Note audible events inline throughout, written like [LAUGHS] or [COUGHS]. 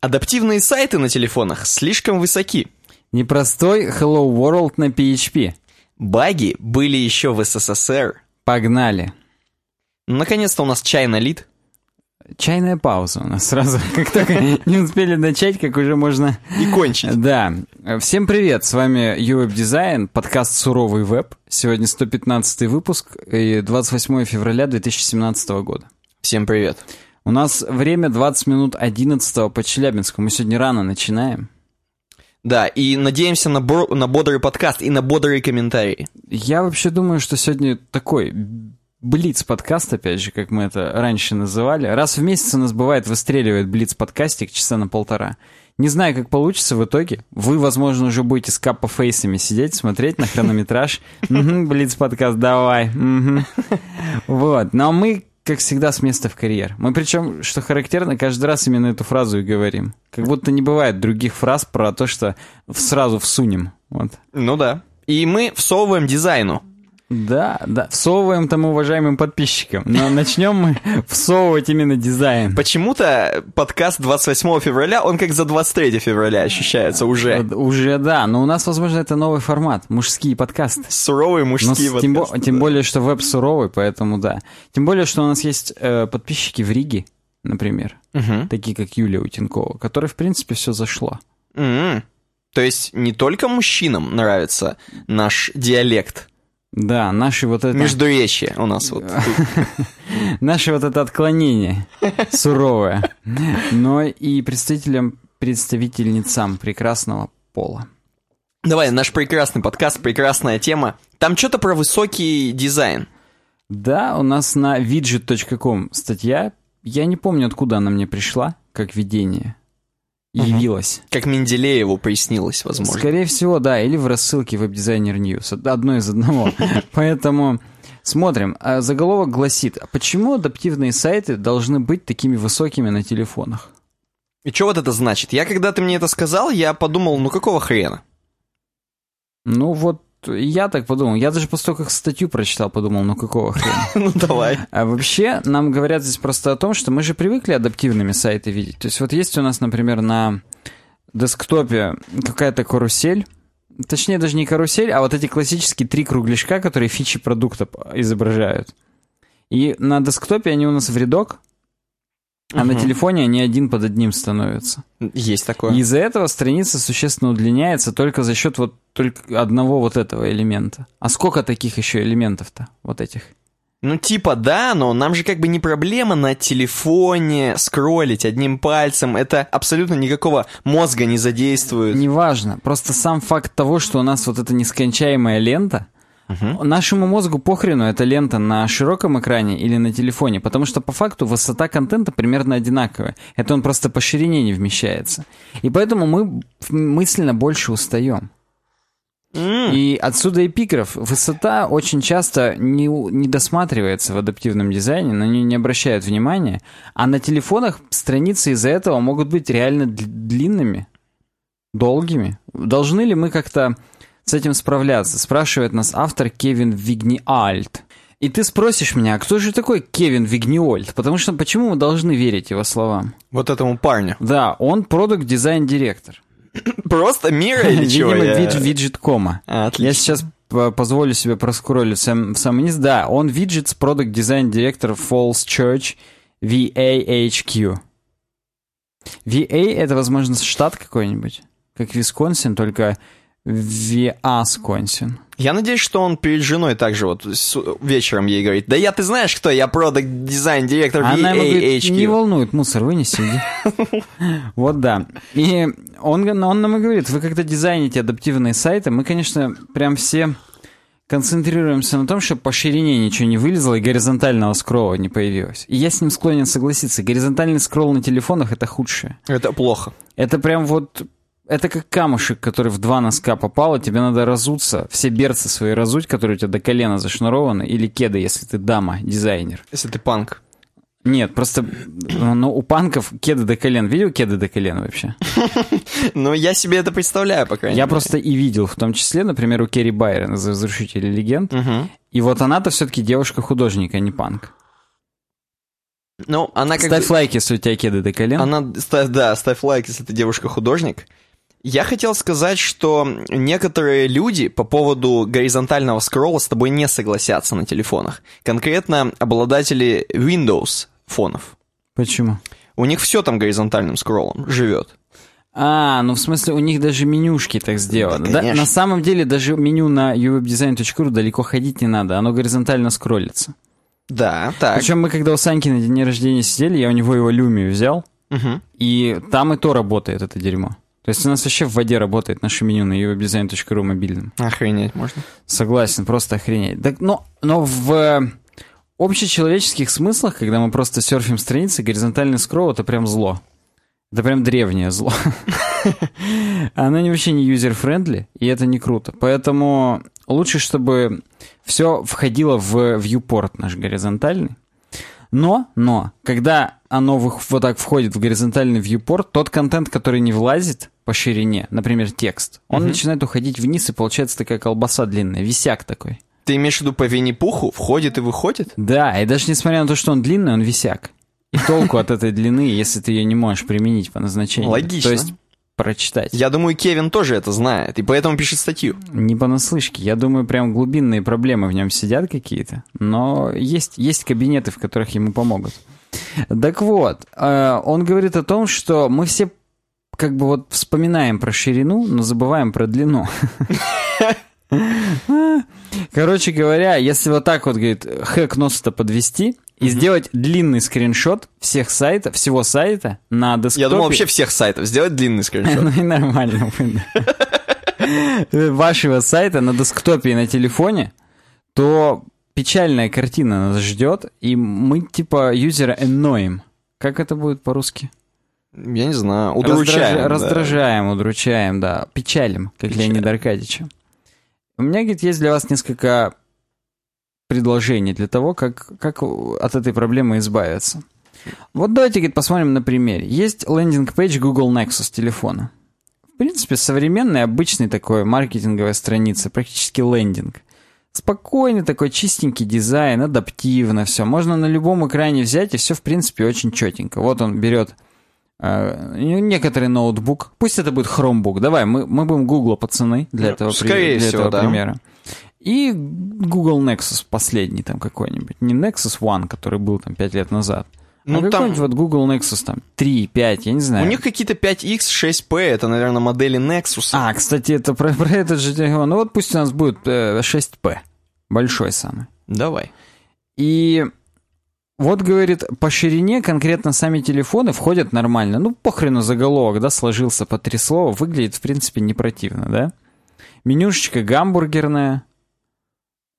Адаптивные сайты на телефонах слишком высоки. Непростой Hello World на PHP. Баги были еще в СССР. Погнали. Наконец-то у нас чай налит. Чайная пауза у нас сразу. [LAUGHS] Как только не успели начать, как уже можно... И кончить. Да. Всем привет, с вами UWeb Design, подкаст «Суровый веб». Сегодня 115 выпуск и 28 февраля 2017 года. Всем привет. У нас время 20 минут 11 по Челябинску. Мы сегодня рано начинаем. Да, и надеемся на, бор- на бодрый подкаст и на бодрые комментарии. Я вообще думаю, что сегодня такой Блиц-подкаст, опять же, как мы это раньше называли. Раз в месяц у нас бывает выстреливает Блиц-подкастик часа на полтора. Не знаю, как получится в итоге. Вы, возможно, уже будете с каппа-фейсами сидеть, смотреть на хронометраж. Блиц-подкаст, давай. Вот. Но мы как всегда, с места в карьер. Мы причем, что характерно, каждый раз именно эту фразу и говорим. Как будто не бывает других фраз про то, что сразу всунем. Вот. Ну да. И мы всовываем дизайну. Да, да, всовываем там уважаемым подписчикам. Но начнем мы [LAUGHS] всовывать именно дизайн. Почему-то подкаст 28 февраля, он как за 23 февраля ощущается уже. Уже, да, но у нас, возможно, это новый формат, мужские подкасты. Суровые мужские но, подкасты. Тем, тем более, что веб суровый, поэтому да. Тем более, что у нас есть э, подписчики в Риге, например, угу. такие как Юлия Утенкова, которой, в принципе, все зашло. Mm-hmm. То есть не только мужчинам нравится наш диалект, да, наши вот это... Междуречие у нас вот. [LAUGHS] Наше вот это отклонение суровое. Но и представителям, представительницам прекрасного пола. Давай, наш прекрасный подкаст, прекрасная тема. Там что-то про высокий дизайн. Да, у нас на widget.com статья. Я не помню, откуда она мне пришла, как видение явилась. Как Менделееву приснилось, возможно. Скорее всего, да, или в рассылке веб-дизайнер News. Одно из одного. [LAUGHS] Поэтому смотрим. А заголовок гласит, почему адаптивные сайты должны быть такими высокими на телефонах? И что вот это значит? Я, когда ты мне это сказал, я подумал, ну какого хрена? Ну вот я так подумал. Я даже после того, как статью прочитал, подумал, ну какого хрена? [LAUGHS] ну давай. А вообще, нам говорят здесь просто о том, что мы же привыкли адаптивными сайты видеть. То есть вот есть у нас, например, на десктопе какая-то карусель, точнее даже не карусель, а вот эти классические три кругляшка, которые фичи продукта изображают. И на десктопе они у нас в рядок, а угу. на телефоне они один под одним становятся. Есть такое. Из-за этого страница существенно удлиняется только за счет вот только одного вот этого элемента. А сколько таких еще элементов-то, вот этих? Ну, типа, да, но нам же как бы не проблема на телефоне скроллить одним пальцем. Это абсолютно никакого мозга не задействует. Неважно. Просто сам факт того, что у нас вот эта нескончаемая лента, Угу. Нашему мозгу похрену эта лента на широком экране или на телефоне, потому что по факту высота контента примерно одинаковая. Это он просто по ширине не вмещается. И поэтому мы мысленно больше устаем. Mm. И отсюда эпиграф. Высота очень часто не, не досматривается в адаптивном дизайне, на нее не обращают внимания, а на телефонах страницы из-за этого могут быть реально длинными, долгими. Должны ли мы как-то с этим справляться? Спрашивает нас автор Кевин Вигниальт. И ты спросишь меня, а кто же такой Кевин Вигниольд? Потому что почему мы должны верить его словам? Вот этому парню. Да, он продукт-дизайн-директор. [COUGHS] Просто мира или [COUGHS] чего? Видимо, я... виджет-кома. А, я сейчас позволю себе проскроллить сам, в самый низ. Да, он виджетс продукт дизайн директор Falls Church VAHQ. VA это, возможно, штат какой-нибудь, как Висконсин, только Виасконсин. Я надеюсь, что он перед женой также вот вечером ей говорит, да я, ты знаешь, кто я, продакт дизайн директор Она ему говорит, не волнует, мусор вынеси, [LAUGHS] Вот да. И он, он нам и говорит, вы когда дизайните адаптивные сайты, мы, конечно, прям все концентрируемся на том, чтобы по ширине ничего не вылезло и горизонтального скролла не появилось. И я с ним склонен согласиться. Горизонтальный скролл на телефонах — это худшее. Это плохо. Это прям вот это как камушек, который в два носка попал, и тебе надо разуться, все берцы свои разуть, которые у тебя до колена зашнурованы, или кеды, если ты дама, дизайнер. Если ты панк. Нет, просто ну, у панков кеды до колен. Видел кеды до колен вообще? [LAUGHS] Ну, я себе это представляю, по крайней Я мере. просто и видел, в том числе, например, у Керри Байрон из «Разрушителей легенд». И вот она-то все-таки девушка-художник, а не панк. Ну, она как Ставь лайк, если у тебя кеды до колен. Она, да, ставь лайк, если ты девушка-художник. Я хотел сказать, что некоторые люди по поводу горизонтального скролла с тобой не согласятся на телефонах. Конкретно обладатели Windows фонов. Почему? У них все там горизонтальным скроллом живет. А, ну в смысле у них даже менюшки так сделаны. Да, Да, на самом деле даже меню на uwebdesign.ru далеко ходить не надо, оно горизонтально скроллится. Да, так. Причем мы когда у Саньки на день рождения сидели, я у него его Lumia взял, Мгм. и там и то работает это дерьмо. То есть у нас вообще в воде работает наше меню на uwebdesign.ru мобильном. Охренеть можно. Согласен, просто охренеть. Так, но, но в э, общечеловеческих смыслах, когда мы просто серфим страницы, горизонтальный скролл — это прям зло. Это прям древнее зло. [LAUGHS] Оно не- вообще не user-friendly, и это не круто. Поэтому лучше, чтобы все входило в viewport наш горизонтальный. Но, но, когда оно вот так входит в горизонтальный viewport, тот контент, который не влазит по ширине, например, текст, он начинает уходить вниз, и получается такая колбаса длинная, висяк такой. Ты имеешь в виду по Винни-Пуху? Входит и выходит? Да, и даже несмотря на то, что он длинный, он висяк. И толку от этой длины, если ты ее не можешь применить по назначению. Логично. То есть прочитать. Я думаю, Кевин тоже это знает, и поэтому пишет статью. Не понаслышке. Я думаю, прям глубинные проблемы в нем сидят какие-то. Но есть, есть кабинеты, в которых ему помогут. Так вот, э, он говорит о том, что мы все как бы вот вспоминаем про ширину, но забываем про длину. [LAUGHS] Короче говоря, если вот так вот, говорит, хэк носа подвести и сделать длинный скриншот всех сайтов, всего сайта на десктопе... Я думал, вообще всех сайтов. Сделать длинный скриншот. [LAUGHS] Ну и нормально. [LAUGHS] Вашего сайта на десктопе и на телефоне, то печальная картина нас ждет, и мы типа юзера annoying. Как это будет по-русски? Я не знаю. Удручаем. Раздража- да. Раздражаем, удручаем, да. Печалим, как Печалим. Леонид Аркадьевича. У меня, говорит, есть для вас несколько предложений для того, как, как от этой проблемы избавиться. Вот давайте, говорит, посмотрим на примере. Есть лендинг-пейдж Google Nexus телефона. В принципе, современная, обычная такой маркетинговая страница, практически лендинг. Спокойный такой чистенький дизайн, адаптивно все. Можно на любом экране взять, и все, в принципе, очень четенько. Вот он берет э, некоторый ноутбук. Пусть это будет Chromebook. Давай, мы, мы будем Google пацаны для Ну, этого, при- скорее для всего, этого да. примера. И Google Nexus последний там какой-нибудь. Не Nexus One, который был там 5 лет назад. Ну, а там- вот Google Nexus там 3, 5, я не знаю. У них какие-то 5X, 6P, это, наверное, модели Nexus. А, кстати, это про, про этот же телефон. Ну вот пусть у нас будет э, 6P. Большой самый. Давай. И вот, говорит, по ширине конкретно сами телефоны входят нормально. Ну, похрену заголовок, да, сложился по три слова. Выглядит, в принципе, не противно, да? Менюшечка гамбургерная.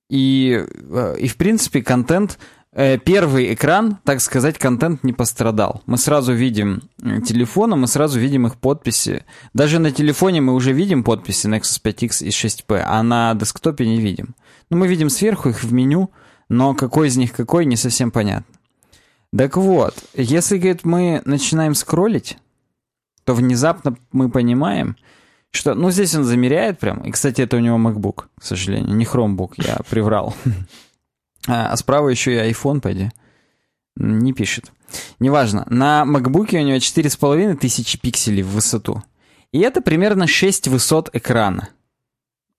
И, э, и в принципе, контент... э, Первый экран, так сказать, контент не пострадал. Мы сразу видим м, телефоны, мы сразу видим их подписи. Даже на телефоне мы уже видим подписи Nexus 5X и 6P, а на десктопе не видим. Ну, мы видим сверху их в меню, но какой из них какой, не совсем понятно. Так вот, если, говорит, мы начинаем скроллить, то внезапно мы понимаем, что... Ну, здесь он замеряет прям. И, кстати, это у него MacBook, к сожалению, не Chromebook, я приврал. А а справа еще и iPhone, пойди. Не пишет. Неважно. На MacBook у него 4,5 тысячи пикселей в высоту. И это примерно 6 высот экрана.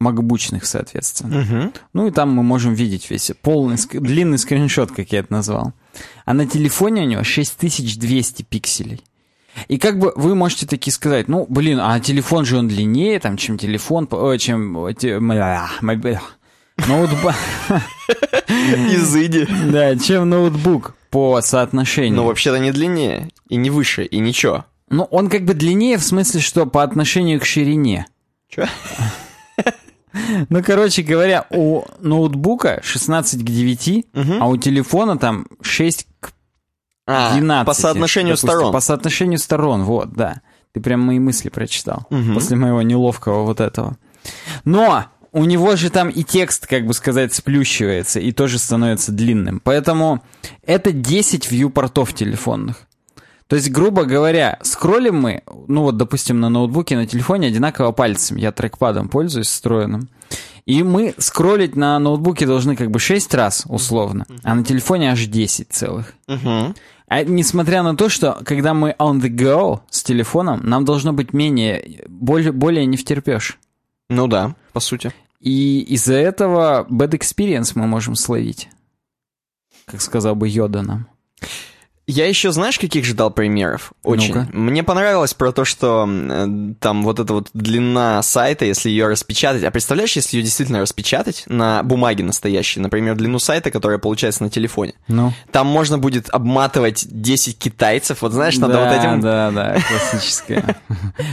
Макбучных, соответственно. Мгм. Ну и там мы можем видеть весь полный, длинный скриншот, как я это назвал. А на телефоне у него 6200 пикселей. И как бы вы можете такие сказать, ну, блин, а телефон же он длиннее, там, чем телефон, э, чем э, те- мля, мобиль- ноутбук. [LAUGHS] Изыди. Да, чем ноутбук по соотношению. Но вообще-то не длиннее, и не выше, и ничего. Ну, он как бы длиннее в смысле, что по отношению к ширине. Чё? [LAUGHS] Ну, короче говоря, у ноутбука 16 к 9, а у телефона там 6 к А, 12. по соотношению допустим. сторон. По соотношению сторон, вот, да. Ты прям мои мысли прочитал. После моего неловкого вот этого. Но у него же там и текст, как бы сказать, сплющивается и тоже становится длинным. Поэтому это 10 вьюпортов телефонных. То есть, грубо говоря, скроллим мы, ну вот, допустим, на ноутбуке, на телефоне одинаково пальцем. Я трекпадом пользуюсь встроенным. И мы скроллить на ноутбуке должны как бы 6 раз, условно, а на телефоне аж 10 целых. А несмотря на то, что когда мы on the go с телефоном, нам должно быть менее, более, более не втерпешь. Ну да, по сути. И из-за этого bad experience мы можем словить. Как сказал бы Йода нам. Я еще, знаешь, каких ждал примеров? Очень. Ну-ка. Мне понравилось про то, что э, там вот эта вот длина сайта, если ее распечатать. А представляешь, если ее действительно распечатать на бумаге настоящей, например, длину сайта, которая получается на телефоне. Ну. Там можно будет обматывать 10 китайцев. Вот знаешь, надо да, вот этим... Да, да, [LAUGHS] классическая.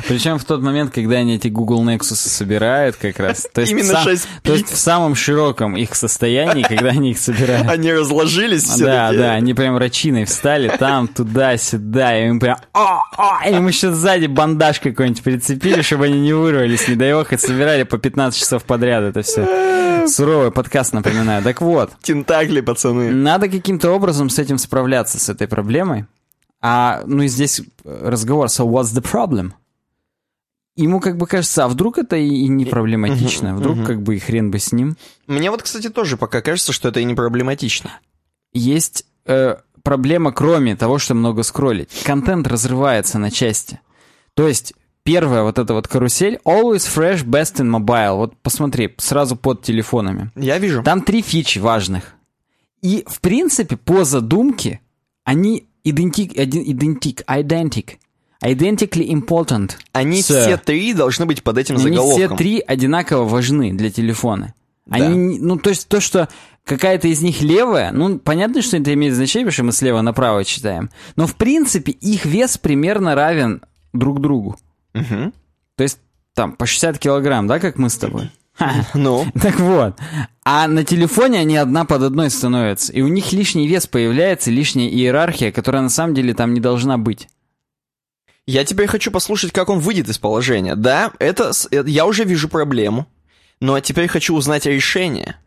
Причем в тот момент, когда они эти Google Nexus собирают как раз. То есть Именно в сам- 6 То есть в самом широком их состоянии, когда они их [LAUGHS] собирают. Они разложились все Да, да, они прям рачиной встали там, туда, сюда, и им прям о, о, и им еще сзади бандаж какой-нибудь прицепили, чтобы они не вырвались, не бог, и собирали по 15 часов подряд это все. Суровый подкаст, напоминаю. Так вот, Тентакли, пацаны. надо каким-то образом с этим справляться, с этой проблемой. А, ну и здесь разговор, so what's the problem? Ему как бы кажется, а вдруг это и и не проблематично, вдруг как бы и хрен бы с ним. Мне вот, кстати, тоже пока кажется, что это и не проблематично. есть э, проблема, кроме того, что много скроллить. Контент разрывается на части. То есть, первая вот эта вот карусель Always Fresh Best in Mobile. Вот посмотри, сразу под телефонами. Я вижу. Там три фичи важных. И, в принципе, по задумке, они идентик, идентик, identic, identically important. Они Sir. все три должны быть под этим Они заголовком. все три одинаково важны для телефона. Да. Они, не- ну, то есть то, что какая-то из них левая, ну, понятно, что это имеет значение, потому что мы слева направо читаем. Но, в принципе, их вес примерно равен друг другу. Мгм. То есть, там, по 60 килограмм, да, как мы с тобой? [LAUGHS] Ну, [LAUGHS] Так вот. А на телефоне они одна под одной становятся. И у них лишний вес появляется, лишняя иерархия, которая на самом деле там не должна быть. я теперь хочу послушать, как он выйдет из положения. Да, это, э, я уже вижу проблему, но теперь хочу узнать решение.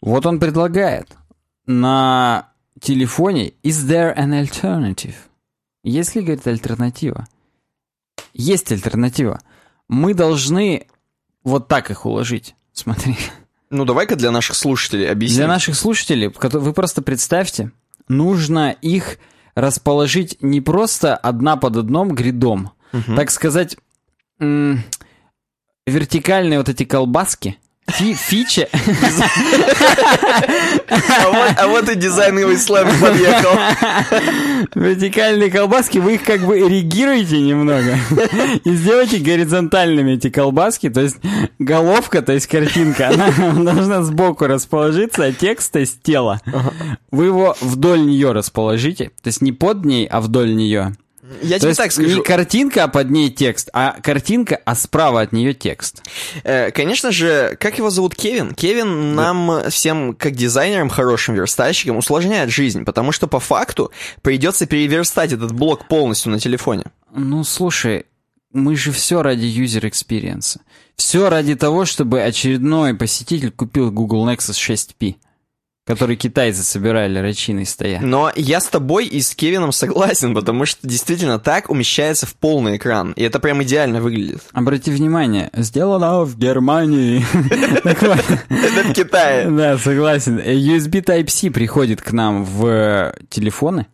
Вот он предлагает на телефоне «Is there an alternative?» Есть ли, говорит, альтернатива? Есть альтернатива. Мы должны вот так их уложить. Смотри. Ну, давай-ка для наших слушателей объясним. Для наших слушателей, вы просто представьте, нужно их расположить не просто одна под одном грядом, так сказать, вертикальные вот эти колбаски, фи- фича, А вот, а вот и дизайновый слэм подъехал. Вертикальные колбаски, вы их как бы эрегируете немного и сделайте горизонтальными эти колбаски, то есть головка, то есть картинка, она должна сбоку расположиться, а текст, то есть тело, вы его вдоль нее расположите, то есть не под ней, а вдоль нее. Я То тебе так скажу. не картинка, а под ней текст, а картинка, а справа от нее текст. Э, Конечно же, как его зовут Кевин? Кевин нам всем, как дизайнерам, хорошим верстальщикам, усложняет жизнь, потому что по факту придется переверстать этот блок полностью на телефоне. Ну, слушай, мы же все ради user experience. Все ради того, чтобы очередной посетитель купил Google Nexus 6P, который китайцы собирали рачиной стоя. Но я с тобой и с Кевином согласен, потому что действительно так умещается в полный экран, и это прям идеально выглядит. Обрати внимание, сделано в Германии. Это в Китае. Да, согласен. USB Type-C приходит к нам в э, телефоны,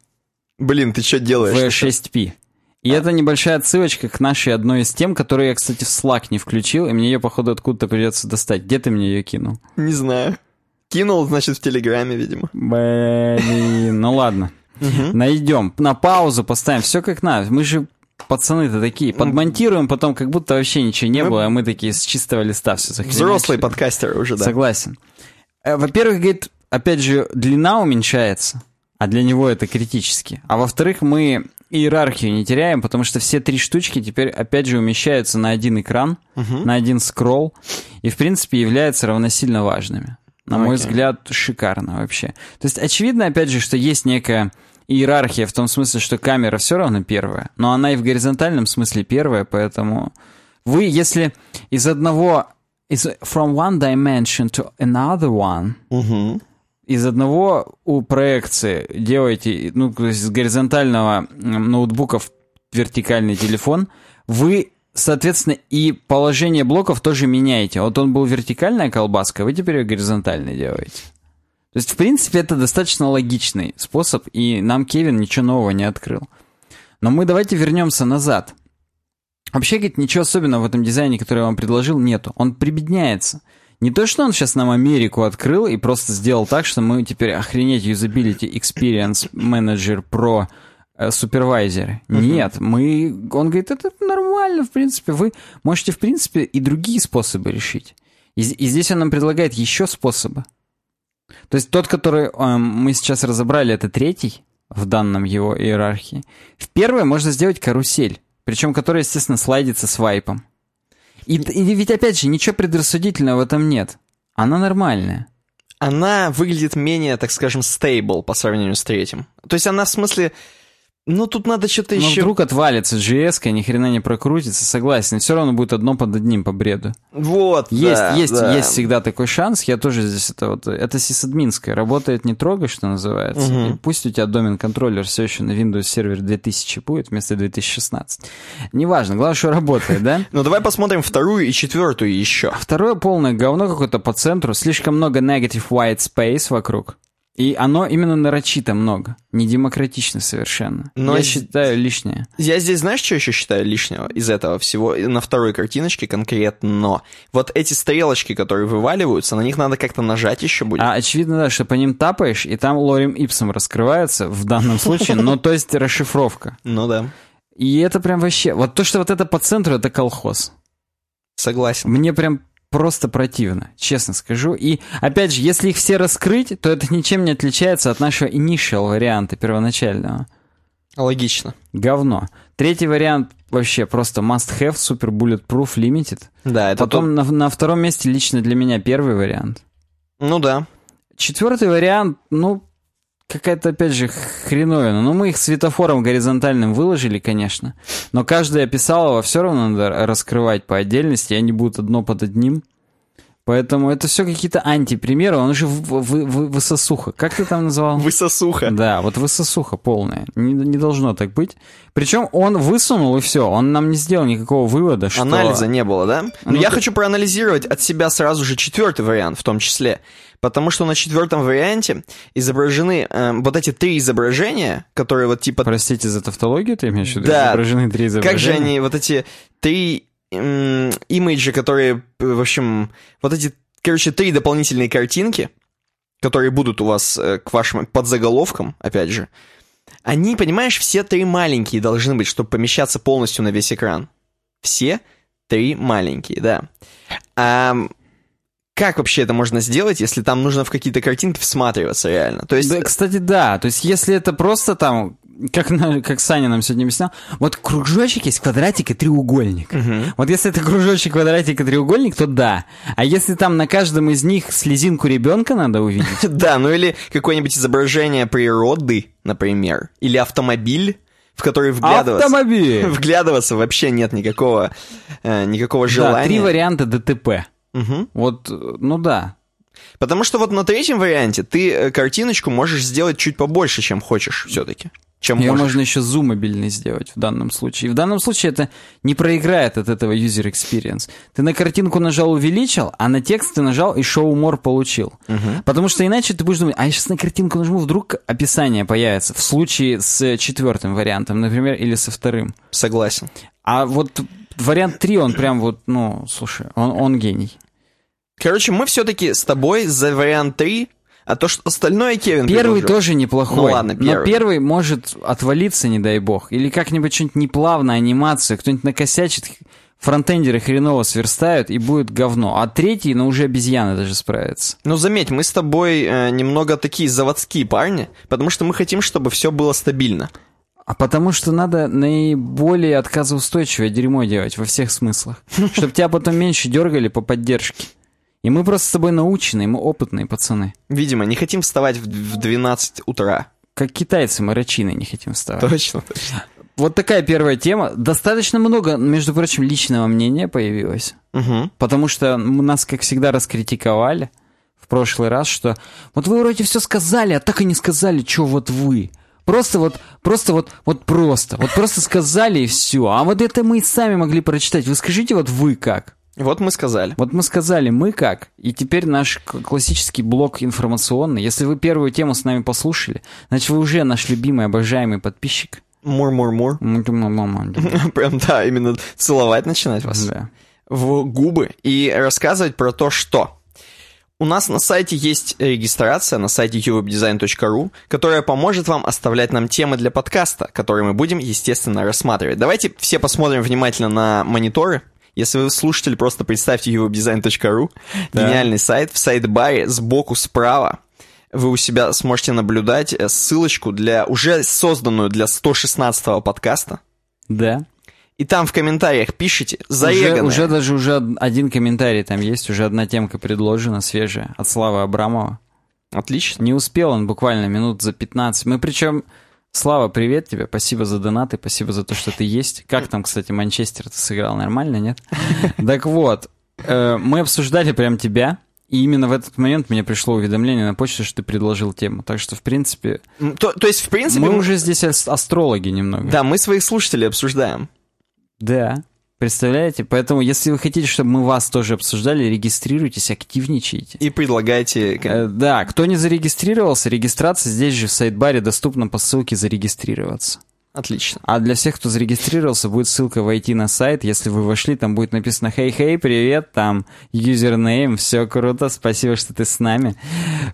Блин, ты что делаешь? в 6P. И это небольшая отсылочка к нашей одной из тем, которую я, кстати, в Slack не включил, и мне ее, походу, откуда-то придется достать. Где ты мне ее кинул? Не знаю. Кинул, значит, в Телеграме, видимо. Блин, ну ладно. Найдем. На паузу поставим. Все как надо. Мы же пацаны-то такие. Подмонтируем потом, как будто вообще ничего не Мы- было, а мы такие с чистого листа все захренячили. Взрослые подкастеры уже, да. Согласен. Э, Во-первых, говорит, опять же, длина уменьшается, а для него это критически. А во-вторых, мы иерархию не теряем, потому что все три штучки теперь, опять же, умещаются на один экран, на один скролл, и, в принципе, являются равносильно важными. На мой Окей. взгляд, шикарно вообще. То есть, очевидно, опять же, что есть некая иерархия в том смысле, что камера все равно первая, но она и в горизонтальном смысле первая, поэтому вы, если из одного из from one dimension to another one, Мгм. из одного у проекции делаете, ну, то есть с горизонтального ноутбука в вертикальный телефон, вы, соответственно, и положение блоков тоже меняете. Вот он был вертикальная колбаска, вы теперь ее горизонтальной делаете. То есть, в принципе, это достаточно логичный способ, и нам Кевин ничего нового не открыл. Но мы давайте вернемся назад. Вообще, говорит, ничего особенного в этом дизайне, который я вам предложил, нету. Он прибедняется. Не то, что он сейчас нам Америку открыл и просто сделал так, что мы теперь охренеть Usability Experience Manager э, супервайзеры. Uh-huh. Нет, мы... Он говорит, это нормально, в принципе. Вы можете, в принципе, и другие способы решить. И, и здесь он нам предлагает еще способы. То есть тот, который э, мы сейчас разобрали, это третий в данном его иерархии. В первой можно сделать карусель, причем которая, естественно, слайдится свайпом. И, и ведь, опять же, ничего предрассудительного в этом нет. Она нормальная. Она выглядит менее, так скажем, стейбл по сравнению с третьим. То есть она в смысле ну, тут надо что-то еще... Вдруг отвалится GS, ни хрена не прокрутится, согласен. Все равно будет одно под одним по бреду. Вот, Есть, да, есть, да. есть всегда такой шанс. Я тоже здесь это вот... Это сисадминская. Работает не трогай, что называется. Мгм. И пусть у тебя домен-контроллер все еще на Windows Server 2000 будет вместо 2016. Неважно, главное, что работает, да? [LAUGHS] Ну, давай посмотрим вторую и четвертую еще. Второе полное говно какое-то по центру. Слишком много negative white space вокруг. И оно именно нарочито много. Не демократично совершенно. Но Я считаю лишнее. Я здесь, знаешь, что еще считаю лишнего из этого всего? На второй картиночке конкретно. Вот эти стрелочки, которые вываливаются, на них надо как-то нажать еще будет. А очевидно, да, что по ним тапаешь, и там лорем ипсом раскрывается в данном случае, но то есть расшифровка. Ну да, И это прям вообще... Вот то, что вот это по центру, это колхоз. согласен. Мне прям просто противно, честно скажу. И, опять же, если их все раскрыть, то это ничем не отличается от нашего initial варианта первоначального. Логично. Говно. Третий вариант вообще просто must-have, super bulletproof limited. Да, это Потом на, на втором месте лично для меня первый вариант. тот- Ну да. Четвертый вариант, ну, какая-то, опять же, хреновина. Ну, мы их светофором горизонтальным выложили, конечно. Но каждое описалово все равно надо раскрывать по отдельности, и они будут одно под одним. Поэтому это все какие-то антипримеры. Он же в, в- в- высосуха. Как ты там назвал? Высосуха. Да, вот высосуха полная. Не, не должно так быть. Причем он высунул, и все. Он нам не сделал никакого вывода, что... Анализа не было, да? Но Ну, я ты- хочу проанализировать от себя сразу же четвертый вариант в том числе. Потому что на четвертом варианте изображены э, вот эти три изображения, которые вот типа... Простите за тавтологию, ты имеешь в виду? Да. Изображены три изображения. Как же они, вот эти три м, имиджи, которые, э, в общем, вот эти, короче, три дополнительные картинки, которые будут у вас э, к вашим подзаголовкам, опять же, они, понимаешь, все три маленькие должны быть, чтобы помещаться полностью на весь экран. Все три маленькие, да. А как вообще это можно сделать, если там нужно в какие-то картинки всматриваться реально? То есть, Да, кстати, да. То есть, если это просто там, как, как Саня нам сегодня объяснял, вот кружочек есть, квадратик и треугольник. Мгм. Вот если это кружочек, квадратик и треугольник, то да. А если там на каждом из них слезинку ребенка надо увидеть, [LAUGHS] Да, ну или какое-нибудь изображение природы, например, или автомобиль, в который вглядываться. автомобиль. [LAUGHS] Вглядываться вообще нет никакого, э, никакого Да, желания. три варианта ДТП. Мгм. Вот, э, ну да. Потому что вот на третьем варианте ты э, картиночку можешь сделать чуть побольше, чем хочешь все-таки. Чем Ее можешь. можно еще зумабельный сделать в данном случае. И в данном случае это не проиграет от этого user experience. Ты на картинку нажал увеличил, а на текст ты нажал и show more получил. Потому что иначе ты будешь думать, а я сейчас на картинку нажму, вдруг описание появится. В случае с четвертым вариантом, например, или со вторым. Согласен. А вот вариант 3, он прям вот, ну, слушай, он, он гений. Короче, мы все-таки с тобой за вариант 3, а то, что остальное Кевин Первый предложил. тоже неплохой. Ну ладно, Но первый. первый может отвалиться, не дай бог. Или как-нибудь что-нибудь неплавно, анимацию, кто-нибудь накосячит, фронтендеры хреново сверстают, и будет говно. А третий, ну уже обезьяны даже справятся. Ну, заметь, мы с тобой э, немного такие заводские парни, потому что мы хотим, чтобы все было стабильно. А потому что надо наиболее отказоустойчивое дерьмо делать во всех смыслах. [LAUGHS] Чтобы тебя потом меньше дергали по поддержке. И мы просто с тобой наученные, мы опытные пацаны. Видимо, не хотим вставать в в 12 утра. Как китайцы мы рачины не хотим вставать. Точно, точно. Вот такая первая тема. Достаточно много, между прочим, личного мнения появилось. Мгм. Потому что нас, как всегда, раскритиковали в прошлый раз, что вот вы вроде все сказали, а так и не сказали, что вот вы. Просто вот, просто вот, вот просто. Вот просто сказали и все. А вот это мы и сами могли прочитать. Вы скажите вот вы как? Вот мы сказали. Вот мы сказали, мы как. И теперь наш классический блок информационный. Если вы первую тему с нами послушали, значит, вы уже наш любимый, обожаемый подписчик. Мур-мур-мур. Да. [LAUGHS] Прям, да, именно целовать начинать вас в губы и рассказывать про то, что у нас на сайте есть регистрация на сайте uwebdesign.ru, которая поможет вам оставлять нам темы для подкаста, которые мы будем, естественно, рассматривать. Давайте все посмотрим внимательно на мониторы. Если вы слушатель, просто представьте uwebdesign.ru, Да. гениальный сайт, в сайт-баре сбоку справа вы у себя сможете наблюдать э, ссылочку для уже созданную для 116-го подкаста. Да. И там в комментариях пишите Уже, заеганное. уже даже уже од- один комментарий там есть, уже одна темка предложена, свежая, от Славы Абрамова. Отлично. Не успел он буквально минут за 15. Мы причем... Слава, привет тебе, спасибо за донаты, спасибо за то, что ты есть. Как там, кстати, Манчестер ты сыграл, нормально, нет? [LAUGHS] Так вот, э, мы обсуждали прям тебя, и именно в этот момент мне пришло уведомление на почту, что ты предложил тему. Так что, в принципе, То, то есть, в принципе, мы уже здесь ас- астрологи немного. Да, мы своих слушателей обсуждаем. Да. Представляете? Поэтому, если вы хотите, чтобы мы вас тоже обсуждали, регистрируйтесь, активничайте. И предлагайте... Э, Да, кто не зарегистрировался, регистрация здесь же в сайт-баре доступна по ссылке «Зарегистрироваться». Отлично. А для всех, кто зарегистрировался, будет ссылка войти на сайт. Если вы вошли, там будет написано «Хей-хей, привет», там юзернейм, все круто, спасибо, что ты с нами.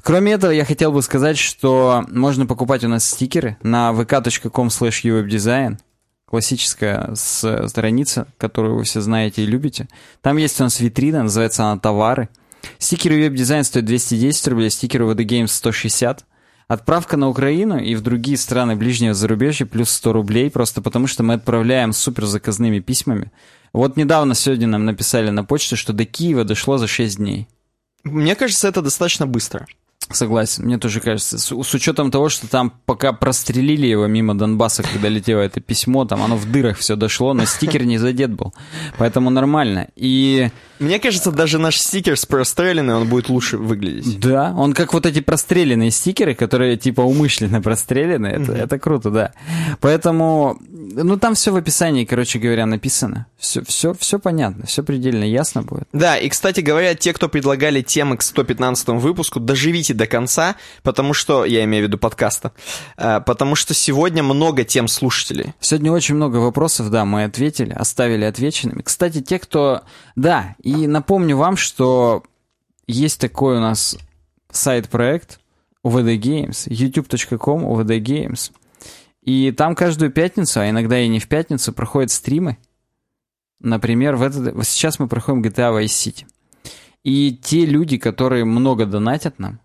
Кроме этого, я хотел бы сказать, что можно покупать у нас стикеры на vk.com slash uwebdesign. Классическая страница, которую вы все знаете и любите. Там есть у нас витрина, называется она «Товары». Стикеры веб-дизайн стоят 210 рублей, стикеры VD Games 160. Отправка на Украину и в другие страны ближнего зарубежья плюс 100 рублей, просто потому что мы отправляем супер заказными письмами. Вот недавно сегодня нам написали на почту, что до Киева дошло за 6 дней. Мне кажется, это достаточно быстро. Согласен, мне тоже кажется. С, с учетом того, что там пока прострелили его мимо Донбасса, когда летело это письмо, там оно в дырах все дошло, но стикер не задет был. Поэтому нормально. И Мне кажется, даже наш стикер с простреленный, он будет лучше выглядеть. Да, он как вот эти простреленные стикеры, которые типа умышленно прострелены, это, это круто, да. Поэтому, ну там все в описании, короче говоря, написано. Все, все, все понятно, все предельно ясно будет. Да, и, кстати говоря, те, кто предлагали темы к 115 выпуску, доживите до конца, потому что, я имею в виду подкаста, э, потому что сегодня много тем слушателей. Сегодня очень много вопросов, да, мы ответили, оставили отвеченными. Кстати, те, кто... Да, и напомню вам, что есть такой у нас сайт-проект UVD Games, youtube.com UVD Games. И там каждую пятницу, а иногда и не в пятницу, проходят стримы. Например, в этот... сейчас мы проходим GTA Vice City. И те люди, которые много донатят нам,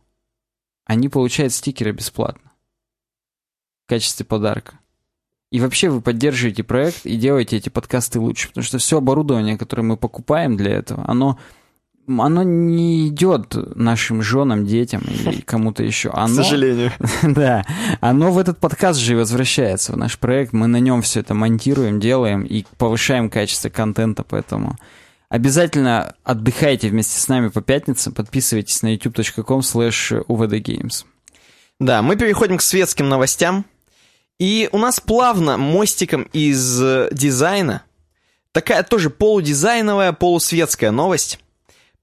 они получают стикеры бесплатно. В качестве подарка. И вообще вы поддерживаете проект и делаете эти подкасты лучше, потому что все оборудование, которое мы покупаем для этого, оно, оно не идет нашим женам, детям или [LAUGHS] кому-то еще. К Оно, сожалению. [LAUGHS] да, оно в этот подкаст же и возвращается, в наш проект. Мы на нем все это монтируем, делаем и повышаем качество контента, поэтому обязательно отдыхайте вместе с нами по пятницам, подписывайтесь на youtube.com slash uvdgames. Да, мы переходим к светским новостям. И у нас плавно мостиком из э, дизайна такая тоже полудизайновая, полусветская новость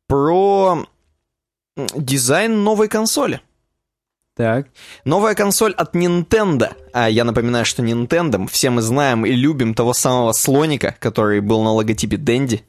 про дизайн новой консоли. Так. Новая консоль от Nintendo. А я напоминаю, что Nintendo, все мы знаем и любим того самого слоника, который был на логотипе Дэнди.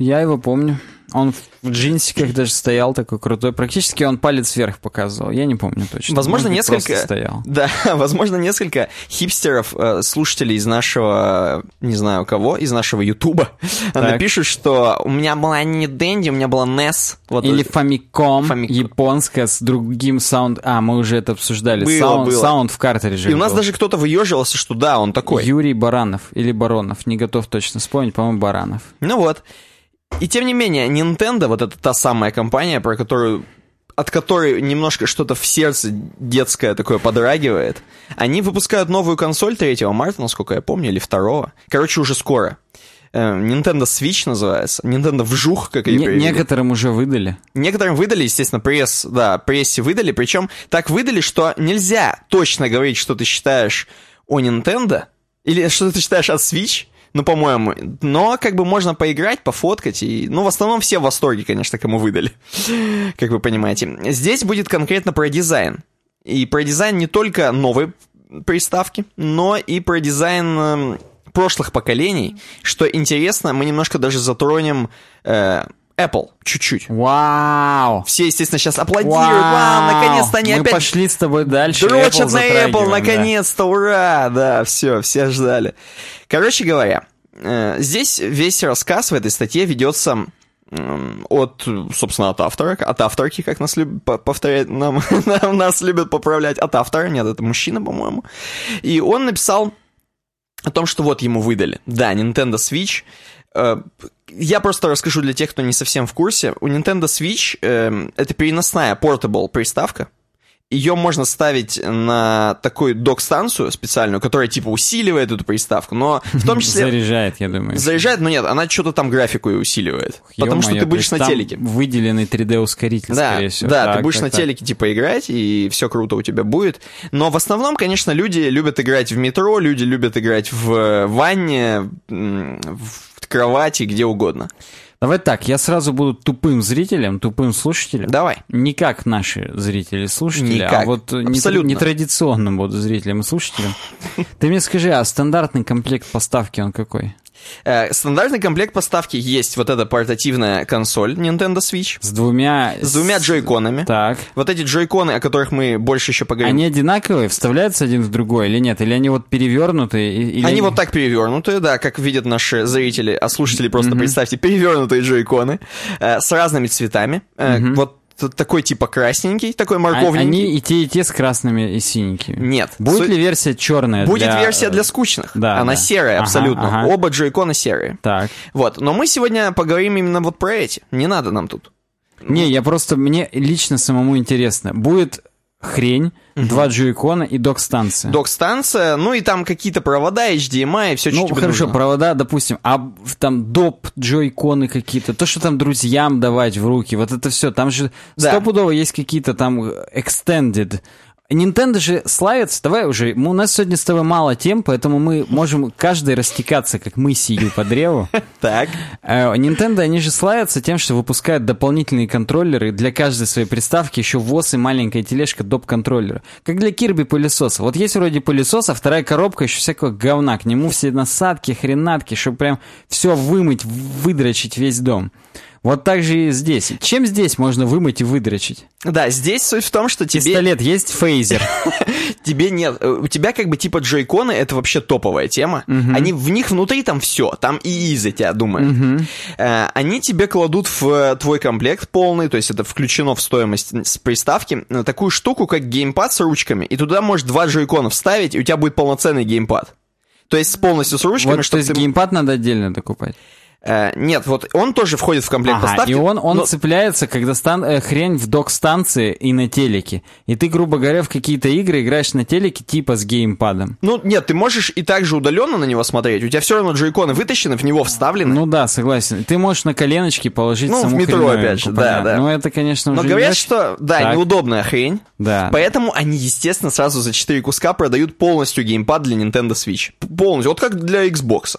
Я его помню. Он в джинсиках даже стоял такой крутой. Практически он палец вверх показывал. Я не помню точно. Возможно, Может несколько- стоял. Да, [LAUGHS] возможно, несколько хипстеров, э, слушателей из нашего, не знаю кого, из нашего Ютуба, [LAUGHS] напишут, что у меня была не Дэнди, у меня была NES. Вот Или это- Famicom, Famicom. японская с другим sound... А, мы уже это обсуждали. Было, sound, было. sound в картридже. И у нас был. даже кто-то выеживался, что да, он такой. Юрий Баранов или Баронов, не готов точно вспомнить, по-моему, Баранов. Ну вот. И тем не менее, Nintendo, вот это та самая компания, про которую от которой немножко что-то в сердце детское такое подрагивает. Они выпускают новую консоль 3 марта, насколько я помню, или 2. Короче, уже скоро. Э, Nintendo Switch называется. Nintendo Вжух, как ее Не- перевели. некоторым уже выдали. Некоторым выдали, естественно, пресс, да, прессе выдали, причем так выдали, что нельзя точно говорить, что ты считаешь о Nintendo, или что ты считаешь о Switch, Ну, по-моему. Но как бы можно поиграть, пофоткать. И, ну, в основном все в восторге, конечно, кому выдали. [LAUGHS] Как вы понимаете. Здесь будет конкретно про дизайн. И про дизайн не только новой приставки, но и про дизайн э, прошлых поколений. Что интересно, мы немножко даже затронем э, Apple чуть-чуть. Вау! Все, естественно, сейчас аплодируют. Вау, наконец-то они Мы опять пошли с тобой дальше. дрочат Apple на Apple, затрагиваем, да. наконец-то, ура! Да, все, все ждали. Короче говоря, э, здесь весь рассказ в этой статье ведется от, собственно, от автора, от авторки, как нас любят по- повторять, [LAUGHS] нам- нас любят поправлять, от автора, нет, это мужчина, по-моему. И он написал о том, что вот ему выдали. Да, Nintendo Switch. Э, Я просто расскажу для тех, кто не совсем в курсе. У Nintendo Switch эм, это переносная portable приставка. Ее можно ставить на такую док-станцию специальную, которая типа усиливает эту приставку, но в том числе Заряжает, я думаю. заряжает, но нет, она что-то там графику и усиливает. потому что ты будешь на телеке. выделенный 3D-ускоритель, Да, скорее всего. да, ты Так, будешь так, на так. телеке типа играть, и все круто у тебя будет. Но в основном, конечно, люди любят играть в метро, люди любят играть в э, ванне, в кровати, где угодно. Давай так, я сразу буду тупым зрителем, тупым слушателем. Давай. Не как наши зрители и слушатели, Никак. а вот Абсолютно. нетрадиционным буду зрителем и слушателем. Ты мне скажи, а стандартный комплект поставки он какой? Э, Стандартный комплект поставки есть вот эта портативная консоль Nintendo Switch С двумя... с двумя джойконами. Так. Вот эти джойконы, о которых мы больше еще поговорим. Они одинаковые, вставляются один в другой или нет? Или они вот перевернутые? Или Они вот так перевернутые, да, как видят наши зрители, а слушатели просто представьте, перевернутые джойконы э, с разными цветами. Э, Вот т- такой типа красненький, такой морковненький. Они и те, и те с красными и синенькими. Нет. Будет Суть- ли версия черная? Будет для- версия для скучных. Да, Она да. серая Ага, абсолютно. ага. Оба джойкона серые. Так. Вот, но мы сегодня поговорим именно вот про эти. Не надо нам тут. Не, я просто, мне лично самому интересно. Будет хрень, два джойкона и док-станция. Док-станция, ну и там какие-то провода, HDMI, все, что Ну, хорошо, нужно. провода, допустим, а там доп джойконы какие-то, то, что там друзьям давать в руки, вот это все, там же Да. стопудово есть какие-то там э, extended. Nintendo же славится, давай уже, у нас сегодня с тобой мало тем, поэтому мы можем каждый растекаться, как мы сию по древу. [LAUGHS] Так. Э, Nintendo, они же славятся тем, что выпускают дополнительные контроллеры для каждой своей приставки, еще ВОЗ и маленькая тележка доп-контроллера. Как для Kirby пылесоса. Вот есть вроде пылесос, а вторая коробка еще всякого говна. К нему все насадки, хренатки, чтобы прям все вымыть, выдрочить весь дом. Вот так же и здесь. Чем здесь можно вымыть и выдрочить? Да, здесь суть в том, что тебе, Пистолет есть, фейзер. [LAUGHS] тебе нет. э, У тебя как бы типа джойконы, это вообще топовая тема. Они в них внутри там все, там и за тебя думают. Э, Они тебе кладут в э, твой комплект полный, то есть это включено в стоимость с приставки, такую штуку, как геймпад с ручками, и туда можешь два джойкона вставить, и у тебя будет полноценный геймпад. То есть полностью с ручками, Вот, то есть ты- геймпад надо отдельно докупать. Э, Нет, вот он тоже входит в комплект Ага, поставки. и он, он но- цепляется, когда стан, э, хрень в док-станции и на телеке. И ты, грубо говоря, в какие-то игры играешь на телеке типа с геймпадом. Ну, нет, ты можешь и так же удаленно на него смотреть. У тебя все равно джойконы вытащены, в него вставлены. Ну да, согласен. Ты можешь на коленочки положить Ну, в саму метро, хреновинку, опять же, да, да. Ну это, конечно, Но уже говорят, что, да, Так. неудобная хрень. Да. Поэтому они, естественно, сразу за 4 куска продают полностью геймпад для Nintendo Switch. Полностью. Вот как для Xbox.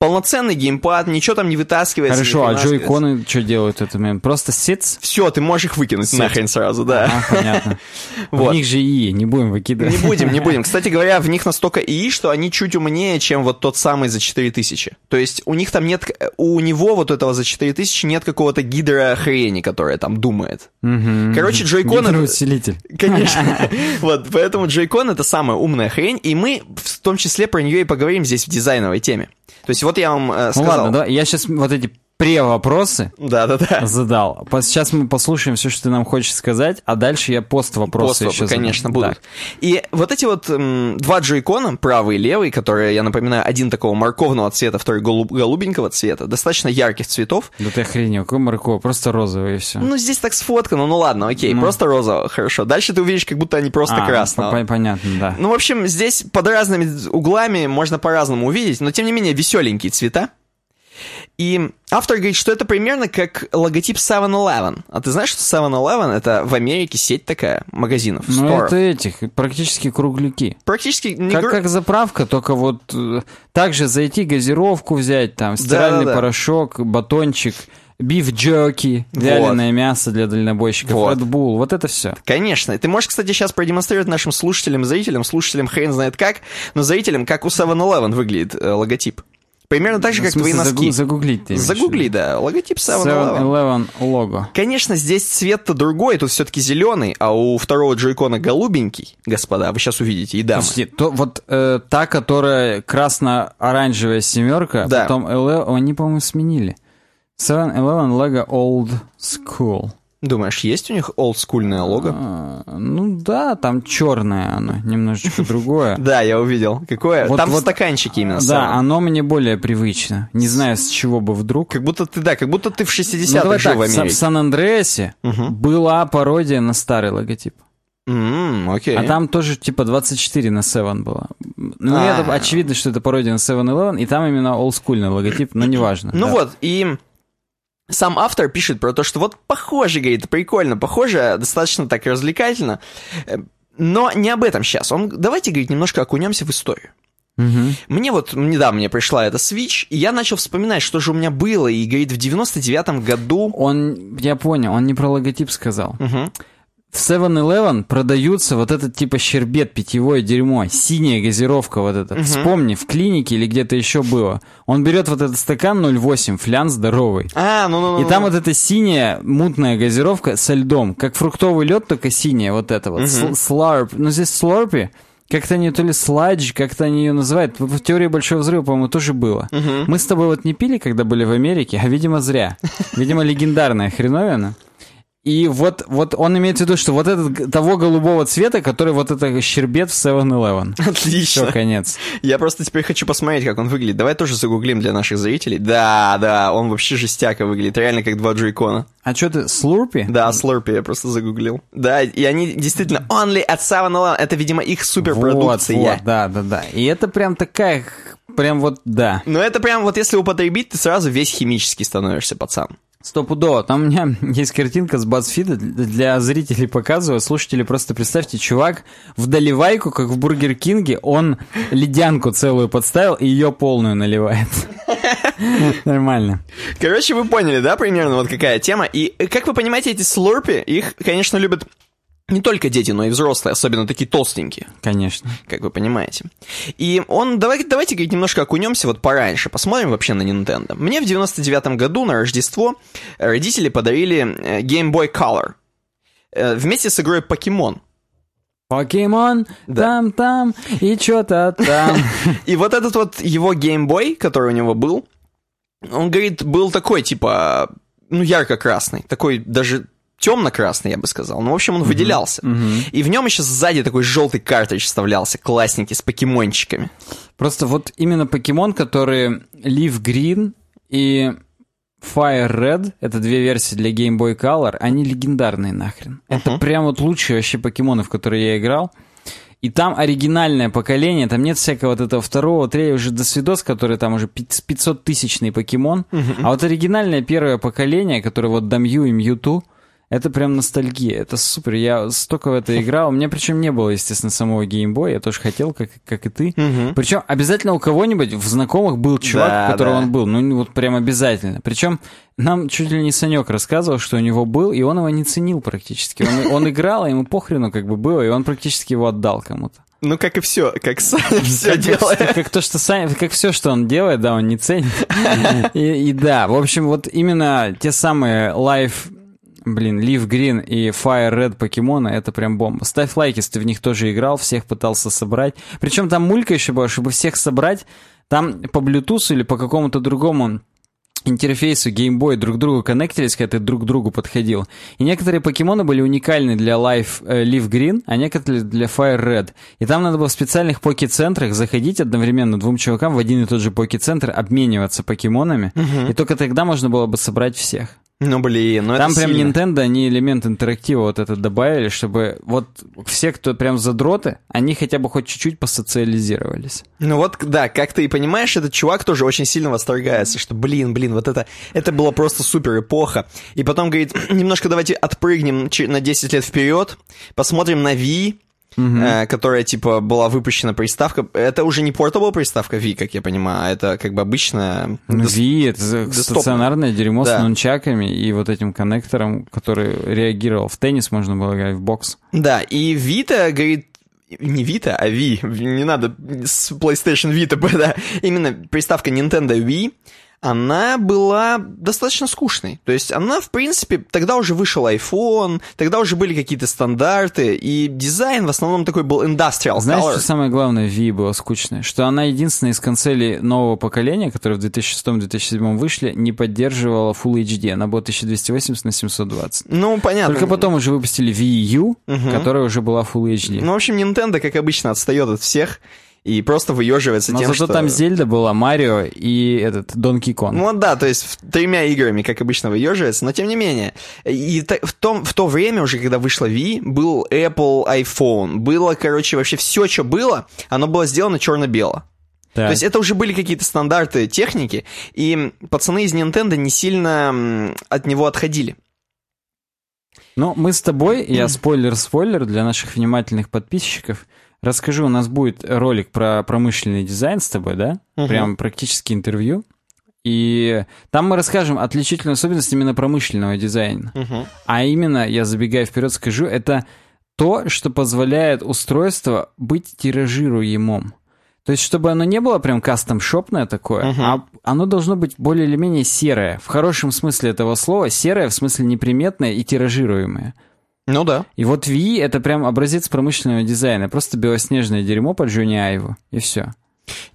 Полноценный геймпад, ничего там не вытаскивается. Хорошо, а джойконы что делают в этот момент? Просто сец? Все, ты можешь их выкинуть нахрен сразу, да. А, понятно. [LAUGHS] Вот. В них же и не будем выкидывать. Не будем, не будем. Кстати говоря, в них настолько ИИ, что они чуть умнее, чем вот тот самый за 4000. То есть у них там нет, у него вот этого за 4000 нет какого-то гидрохрени, которая там думает. Мгм. Короче, джойкон... это- Гидроусилитель. Конечно. [LAUGHS] Вот, поэтому Joy-Con это самая умная хрень, и мы в том числе про нее и поговорим здесь в дизайновой теме. То есть вот я вам э, Ну сказал. ладно, давай, я сейчас вот эти пре-вопросы Да-да-да. задал. По- Сейчас мы послушаем все, что ты нам хочешь сказать, а дальше я пост-вопросы Пост, еще задам. конечно, Да. будут. И вот эти вот м, два джойкона, правый и левый, которые, я напоминаю, один такого морковного цвета, второй голуб- голубенького цвета, достаточно ярких цветов. Да ты охренел, какой морковь, просто розовый и все. Ну, здесь так сфоткано, ну ладно, окей, Ну. просто розового, хорошо. Дальше ты увидишь, как будто они просто красного. Понятно, да. Ну, в общем, здесь под разными углами можно по-разному увидеть, но тем не менее веселенькие цвета. И автор говорит, что это примерно как логотип 7-Eleven. А ты знаешь, что 7-Eleven это в Америке сеть такая магазинов? Ну, store? это этих, практически кругляки. Практически не Как, гру- как заправка, только вот э, также зайти, газировку взять, там, стиральный Да-да-да. порошок, батончик, биф джерки, вяленое мясо для дальнобойщиков, Вот. Red Bull, вот это все. Конечно. Ты можешь, кстати, сейчас продемонстрировать нашим слушателям, зрителям, слушателям хрен знает как, но зрителям, как у 7-Eleven выглядит э, логотип. Примерно так же, как твои носки. загу- загуглить ты Загугли, да. Логотип 7-Eleven. 7-Eleven лого. Конечно, здесь цвет-то другой, тут все-таки зеленый, а у второго джойкона голубенький, господа, вы сейчас увидите, и дамы. Подожди, то вот э, та, которая красно-оранжевая семерка, Да. потом 11, они, по-моему, сменили. 7-Eleven Lego Old School. Думаешь, есть у них олдскульное лого? А, ну да, там черное оно, немножечко другое. [LAUGHS] Да, я увидел. Какое? Там стаканчики именно. Да, самые. оно мне более привычно. Не знаю, с чего бы вдруг. Как будто ты, да, как будто ты в Ну, 60-х давай жил в Сан- в Америке. Сан-Андреасе была пародия на старый логотип. Окей. А там тоже типа 24 на 7 было. Ну, А. это очевидно, что это пародия на 7-Eleven, и там именно олдскульный логотип, но неважно. Ну да. вот, и сам автор пишет про то, что вот похоже, говорит, прикольно, похоже, достаточно так развлекательно, Э, но не об этом сейчас. Он, давайте, говорит, немножко окунемся в историю. Мгм. Мне вот недавно мне пришла эта Switch, и я начал вспоминать, что же у меня было, и, говорит, в 99-м году... Он, я понял, он не про логотип сказал. Мгм. В 7-Eleven продаются вот этот типа щербет, питьевое дерьмо, синяя газировка вот эта. Вспомни, в клинике или где-то еще было. Он берет вот этот стакан 0,8, флян здоровый. А, ну-ну-ну. И там вот эта синяя мутная газировка со льдом, как фруктовый лед, только синяя вот это вот. Сл- Сларп. Ну здесь слорпи. Как-то они то ли сладж, как-то они ее называют. В в теории Большого Взрыва, по-моему, тоже было. Мы с тобой вот не пили, когда были в Америке, а, видимо, зря. [LAUGHS] Видимо, легендарная хреновина. И вот, вот он имеет в виду, что вот этот того голубого цвета, который вот это щербет в 7-Eleven. [LAUGHS] Отлично. Все, конец. Я просто теперь хочу посмотреть, как он выглядит. Давай тоже загуглим для наших зрителей. Да, да, он вообще жестяко выглядит, реально как два джойкона. А что ты, слурпи? Да, Slurpee я просто загуглил. Да, и они действительно only at 7-Eleven. Это, видимо, их суперпродукция. Вот, вот, да, да, да. И это прям такая, прям вот, да. Но это прям вот если употребить, ты сразу весь химический становишься, пацан. Стопудово. Там у меня [LAUGHS] есть картинка с BuzzFeed, для зрителей показываю, слушатели просто представьте, чувак в доливайку, как в Бургер Кинге, он ледянку целую подставил и ее полную наливает. [LAUGHS] Нормально. Короче, вы поняли, да, примерно вот какая тема. И, э, как вы понимаете, эти слурпи, их, конечно, любят не только дети, но и взрослые, особенно такие толстенькие. Конечно. как вы понимаете. И он, давай, давайте, говорит, немножко окунемся вот пораньше, посмотрим вообще на Nintendo. Мне в 99-м году на Рождество родители подарили э, Game Boy Color э, вместе с игрой Покемон. Покемон, Да. там-там, и что-то там. [LAUGHS] И вот этот вот его Boy, который у него был, он, говорит, был такой, типа, ну, ярко-красный, такой даже темно-красный, я бы сказал. Ну, в общем, он выделялся. И в нем еще сзади такой желтый картридж вставлялся, классненький, с покемончиками. Просто вот именно покемон, которые Leaf Green и Fire Red, это две версии для Game Boy Color, они легендарные нахрен. Это прям вот лучшие вообще покемоны, в которые я играл. И там оригинальное поколение, там нет всякого вот этого второго, третьего, уже до свидос, который там уже 500 тысячный покемон. А вот оригинальное первое поколение, которое вот до Мью и Мьюту, это прям ностальгия, это супер. Я столько в это играл. У меня причем не было, естественно, самого геймбоя. Я тоже хотел, как, как и ты. Причем обязательно у кого-нибудь в знакомых был чувак, Да, у которого да. он был. Ну, вот прям обязательно. Причем нам чуть ли не Санек рассказывал, что у него был, и он его не ценил практически. Он, он играл, а ему похрену как бы было, и он практически его отдал кому-то. Ну, как и все, как Саня все Как- делает. Как, как то, что Саня, как все, что он делает, да, он не ценит. И, и да, в общем, вот именно те самые Life, блин, Leaf Green и Fire Red покемоны, это прям бомба. Ставь лайк, если ты в них тоже играл, всех пытался собрать. Причем там мулька еще была, чтобы всех собрать, там по Bluetooth или по какому-то другому интерфейсу Game Boy друг к другу коннектились, когда ты друг к другу подходил. И некоторые покемоны были уникальны для Life э, Leaf Green, а некоторые для Fire Red. И там надо было в специальных поки-центрах заходить одновременно двум чувакам в один и тот же поки-центр, обмениваться покемонами, и только тогда можно было бы собрать всех. Ну, блин, ну Там это прям сильно. Nintendo, они элемент интерактива вот этот добавили, чтобы вот все, кто прям задроты, они хотя бы хоть чуть-чуть посоциализировались. Ну вот, да, как ты и понимаешь, этот чувак тоже очень сильно восторгается, что, блин, блин, вот это, это была просто супер эпоха. И потом говорит, немножко давайте отпрыгнем на 10 лет вперед, посмотрим на Wii, э, которая, типа, была выпущена приставка. Это уже не портабл приставка Wii, как я понимаю, а это как бы обычная... Ну, Wii — это десктопная. стационарное дерьмо Да. с нунчаками и вот этим коннектором, который реагировал. В теннис можно было играть, в бокс. Да, и Vita говорит, не Vita, а Wii, не надо с PlayStation Vita, [LAUGHS] да, именно приставка Nintendo Wii, она была достаточно скучной. То есть она, в принципе, тогда уже вышел iPhone, тогда уже были какие-то стандарты, и дизайн в основном такой был industrial Знаешь, color. что самое главное в Wii было скучное? Что она единственная из консолей нового поколения, которые в 2006-2007 вышли, не поддерживала Full HD. Она была 1280 на 720. Ну, понятно. Только потом уже выпустили Wii U, которая уже была Full HD. Ну, в общем, Nintendo, как обычно, отстает от всех и просто выеживается Но тем, зато что... там Зельда была, Марио и этот Донки Конг. Ну да, то есть тремя играми, как обычно, выеживается, но тем не менее. И в, том, в то время уже, когда вышла Wii, был Apple iPhone, было, короче, вообще все, что было, оно было сделано черно-бело. Так. То есть это уже были какие-то стандарты техники, и пацаны из Nintendo не сильно от него отходили. Ну, мы с тобой, я спойлер-спойлер для наших внимательных подписчиков, расскажу, у нас будет ролик про промышленный дизайн с тобой, да? Мгм. Прям практически интервью. И там мы расскажем отличительную особенность именно промышленного дизайна. А именно, я забегая вперед скажу, это то, что позволяет устройству быть тиражируемым. То есть, чтобы оно не было прям кастом-шопное такое, Мгм. а оно должно быть более или менее серое. В хорошем смысле этого слова. Серое в смысле неприметное и тиражируемое. Ну да. И вот Wii — это прям образец промышленного дизайна. Просто белоснежное дерьмо под Джонни Айву. И все.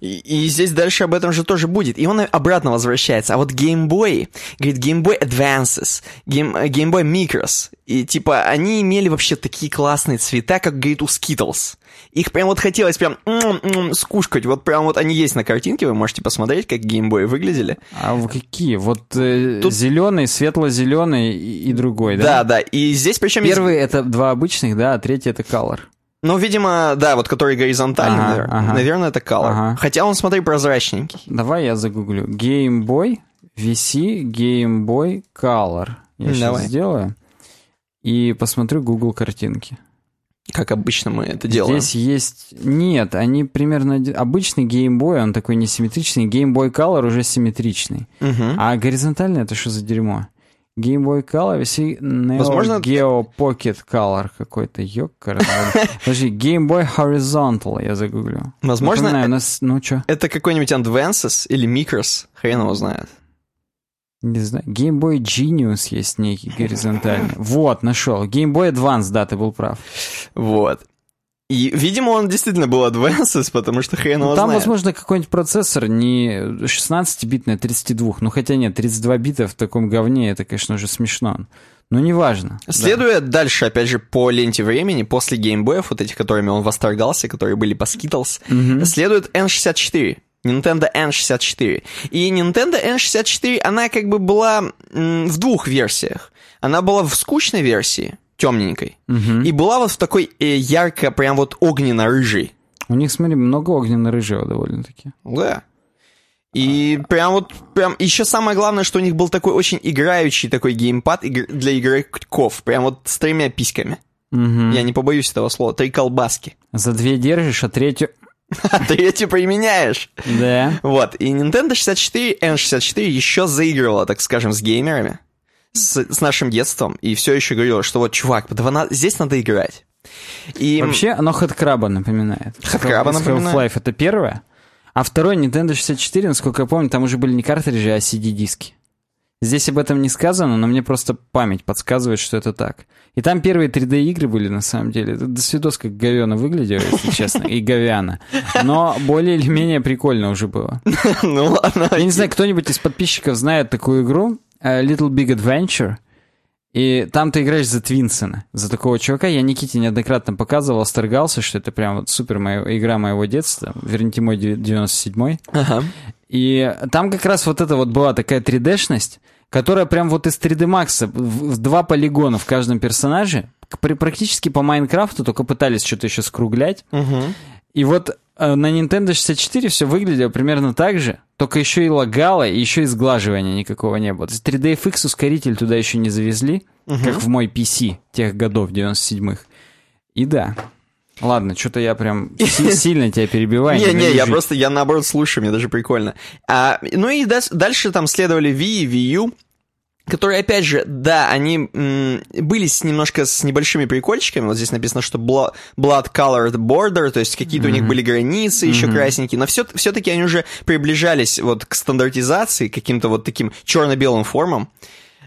И, и здесь дальше об этом же тоже будет. И он обратно возвращается. А вот Game Boy, говорит, Game Boy Advances, Game, э, Game Boy Micros, и типа они имели вообще такие классные цвета, как, говорит, у Skittles. Их прям вот хотелось прям м, м, скушкать. Вот прям вот они есть на картинке, вы можете посмотреть, как Game Boy выглядели. А какие? Вот э, Тут- зеленый, светло-зеленый и, и другой, Да, да? да. И здесь причем есть- Первый это два обычных, да, а третий это Color. Ну, видимо, да, вот который горизонтальный, Ага, наверное. ага. Наверное, это Color. Ага. Хотя он, смотри, прозрачненький. Давай я загуглю. Game Boy, VC, Game Boy Color. Я сейчас Давай. сделаю. И посмотрю Google картинки. Как обычно мы это делаем. Здесь есть... Нет, они примерно... Обычный Game Boy, он такой несимметричный. Game Boy Color уже симметричный. Мгм. А горизонтальный это что за дерьмо? Game Boy Color, VC, Neo Возможно, Geo Pocket Color какой-то. Ёкар. Подожди, Game Boy Horizontal я загуглю. Возможно, Напоминаю, у нас... Ну чё? Это какой-нибудь Advances или Micros, хрен его знает. Не знаю. Game Boy Genius есть некий горизонтальный. Вот, нашел. Game Boy Advance, да, ты был прав. Вот. И, видимо, он действительно был Advances, потому что хрен его Ну, Там, знает. возможно, какой-нибудь процессор не 16-битный, а 32. Ну, хотя нет, 32 бита в таком говне, это, конечно, уже смешно. Но неважно. Да. Следуя дальше, опять же, по ленте времени, после геймбоев, вот этих, которыми он восторгался, которые были по Skittles, Мгм. следует N64. Nintendo N64. И Nintendo N64, она как бы была в двух версиях. Она была в скучной версии, темненькой, Мгм. и была вот в такой э, ярко, прям вот огненно-рыжей. У них, смотри, много огненно-рыжего довольно-таки. Да. И прям вот, прям, еще самое главное, что у них был такой очень играющий такой геймпад игр- для игроков, прям вот с тремя письками. Мгм. Я не побоюсь этого слова, три колбаски. За две держишь, а третью... [LAUGHS] А третью применяешь. Да. Вот, и Nintendo 64, N64 еще заигрывала, так скажем, с геймерами, с, с нашим детством, и все еще говорила, что вот, чувак, да на- здесь надо играть. И Вообще, оно Хэдкраба напоминает. Хэдкраба Из напоминает. Half-Life это первое. А второй Nintendo 64, насколько я помню, там уже были не картриджи, а CD-диски. Здесь об этом не сказано, но мне просто память подсказывает, что это так. И там первые 3D-игры были, на самом деле. Это до свидос как говёно выглядело, если честно, и говяно. Но более или менее прикольно уже было. [LAUGHS] ну ладно. Я не знаю, кто-нибудь из подписчиков знает такую игру Little Big Adventure. И там ты играешь за Твинсона, за такого чувака. Я Никите неоднократно показывал, сторгался, что это прям вот супер моя, игра моего детства. Верните мой 97-й. Ага. И там как раз вот это вот была такая 3D-шность, которая прям вот из 3D Max в, в два полигона в каждом персонаже, практически по Майнкрафту, только пытались что-то еще скруглять. Угу. И вот э, на Nintendo 64 все выглядело примерно так же, только еще и лагало, и еще и сглаживания никакого не было. То есть 3DFX ускоритель туда еще не завезли, Мгм. как в мой PC тех годов, 97-х. И да. Ладно, что-то я прям си- [LAUGHS] сильно тебя перебиваю. Не, не, я просто, я наоборот слушаю, мне даже прикольно. А, ну и дальше там следовали Wii и Wii U, которые, опять же, да, они м, были с немножко с небольшими прикольчиками. Вот здесь написано, что blo- blood colored border, то есть какие-то у них были границы еще красненькие, но все, все-таки они уже приближались вот к стандартизации, к каким-то вот таким черно-белым формам.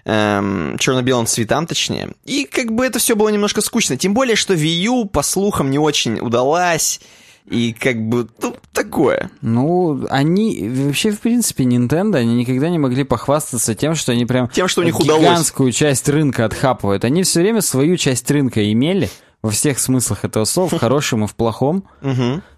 эм, черно-белым цветам, точнее. И как бы это все было немножко скучно. Тем более, что Wii U, по слухам, не очень удалась. И как бы, ну, такое. Ну, они вообще, в принципе, Nintendo, они никогда не могли похвастаться тем, что они прям Тем, что у них удалось. гигантскую часть рынка отхапывают. Они все время свою часть рынка имели, во всех смыслах этого слова, в [LAUGHS] хорошем и в плохом.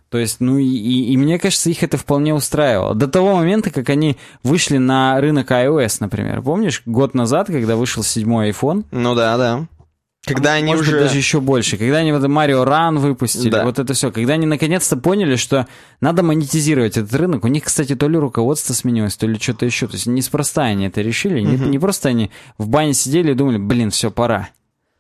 То есть, ну и, и- и мне кажется, их это вполне устраивало. До того момента, как они вышли на рынок iOS, например. Помнишь, год назад, когда вышел седьмой iPhone, Ну да, да. Когда они может уже... даже еще больше. Когда они вот Марио Ран выпустили, Да. вот это все. Когда они наконец-то поняли, что надо монетизировать этот рынок. У них, кстати, то ли руководство сменилось, то ли что-то еще. То есть неспроста они это решили. Не, не просто они в бане сидели и думали, блин, все, пора.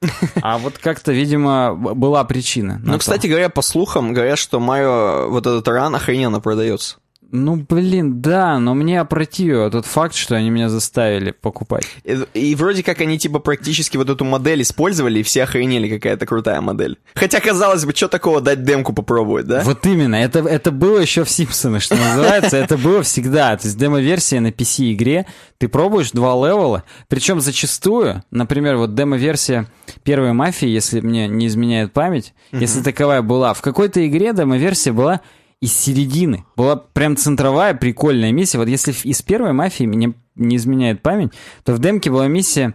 [LAUGHS] А вот как-то, видимо, была причина. на Ну, кстати говоря, по слухам, говорят, что Марио, вот этот ран охрененно продается. Ну, блин, да, но мне опротивил тот факт, что они меня заставили покупать. И, и вроде как они, типа, практически вот эту модель использовали, и все охренели, какая-то крутая модель. Хотя, казалось бы, что такого дать демку попробовать, да? Вот именно, это, это было еще в Симпсонах, что называется, это было всегда. То есть демо-версия на PC-игре, ты пробуешь два левела, причем зачастую, например, вот демо-версия первой мафии, если мне не изменяет память, если таковая была, в какой-то игре демо-версия была из середины. Была прям центровая, прикольная миссия. Вот если из первой мафии мне не изменяет память, то в демке была миссия...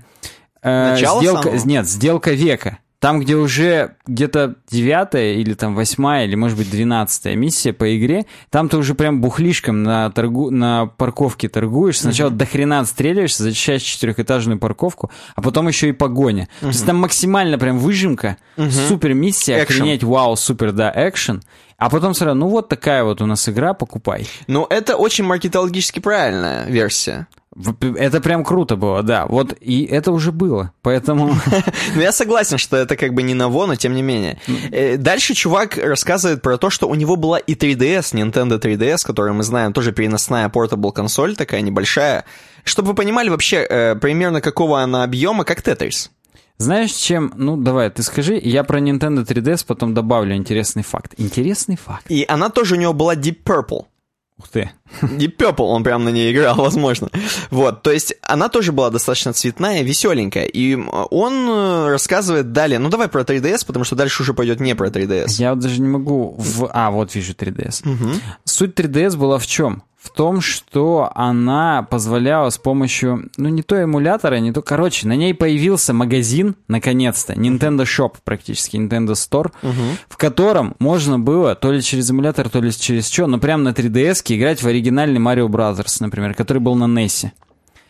э, Начало сделка, самого? Нет, сделка века. Там, где уже где-то девятая или там восьмая, или, может быть, двенадцатая миссия по игре, там ты уже прям бухлишком на, торгу... на парковке торгуешь. Сначала до хрена отстреливаешься, зачищаешь четырехэтажную парковку, а потом еще и погоня. То есть там максимально прям выжимка, супер миссия, охренеть, вау, супер, да, экшен. А потом сразу, ну вот такая вот у нас игра, покупай. Ну, это очень маркетологически правильная версия. Это прям круто было, да. Вот и это уже было. Поэтому... [LAUGHS] Ну, я согласен, что это как бы не ново, но тем не менее. Э, Дальше чувак рассказывает про то, что у него была и 3DS, Nintendo 3DS, которую мы знаем, тоже переносная портабл консоль, такая небольшая. Чтобы вы понимали вообще э, примерно какого она объема, как Tetris. Знаешь, чем... Ну, давай, ты скажи, я про Nintendo 3DS потом добавлю интересный факт. Интересный факт. И она тоже у него была Deep Purple. Ух ты. [LAUGHS] Deep Purple, он прям на ней играл, [LAUGHS] возможно. Вот, то есть она тоже была достаточно цветная, веселенькая. И он э, рассказывает далее, ну давай про 3DS, потому что дальше уже пойдет не про 3DS. Я вот даже не могу... В... А, вот вижу 3DS. Суть 3DS была в чем? В том, что она позволяла с помощью, ну, не то эмулятора, не то... Короче, на ней появился магазин, наконец-то, Nintendo Shop практически, Nintendo Store, в котором можно было то ли через эмулятор, то ли через что, но прям на 3DS играть в оригинальный Mario Brothers, например, который был на NES.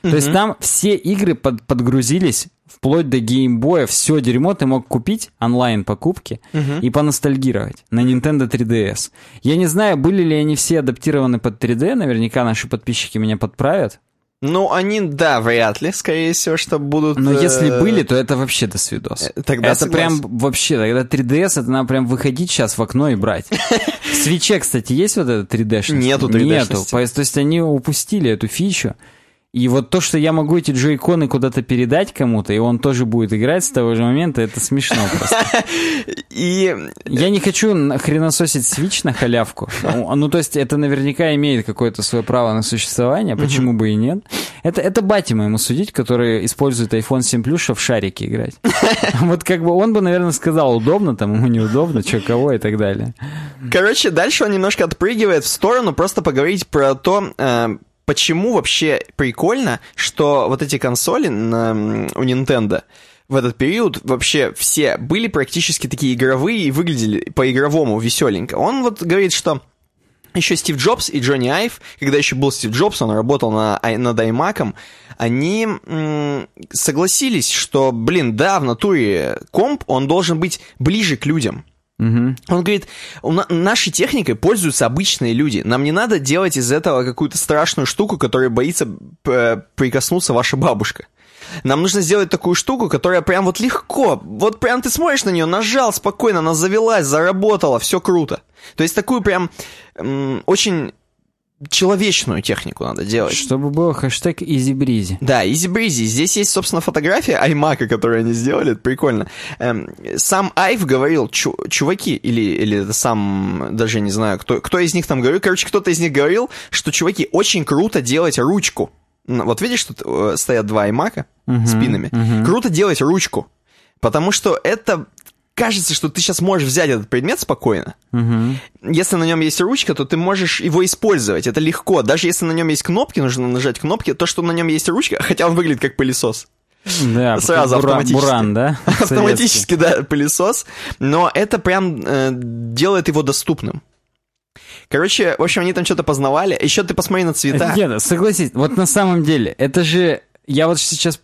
То есть там все игры под- подгрузились вплоть до геймбоя, все дерьмо ты мог купить онлайн покупки и поностальгировать на Nintendo 3DS. Я не знаю, были ли они все адаптированы под 3D, наверняка наши подписчики меня подправят. Ну, они, да, вряд ли, скорее всего, что будут... Но э, если были, то это вообще до свидос. э, тогда это согласен. прям вообще, тогда 3DS, это надо прям выходить сейчас в окно и брать. [LAUGHS] В свече, кстати, есть вот это 3D-шность? Нету 3D-шности. Нету. То есть они упустили эту фичу. И вот то, что я могу эти джойконы куда-то передать кому-то, и он тоже будет играть с того же момента, это смешно просто. [LAUGHS] И Я не хочу хренососить Switch на халявку. Ну, Ну, то есть это наверняка имеет какое-то свое право на существование, почему бы и нет. Это, это батя моему судить, который использует iPhone 7 Plus, чтобы в шарики играть. [LAUGHS] Вот как бы он бы, наверное, сказал, удобно там, ему неудобно, что, кого и так далее. Короче, дальше он немножко отпрыгивает в сторону, просто поговорить про то, э, почему вообще прикольно, что вот эти консоли на, у Nintendo в этот период вообще все были практически такие игровые и выглядели по-игровому веселенько. Он вот говорит, что еще Стив Джобс и Джонни Айв, когда еще был Стив Джобс, он работал на, над iMac, они м- согласились, что, блин, да, в натуре комп, он должен быть ближе к людям. Он говорит, на- нашей техникой пользуются обычные люди. Нам не надо делать из этого какую-то страшную штуку, которая боится п- прикоснуться ваша бабушка. Нам нужно сделать такую штуку, которая прям вот легко, вот прям ты смотришь на нее, нажал спокойно, она завелась, заработала, все круто. То есть такую прям очень человечную технику надо делать. Чтобы был хэштег EasyBreezy. Да, Breezy. Здесь есть, собственно, фотография iMac, которую они сделали, это прикольно. Эм, сам Айв говорил, чу- чуваки, или, или это сам, даже не знаю, кто, кто из них там говорил, короче, кто-то из них говорил, что, чуваки, очень круто делать ручку. Вот видишь, тут э, стоят два iMac спинами. Круто делать ручку, потому что это кажется, что ты сейчас можешь взять этот предмет спокойно. Мгм. Если на нем есть ручка, то ты можешь его использовать. Это легко. Даже если на нем есть кнопки, нужно нажать кнопки, то, что на нем есть ручка, [LAUGHS] хотя он выглядит как пылесос. Да, [LAUGHS] Сразу Бура- автоматически. Буран, да? [LAUGHS] Автоматически, да, пылесос. Но это прям э, делает его доступным. Короче, в общем, они там что-то познавали. Еще ты посмотри на цвета. Нет, согласись, вот на самом деле, это же... Я вот сейчас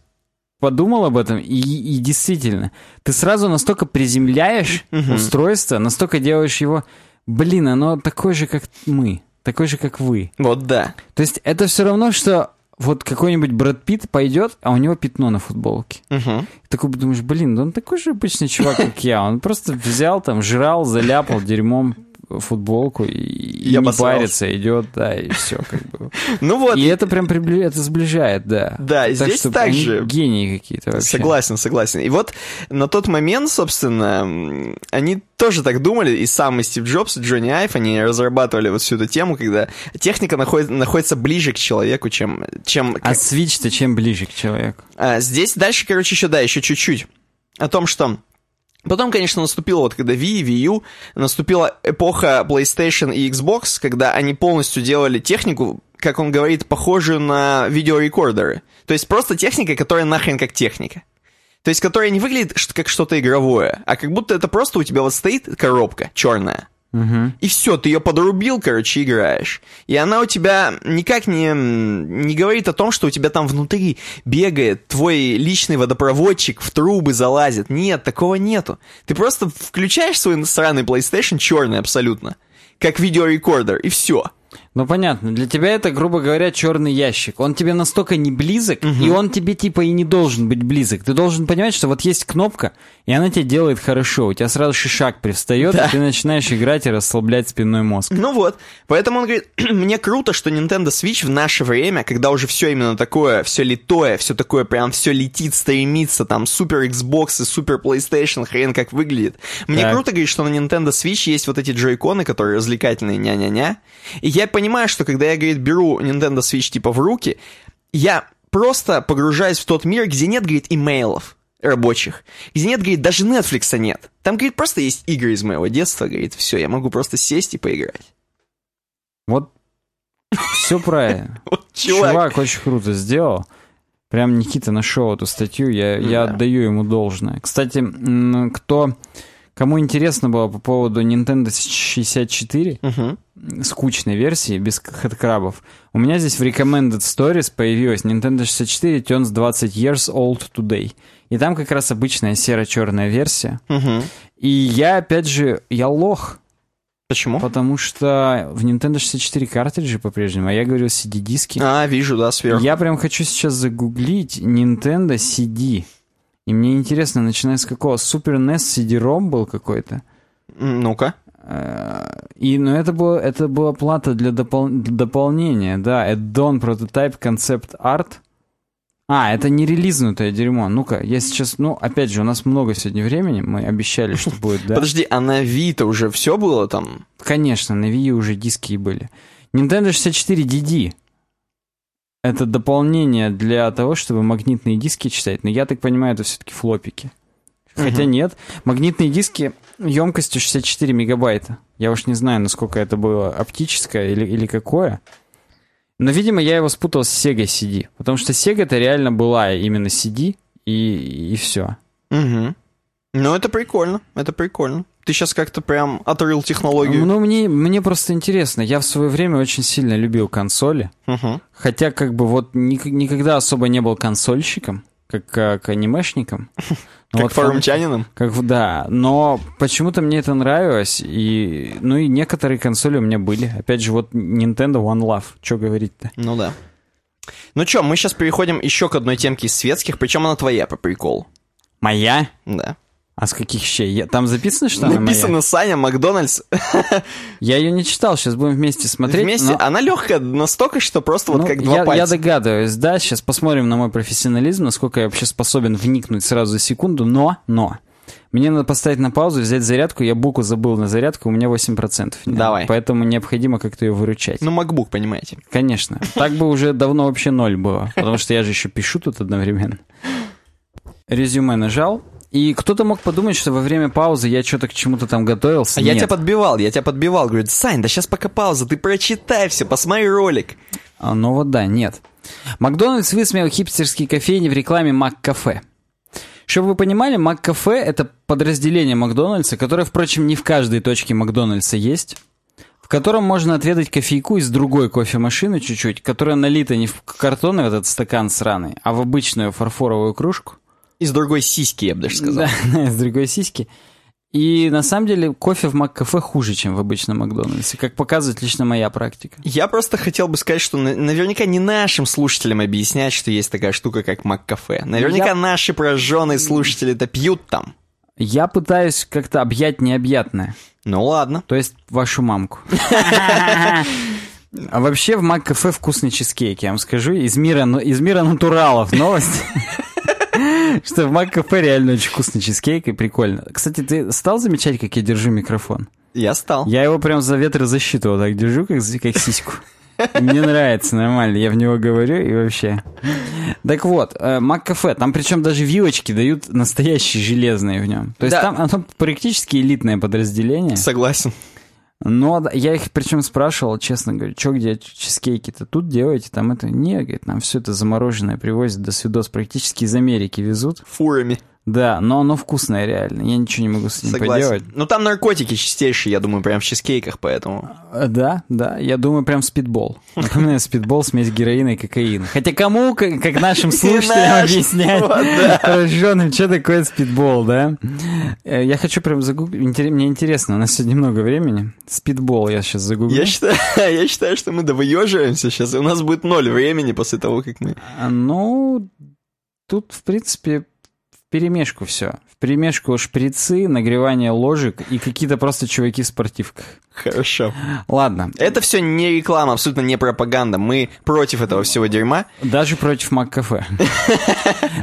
подумал об этом, и, и действительно, ты сразу настолько приземляешь устройство, настолько делаешь его... Блин, оно такое же, как мы, такое же, как вы. Вот да. То есть это все равно, что вот какой-нибудь Брэд Питт пойдет, а у него пятно на футболке. Мгм. Такой думаешь, блин, да он такой же обычный чувак, как я. Он просто взял там, жрал, заляпал дерьмом футболку и, и не парится, идет, да, и все как бы. [LAUGHS] Ну вот, И это прям прибли... это сближает, да. Да, здесь так они же. гении какие-то вообще. Согласен, согласен. И вот на тот момент, собственно, они тоже так думали, и сам и Стив Джобс, и Джонни Айв, они разрабатывали вот всю эту тему, когда техника находит- находится ближе к человеку, чем... чем А Switch-то чем ближе к человеку? А, здесь дальше, короче, еще, да, еще чуть-чуть. О том, что... Потом, конечно, наступила вот когда Wii, Wii U, наступила эпоха PlayStation и Xbox, когда они полностью делали технику, как он говорит, похожую на видеорекордеры. То есть просто техника, которая нахрен как техника. То есть которая не выглядит как что-то игровое, а как будто это просто у тебя вот стоит коробка черная. Мгм. И все, ты ее подрубил, короче, играешь. И она у тебя никак не, не говорит о том, что у тебя там внутри бегает твой личный водопроводчик, в трубы залазит. Нет, такого нету. Ты просто включаешь свой сраный PlayStation, черный абсолютно, как видеорекордер, и все. Ну понятно, для тебя это, грубо говоря, черный ящик. Он тебе настолько не близок, и он тебе типа и не должен быть близок. Ты должен понимать, что вот есть кнопка, и она тебе делает хорошо. У тебя сразу шишак привстает, Да. и ты начинаешь играть и расслаблять спинной мозг. Ну вот, поэтому он говорит, [CLEARS THROAT] мне круто, что Nintendo Switch в наше время, когда уже все именно такое, все литое, все такое прям все летит, стремится, там супер Xbox и супер PlayStation, хрен как выглядит. Мне Так. круто говорит, что на Nintendo Switch есть вот эти джойконы, которые развлекательные, ня-ня-ня. И я понимаю, что когда я, говорит, беру Nintendo Switch типа в руки, я просто погружаюсь в тот мир, где нет, говорит, имейлов рабочих, где нет, говорит, даже Netflix нет. Там, говорит, просто есть игры из моего детства, говорит, все, я могу просто сесть и поиграть. Вот все правильно. [LAUGHS] Вот чувак. Чувак очень круто сделал. Прям Никита нашел эту статью, я, я Да. отдаю ему должное. Кстати, кто, кому интересно было по поводу Nintendo 64, Мгм. скучной версии, без хэдкрабов, у меня здесь в Recommended Stories появилась Nintendo 64 turns 20 years old today. И там как раз обычная серо-черная версия. Мгм. И я, опять же, я лох, Почему? потому что в Nintendo 64 картриджи по-прежнему, а я говорил CD-диски. А, вижу, да, сверху. Я прям хочу сейчас загуглить Nintendo CD. И мне интересно, начиная с какого? Super NES CD-ROM был какой-то. Ну-ка. Э, И, ну, это, было, это была плата для, допол- для дополнения, да. Add-on Prototype Concept Art. А, это не релизнутое дерьмо. Ну-ка, я сейчас, ну, опять же, у нас много сегодня времени, мы обещали, что [LAUGHS] будет, да? Подожди, а на Вита уже все было там? Конечно, на Wii уже диски были. Nintendo 64 DD. Это дополнение для того, чтобы магнитные диски читать. Но я так понимаю, это все-таки флопики. Хотя Мгм. нет. Магнитные диски емкостью 64 мегабайта. Я уж не знаю, насколько это было оптическое или, или какое. Но, видимо, я его спутал с Sega CD. Потому что Sega это реально была именно CD, и, и все. Угу. Ну, это прикольно, это прикольно. Ты сейчас как-то прям отрыл технологию. Ну, мне, мне просто интересно. Я в свое время очень сильно любил консоли. Угу. Хотя, как бы, вот ник- никогда особо не был консольщиком, как, как анимешником. [LAUGHS] Как вот форумчанином? Как, да, но почему-то мне это нравилось, и, ну и некоторые консоли у меня были. Опять же, вот Nintendo One Love, что говорить-то? Ну да. Ну чё, мы сейчас переходим еще к одной темке из светских, причем она твоя по приколу. Моя? Да. А с каких щей? Я- Там записано, что она моя? Написано Саня Макдональдс. [LAUGHS] Я ее не читал, сейчас будем вместе смотреть. Вместе. но- Она легкая настолько, что просто вот ну, как два я, я пальца. догадываюсь, да, сейчас посмотрим на мой профессионализм, насколько я вообще способен вникнуть сразу за секунду, но, но, мне надо поставить на паузу, взять зарядку, я букву забыл на зарядку, у меня 8%. нет. Давай. Поэтому необходимо как-то ее выручать. Ну, MacBook, понимаете. Конечно. Так бы уже давно вообще ноль было, потому что я же еще пишу тут одновременно. Резюме нажал, и кто-то мог подумать, что во время паузы я что-то к чему-то там готовился. А я Нет. тебя подбивал, я тебя подбивал. Говорю, Сань, да сейчас пока пауза, ты прочитай все, посмотри ролик. А, ну вот да, нет. Макдональдс высмеял хипстерские кофейни в рекламе Мак-кафе. Чтобы вы понимали, Мак-кафе — это подразделение Макдональдса, которое, впрочем, не в каждой точке Макдональдса есть, в котором можно отведать кофейку из другой кофемашины чуть-чуть, которая налита не в картонный вот этот стакан сраный, а в обычную фарфоровую кружку. Из другой сиськи, я бы даже сказал. [LAUGHS] Да, из другой сиськи. И на самом деле кофе в Мак-кафе хуже, чем в обычном Макдональдсе, как показывает лично моя практика. Я просто хотел бы сказать, что на- наверняка не нашим слушателям объяснять, что есть такая штука, как Мак-кафе. Наверняка Я- наши прожженные слушатели-то пьют там. Я пытаюсь как-то объять необъятное. Ну ладно. То есть вашу мамку. [LAUGHS] А вообще в Мак-кафе вкусный чизкейк, я вам скажу. Из мира, из мира натуралов новость. [LAUGHS] [LAUGHS] Что в Мак-кафе реально очень вкусный чизкейк и прикольно. Кстати, ты стал замечать, как я держу микрофон? Я стал. Я его прям за ветрозащиту вот так держу, как, как сиську. Мне нравится, нормально. Я в него говорю и вообще. Так вот, э, Мак-кафе, там причем даже вилочки дают настоящие железные в нем. То есть Да. там оно практически элитное подразделение. Согласен. Но да, я их причем спрашивал, честно говоря, что где чизкейки-то тут делаете? Там это не, говорит, нам все это замороженное привозят до свидос практически из Америки везут. Фурами. Да, но оно вкусное реально, я ничего не могу с ним поделать. Согласен. Ну там наркотики чистейшие, я думаю, прям в чизкейках, поэтому... Э, Да, да, я думаю, прям спидбол. Напоминаю, спидбол, смесь героина и кокаина. Хотя кому, как, нашим [LAUGHS] слушателям, объяснять, прожженным, что такое спидбол, да? Э, Я хочу прям загуглить, мне интересно, у нас сегодня много времени. Спидбол я сейчас загуглю. Я считаю, [LAUGHS] я считаю, что мы довыеживаемся сейчас, и у нас будет ноль времени после того, как мы... А, Ну, тут, в принципе, перемешку все. В перемешку шприцы, нагревание ложек и какие-то просто чуваки в спортивках. Хорошо. Ладно, Это все не реклама, абсолютно не пропаганда. Мы против этого всего дерьма. даже против Мак-кафе. [LAUGHS]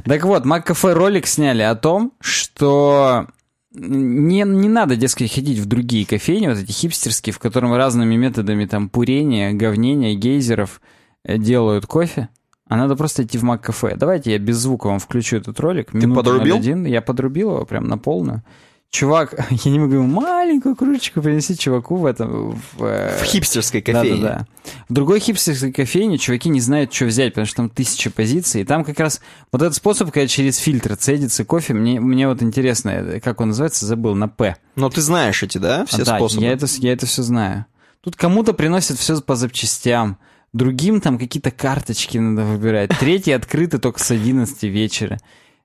Так вот, Мак-кафе ролик сняли о том, что не, не надо, дескать, ходить в другие кофейни, вот эти хипстерские, в котором разными методами там пурения, говнения, гейзеров э, делают кофе. А надо просто идти в Мак-кафе. Давайте я без звука вам включу этот ролик. Минута подрубил? 01. Я подрубил его прям на полную. Чувак, [LAUGHS] я не могу ему маленькую кружечку принести чуваку в этом... В, э, В хипстерской кофейне. да-да-да. В другой хипстерской кофейне чуваки не знают, что взять, потому что там тысяча позиций. И там как раз вот этот способ, когда через фильтр цедится кофе, мне, мне вот интересно, э, как он называется, забыл, на «П». Но ты знаешь эти, да, все А, да, способы? я это, я это все знаю. Тут кому-то приносят все по запчастям, другим там какие-то карточки надо выбирать, третий открыты только с 11 вечера.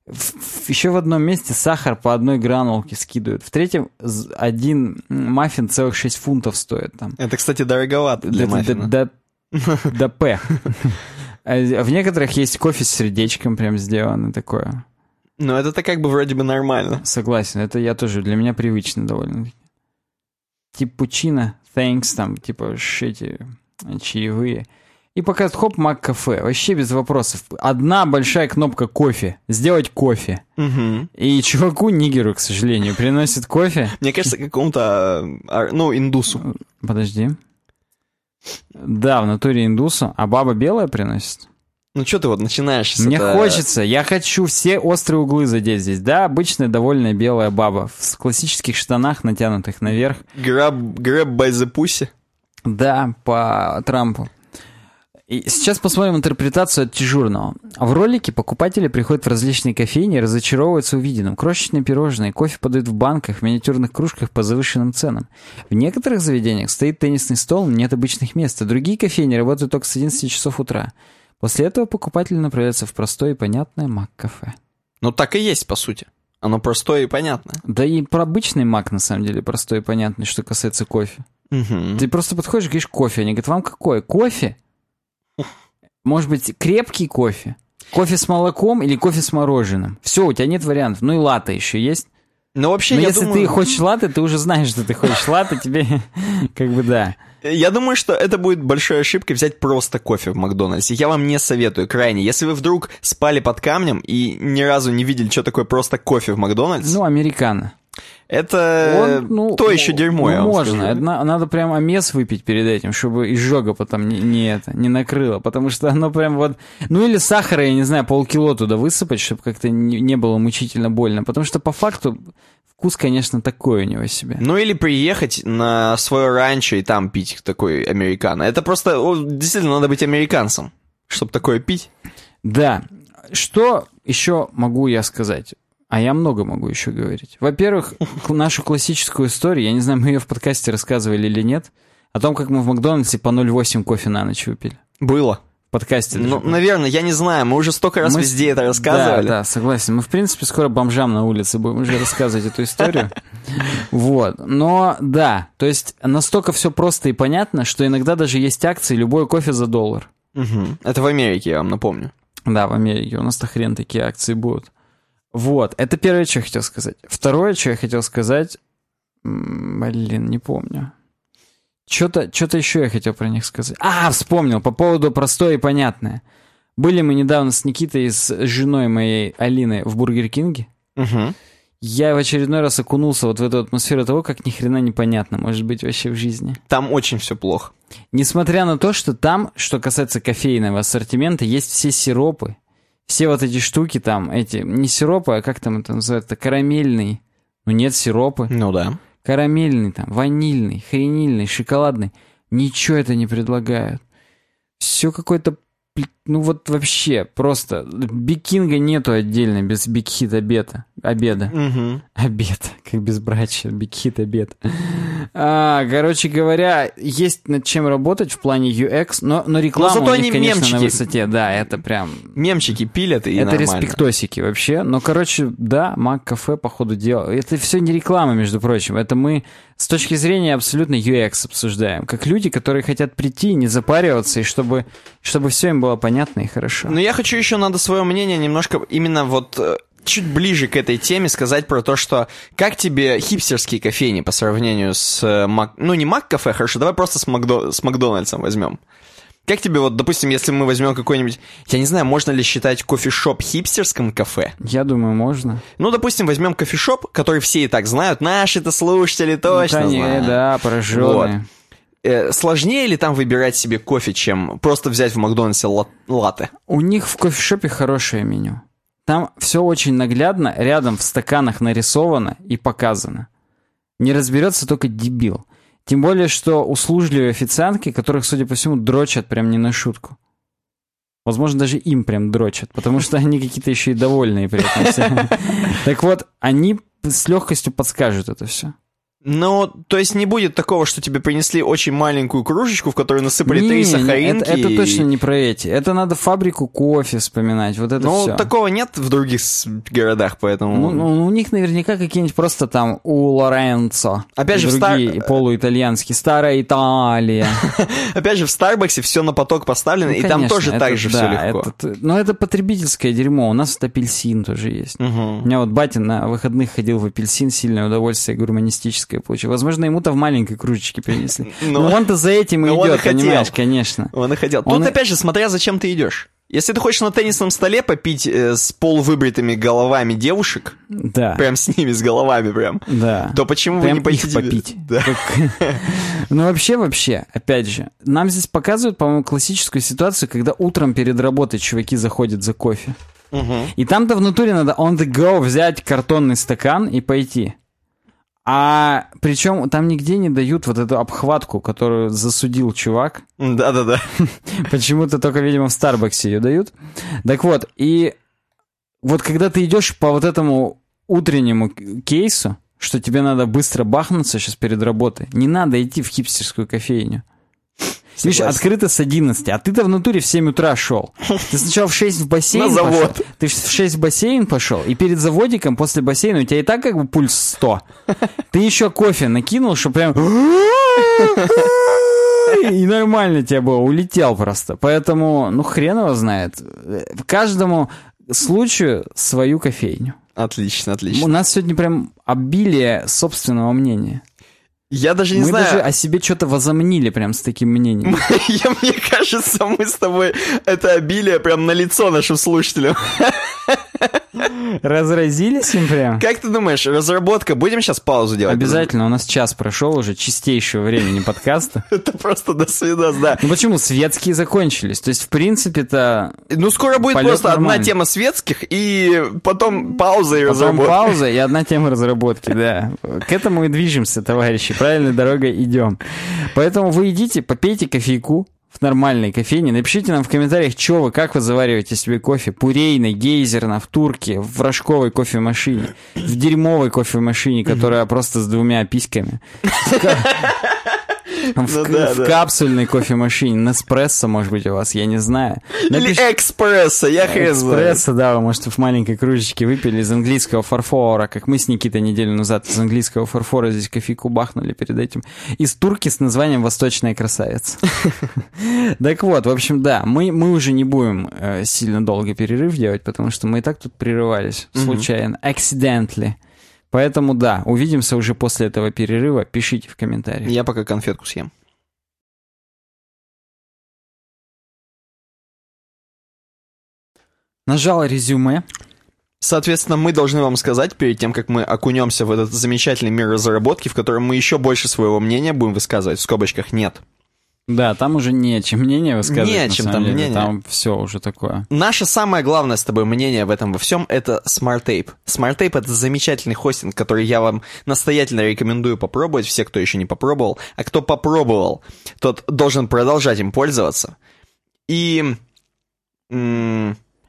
В- еще в одном месте сахар по одной гранулке скидывают. В третьем один маффин целых 6 фунтов стоит там. Это, кстати, дороговато для маффина. До [LAUGHS] П. А В некоторых есть кофе с сердечком прям сделано такое. Но это-то как бы вроде бы нормально. Согласен, это я тоже, для меня привычно довольно. Типучино, thanks, там, типа, ш- эти э, чаевые. И пока хоп, мак кафе. Вообще без вопросов. Одна большая кнопка кофе. Сделать кофе. Мгм. И чуваку нигеру, к сожалению, приносит кофе. [LAUGHS] Мне кажется, какому-то, а, ну, индусу. Подожди. Да, в натуре индусу. А баба белая приносит? Ну, что ты вот начинаешь Мне это- хочется, я хочу все острые углы задеть здесь. Да, обычная довольная белая баба в классических штанах, натянутых наверх. Grab, grab by the pussy. Да, по Трампу. И сейчас посмотрим интерпретацию от дежурного. В ролике покупатели приходят в различные кофейни и разочаровываются увиденным. Крошечные пирожные, кофе подают в банках, в миниатюрных кружках по завышенным ценам. В некоторых заведениях стоит теннисный стол, нет обычных мест, а другие кофейни работают только с 11 часов утра. После этого покупатели направляются в простое и понятное мак-кафе. Ну так и есть, по сути. Оно простое и понятное. Да и про обычный мак, на самом деле, простой и понятный, что касается кофе. Угу. Ты просто подходишь и говоришь кофе. Они говорят, вам какой? Кофе? Может быть, крепкий кофе? Кофе с молоком или кофе с мороженым? Все, у тебя нет вариантов. Ну и латте еще есть. Ну вообще, Но я если думаю... ты хочешь латте, ты уже знаешь, что ты хочешь латте, тебе [LAUGHS] как бы да. Я думаю, что это будет большой ошибкой взять просто кофе в Макдональдсе. Я вам не советую крайне. Если вы вдруг спали под камнем и ни разу не видели, что такое просто кофе в Макдональдсе, Ну, американо. Это Он, ну, то еще ну, дерьмо, я ну, вам можно. скажу. На- надо прям омес выпить перед этим, чтобы изжога потом не, не это, не накрыло. Потому что оно прям вот... Ну или сахара, я не знаю, полкило туда высыпать, чтобы как-то не, не было мучительно больно. Потому что по факту вкус, конечно, такой у него себе. Ну или приехать на свое ранчо и там пить такой американо. Это просто, действительно, надо быть американцем, чтобы такое пить. Да. Что еще могу я сказать? А я много могу еще говорить. Во-первых, нашу классическую историю, я не знаю, мы ее в подкасте рассказывали или нет, о том, как мы в Макдональдсе по 0,8 кофе на ночь выпили. Было. В подкасте. Ну, наверное, я не знаю, мы уже столько раз Мы- везде это рассказывали. Да, да, согласен. Мы, в принципе, скоро бомжам на улице будем уже рассказывать эту историю. Вот. Но, да, то есть настолько все просто и понятно, что иногда даже есть акции любой кофе за доллар. Это в Америке, я вам напомню. Да, в Америке. У нас-то хрен такие акции будут. Вот. Это первое, что я хотел сказать. Второе, что я хотел сказать... Блин, не помню. Что-то что еще я хотел про них сказать. А, вспомнил. По поводу простое и понятное. Были мы недавно с Никитой и с женой моей Алиной в Бургер Кинге. Мгм. Я в очередной раз окунулся вот в эту атмосферу того, как ни хрена непонятно может быть вообще в жизни. Там очень все плохо. Несмотря на то, что там, что касается кофейного ассортимента, есть все сиропы, все вот эти штуки там, эти, не сиропы, а как там это называется, карамельный. Ну нет, сиропы. Ну да. Карамельный там, ванильный, хренильный, шоколадный. Ничего это не предлагают. Все какое-то, ну вот вообще, просто. Бикинга нету отдельно без бигхит обеда. Обеда. Мгм. Обед, как безбрачие, бигхит обед. А, короче говоря, есть над чем работать в плане UX, но, но реклама зато у них, они конечно, на мемчики. высоте. Да, это прям... Мемчики пилят и это нормально. респектосики вообще. Но, короче, да, Мак Кафе, по ходу дела. Это все не реклама, между прочим. Это мы с точки зрения абсолютно UX обсуждаем. Как люди, которые хотят прийти, не запариваться, и чтобы, чтобы все им было понятно и хорошо. Но я хочу еще, надо свое мнение немножко именно вот э, чуть ближе к этой теме сказать про то, что как тебе хипстерские кофейни по сравнению с э, Мак... Ну, не Мак-кафе, хорошо, давай просто с, Макдо... с Макдональдсом возьмем. Как тебе вот, допустим, если мы возьмем какой-нибудь... Я не знаю, можно ли считать кофешоп хипстерским кафе? Я думаю, можно. Ну, допустим, возьмем кофешоп, который все и так знают. Наши-то слушатели точно Ну, конечно, знают. Да, пораженные. Э, сложнее ли там выбирать себе кофе, чем просто взять в Макдональдсе ла- латте? У них в кофешопе хорошее меню. Там все очень наглядно, рядом в стаканах нарисовано и показано. Не разберется только дебил. Тем более, что услужливые официантки, которых, судя по всему, дрочат прям не на шутку. Возможно, даже им прям дрочат, потому что они какие-то еще и довольные при этом. [LAUGHS] Так вот, они с легкостью подскажут это все. Ну, то есть не будет такого, что тебе принесли очень маленькую кружечку, в которую насыпали три сахаринки. это, это и- точно не про эти. Это надо фабрику кофе вспоминать. Вот это Ну, все. такого нет в других городах, поэтому... Ну, ну, у них наверняка какие-нибудь просто там у Лоренцо. Опять же, в другие Стар- полуитальянские. Старая Италия. [LAUGHS] Опять же, в Старбаксе все на поток поставлено, Ну, и там тоже это- так же все легко. это- но это потребительское дерьмо. У нас вот апельсин тоже есть. У меня вот батя на выходных ходил в апельсин, сильное удовольствие гурманистическое получил. Возможно, ему-то в маленькой кружечке принесли. [LAUGHS] Ну, Но он-то за этим и ну, он идет, понимаешь, конечно. Он и хотел. Он Тут, и- опять же, смотря зачем ты идешь. Если ты хочешь на теннисном столе попить э, с полувыбритыми головами девушек, Да. прям с ними, с головами прям, Да. то почему вы Прям не пойти попить. [LAUGHS] Да. [LAUGHS] Ну, вообще, вообще, опять же, нам здесь показывают, по-моему, классическую ситуацию, когда утром перед работой чуваки заходят за кофе. Мгм. И там-то внутри надо on the go взять картонный стакан и пойти. А причем там нигде не дают вот эту обхватку, которую засудил чувак. Да-да-да. [LAUGHS] Почему-то только, видимо, в Старбаксе ее дают. Так вот, и вот когда ты идешь по вот этому утреннему кейсу, что тебе надо быстро бахнуться сейчас перед работой, не надо идти в хипстерскую кофейню. Видишь, открыто с 11, а ты-то в натуре в 7 утра шел. Ты сначала в 6 в бассейн На завод. пошел. Ты в 6 в бассейн пошел, и перед заводиком после бассейна у тебя и так как бы пульс 100. Ты еще кофе накинул, что прям... И нормально тебе было, улетел просто. Поэтому, ну, хрен его знает. Каждому случаю свою кофейню. Отлично, отлично. У нас сегодня прям обилие собственного мнения. Я даже не Мы знаю. даже о себе что-то возомнили прям с таким мнением. [LAUGHS] Я, мне кажется, мы с тобой это обилие прям на лицо нашим слушателям. [LAUGHS] Разразились им прям? Как ты думаешь, разработка, будем сейчас паузу делать? Обязательно, у нас час прошел уже чистейшего времени подкаста. [LAUGHS] Это просто до свидания, да. Ну почему? Светские закончились. То есть, в принципе-то, Ну, скоро будет просто одна тема светских, и потом пауза и потом разработка. пауза и одна тема разработки, да. К этому и движемся, товарищи. Правильной дорогой идем. Поэтому вы идите, попейте кофейку в нормальной кофейне. Напишите нам в комментариях, что вы, как вы завариваете себе кофе. Пурейной, гейзерно, в турке, в рожковой кофемашине, в дерьмовой кофемашине, которая просто с двумя письками. В, Ну да, в да. капсульной кофемашине, Неспрессо, может быть, у вас, я не знаю. Или Напишите- экспресса, я хрен знает. Эспрессо, да, вы, может, в маленькой кружечке выпили из английского фарфора, как мы с Никитой неделю назад из английского фарфора здесь кофейку бахнули перед этим. Из турки с названием «Восточная красавица». [LAUGHS] Так вот, в общем, да, мы, мы уже не будем э, сильно долго перерыв делать, потому что мы и так тут прерывались случайно, accidentally. Поэтому, да, увидимся уже после этого перерыва. Пишите в комментариях. Я пока конфетку съем. Нажал резюме. Соответственно, мы должны вам сказать, перед тем, как мы окунемся в этот замечательный мир разработки, в котором мы еще больше своего мнения будем высказывать, в скобочках нет. Да, там уже не о чем мнение высказывать. Не о чем там деле. мнение. Там все уже такое. Наше самое главное с тобой мнение в этом во всем — это SmartTape. SmartTape — это замечательный хостинг, который я вам настоятельно рекомендую попробовать, все, кто еще не попробовал. А кто попробовал, тот должен продолжать им пользоваться. И...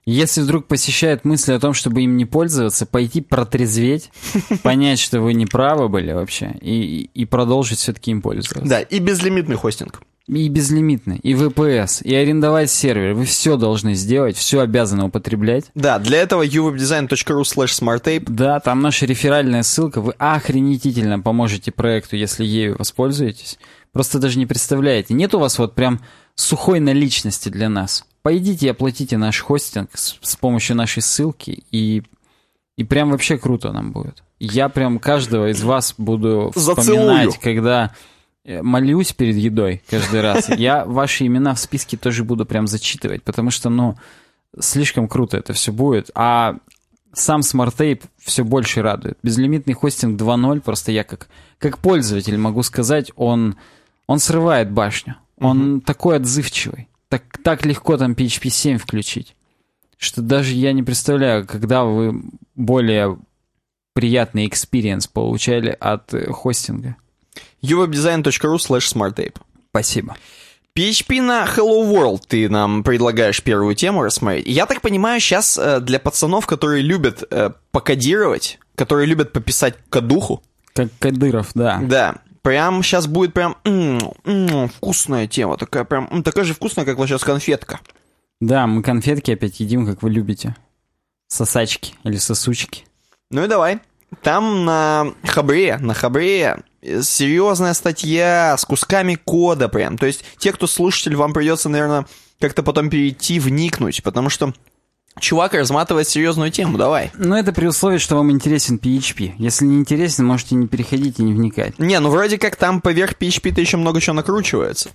Если вдруг посещают мысли о том, чтобы им не пользоваться, пойти протрезветь, [LAUGHS] понять, что вы не правы были вообще, и, и продолжить все-таки им пользоваться. Да, и безлимитный хостинг. И безлимитно, и VPS, и арендовать сервер. Вы все должны сделать, все обязаны употреблять. Да, для этого uwebdesign.ru slash smarttape. Да, там наша реферальная ссылка. Вы охренительно поможете проекту, если ею воспользуетесь. Просто даже не представляете. Нет у вас вот прям сухой наличности для нас. Пойдите и оплатите наш хостинг с, с помощью нашей ссылки, и, и прям вообще круто нам будет. Я прям каждого из вас буду Зацелую. вспоминать, когда э, молюсь перед едой каждый раз. Я ваши имена в списке тоже буду прям зачитывать, потому что, ну, слишком круто это все будет. А сам SmartTape все больше радует. Безлимитный хостинг 2.0, просто я как, как пользователь могу сказать, он, он срывает башню. Он такой отзывчивый. Так, так легко там PHP 7 включить, что даже я не представляю, когда вы более приятный experience получали от э, хостинга. uwebdesign.ru slash smartape. Спасибо. PHP на Hello World ты нам предлагаешь первую тему рассмотреть. Я так понимаю, сейчас для пацанов, которые любят э, покодировать, которые любят пописать кадуху, Как Кадыров, да. да, прям сейчас будет прям вкусная тема, такая прям такая же вкусная, как вот сейчас конфетка. Да, мы конфетки опять едим, как вы любите. Сосачки или сосучки. Ну и давай. Там на Хабре, на Хабре э, серьезная статья с кусками кода прям. То есть те, кто слушатель, вам придется, наверное, как-то потом перейти, вникнуть, потому что чувак разматывает серьезную тему. Давай. Но это при условии, что вам интересен PHP. Если не интересен, можете не переходить и не вникать. Не, ну вроде как там поверх PHP-то еще много чего накручивается.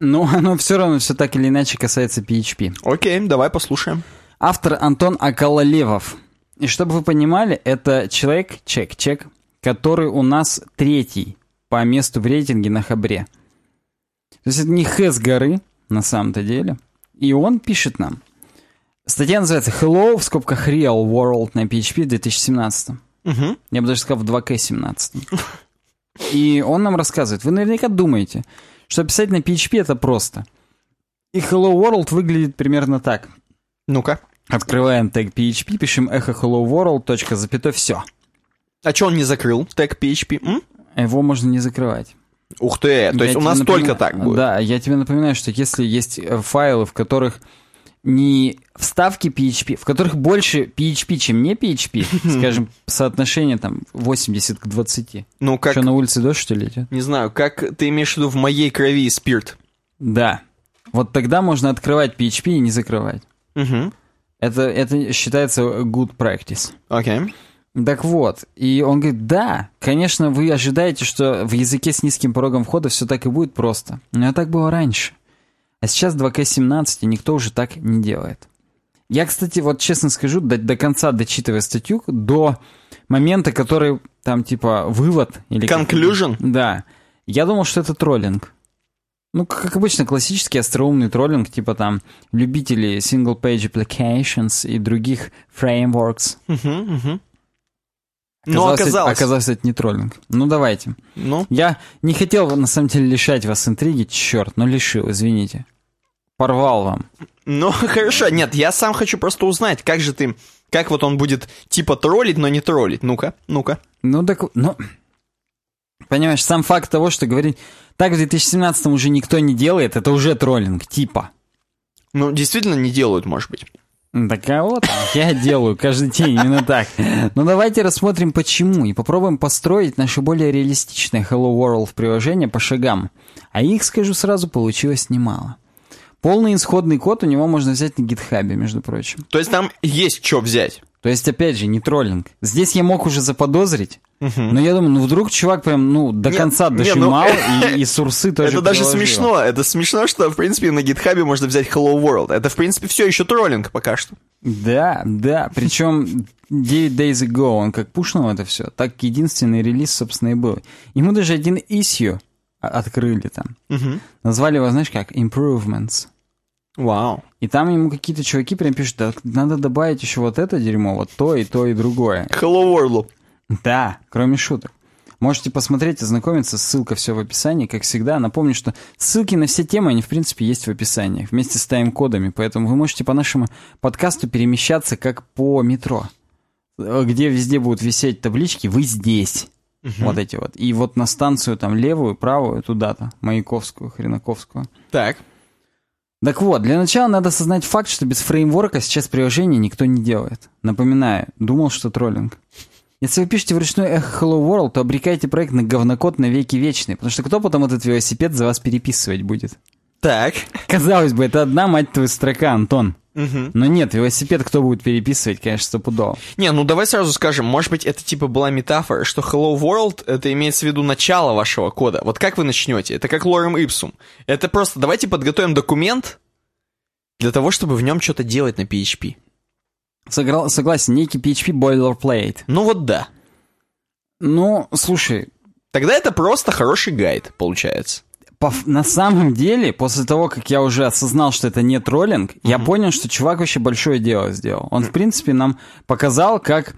Но [LAUGHS] оно все равно все так или иначе касается PHP. Окей, давай послушаем. Автор Антон Акалалевов. И чтобы вы понимали, это человек, чек, чек, который у нас третий по месту в рейтинге на Хабре. То есть это не Х с горы, на самом-то деле. И он пишет нам. Статья называется Hello, в скобках Real World на PHP в 2017. Мгм. Я бы даже сказал, в 2К17. И он нам рассказывает, вы наверняка думаете, что писать на PHP это просто. И Hello World выглядит примерно так. Ну-ка. Открываем тег PHP, пишем echo hello world, точка, запятой, все. А что он не закрыл? Тег PHP? М? Его можно не закрывать. Ух ты, то Я есть у нас напомина- только так будет. Да, я тебе напоминаю, что если есть э, файлы, в которых не вставки PHP, в которых больше PHP, чем не PHP, [LAUGHS] скажем, соотношение там 80 к 20. Ну, как, Что, на улице дождь, что ли, идет? не знаю, как ты имеешь в виду в моей крови спирт? Да. Вот тогда можно открывать PHP и не закрывать. Угу. Это, это считается good practice. Окей. Так вот, и он говорит, да, конечно, вы ожидаете, что в языке с низким порогом входа все так и будет просто. Но так было раньше. А сейчас 2К17, и никто уже так не делает. Я, кстати, вот честно скажу, до, до конца дочитывая статью, до момента, который там типа вывод или... Conclusion? Да. Я думал, что это троллинг. Ну, как обычно, классический остроумный троллинг, типа там любители single-page applications и других frameworks. Угу, угу. Но Оказалось, это- оказалось. оказалось, это не троллинг. Ну, давайте. Ну, Я не хотел, на самом деле, лишать вас интриги, черт, но лишил, извините. Порвал вам. ну, [LAUGHS] хорошо. Нет, я сам хочу просто узнать, как же ты... Как вот он будет типа троллить, но не троллить. Ну-ка, ну-ка. Ну, так, ну... Понимаешь, сам факт того, что говорить, так в 2017 уже никто не делает, это уже троллинг, типа. Ну, действительно не делают, может быть. Так а вот, я делаю каждый день именно так. Но давайте рассмотрим почему и попробуем построить наше более реалистичное Hello World приложение по шагам. А их, скажу сразу, получилось немало. Полный исходный код у него можно взять на гитхабе, между прочим. То есть там есть что взять. То есть, опять же, не троллинг. Здесь я мог уже заподозрить, но я думаю, ну вдруг чувак прям, ну, до Не, конца дожимал ну, [LAUGHS] и, и сурсы тоже это даже приложил. смешно. Это смешно, что, в принципе, на гитхабе можно взять Hello World. Это, в принципе, все еще троллинг пока что. Да, да, причем 9 days ago он как пушнул это все, так единственный релиз, собственно, и был. Ему даже один issue открыли там. Мгм. Назвали его, знаешь как, improvements. Вау. И там ему какие-то чуваки прям пишут, да, надо добавить еще вот это дерьмо, вот то и то и другое. Hello World. Да, кроме шуток. Можете посмотреть, ознакомиться, ссылка все в описании, как всегда. Напомню, что ссылки на все темы, они, в принципе, есть в описании, вместе с тайм-кодами, поэтому вы можете по нашему подкасту перемещаться как по метро, Э, где везде будут висеть таблички «Вы здесь». Вот эти вот. И вот на станцию там левую, правую, туда-то, Маяковскую, Хренаковскую. Так. Так вот, для начала надо осознать факт, что без фреймворка сейчас приложение никто не делает. Напоминаю, думал, что троллинг. Если вы пишете вручную Echo Hello World, то обрекаете проект на говнокод на веки вечные, потому что кто потом этот велосипед за вас переписывать будет? Так. Казалось бы, это одна, мать твою, строка, Антон. Мгм. Но нет, велосипед кто будет переписывать, конечно, стопудово. Не, ну давай сразу скажем, может быть, это типа была метафора, что Hello World это имеется в виду начало вашего кода. Вот как вы начнете? Это как лорем ipsum. Это просто давайте подготовим документ для того, чтобы в нем что-то делать на PHP. Согра- Согласен, некий PHP boilerplate. Ну вот да. Ну, слушай, Тогда это просто хороший гайд, получается. по на самом деле, после того, как я уже осознал, что это не троллинг, я понял, что чувак вообще большое дело сделал. Он, в принципе, нам показал, как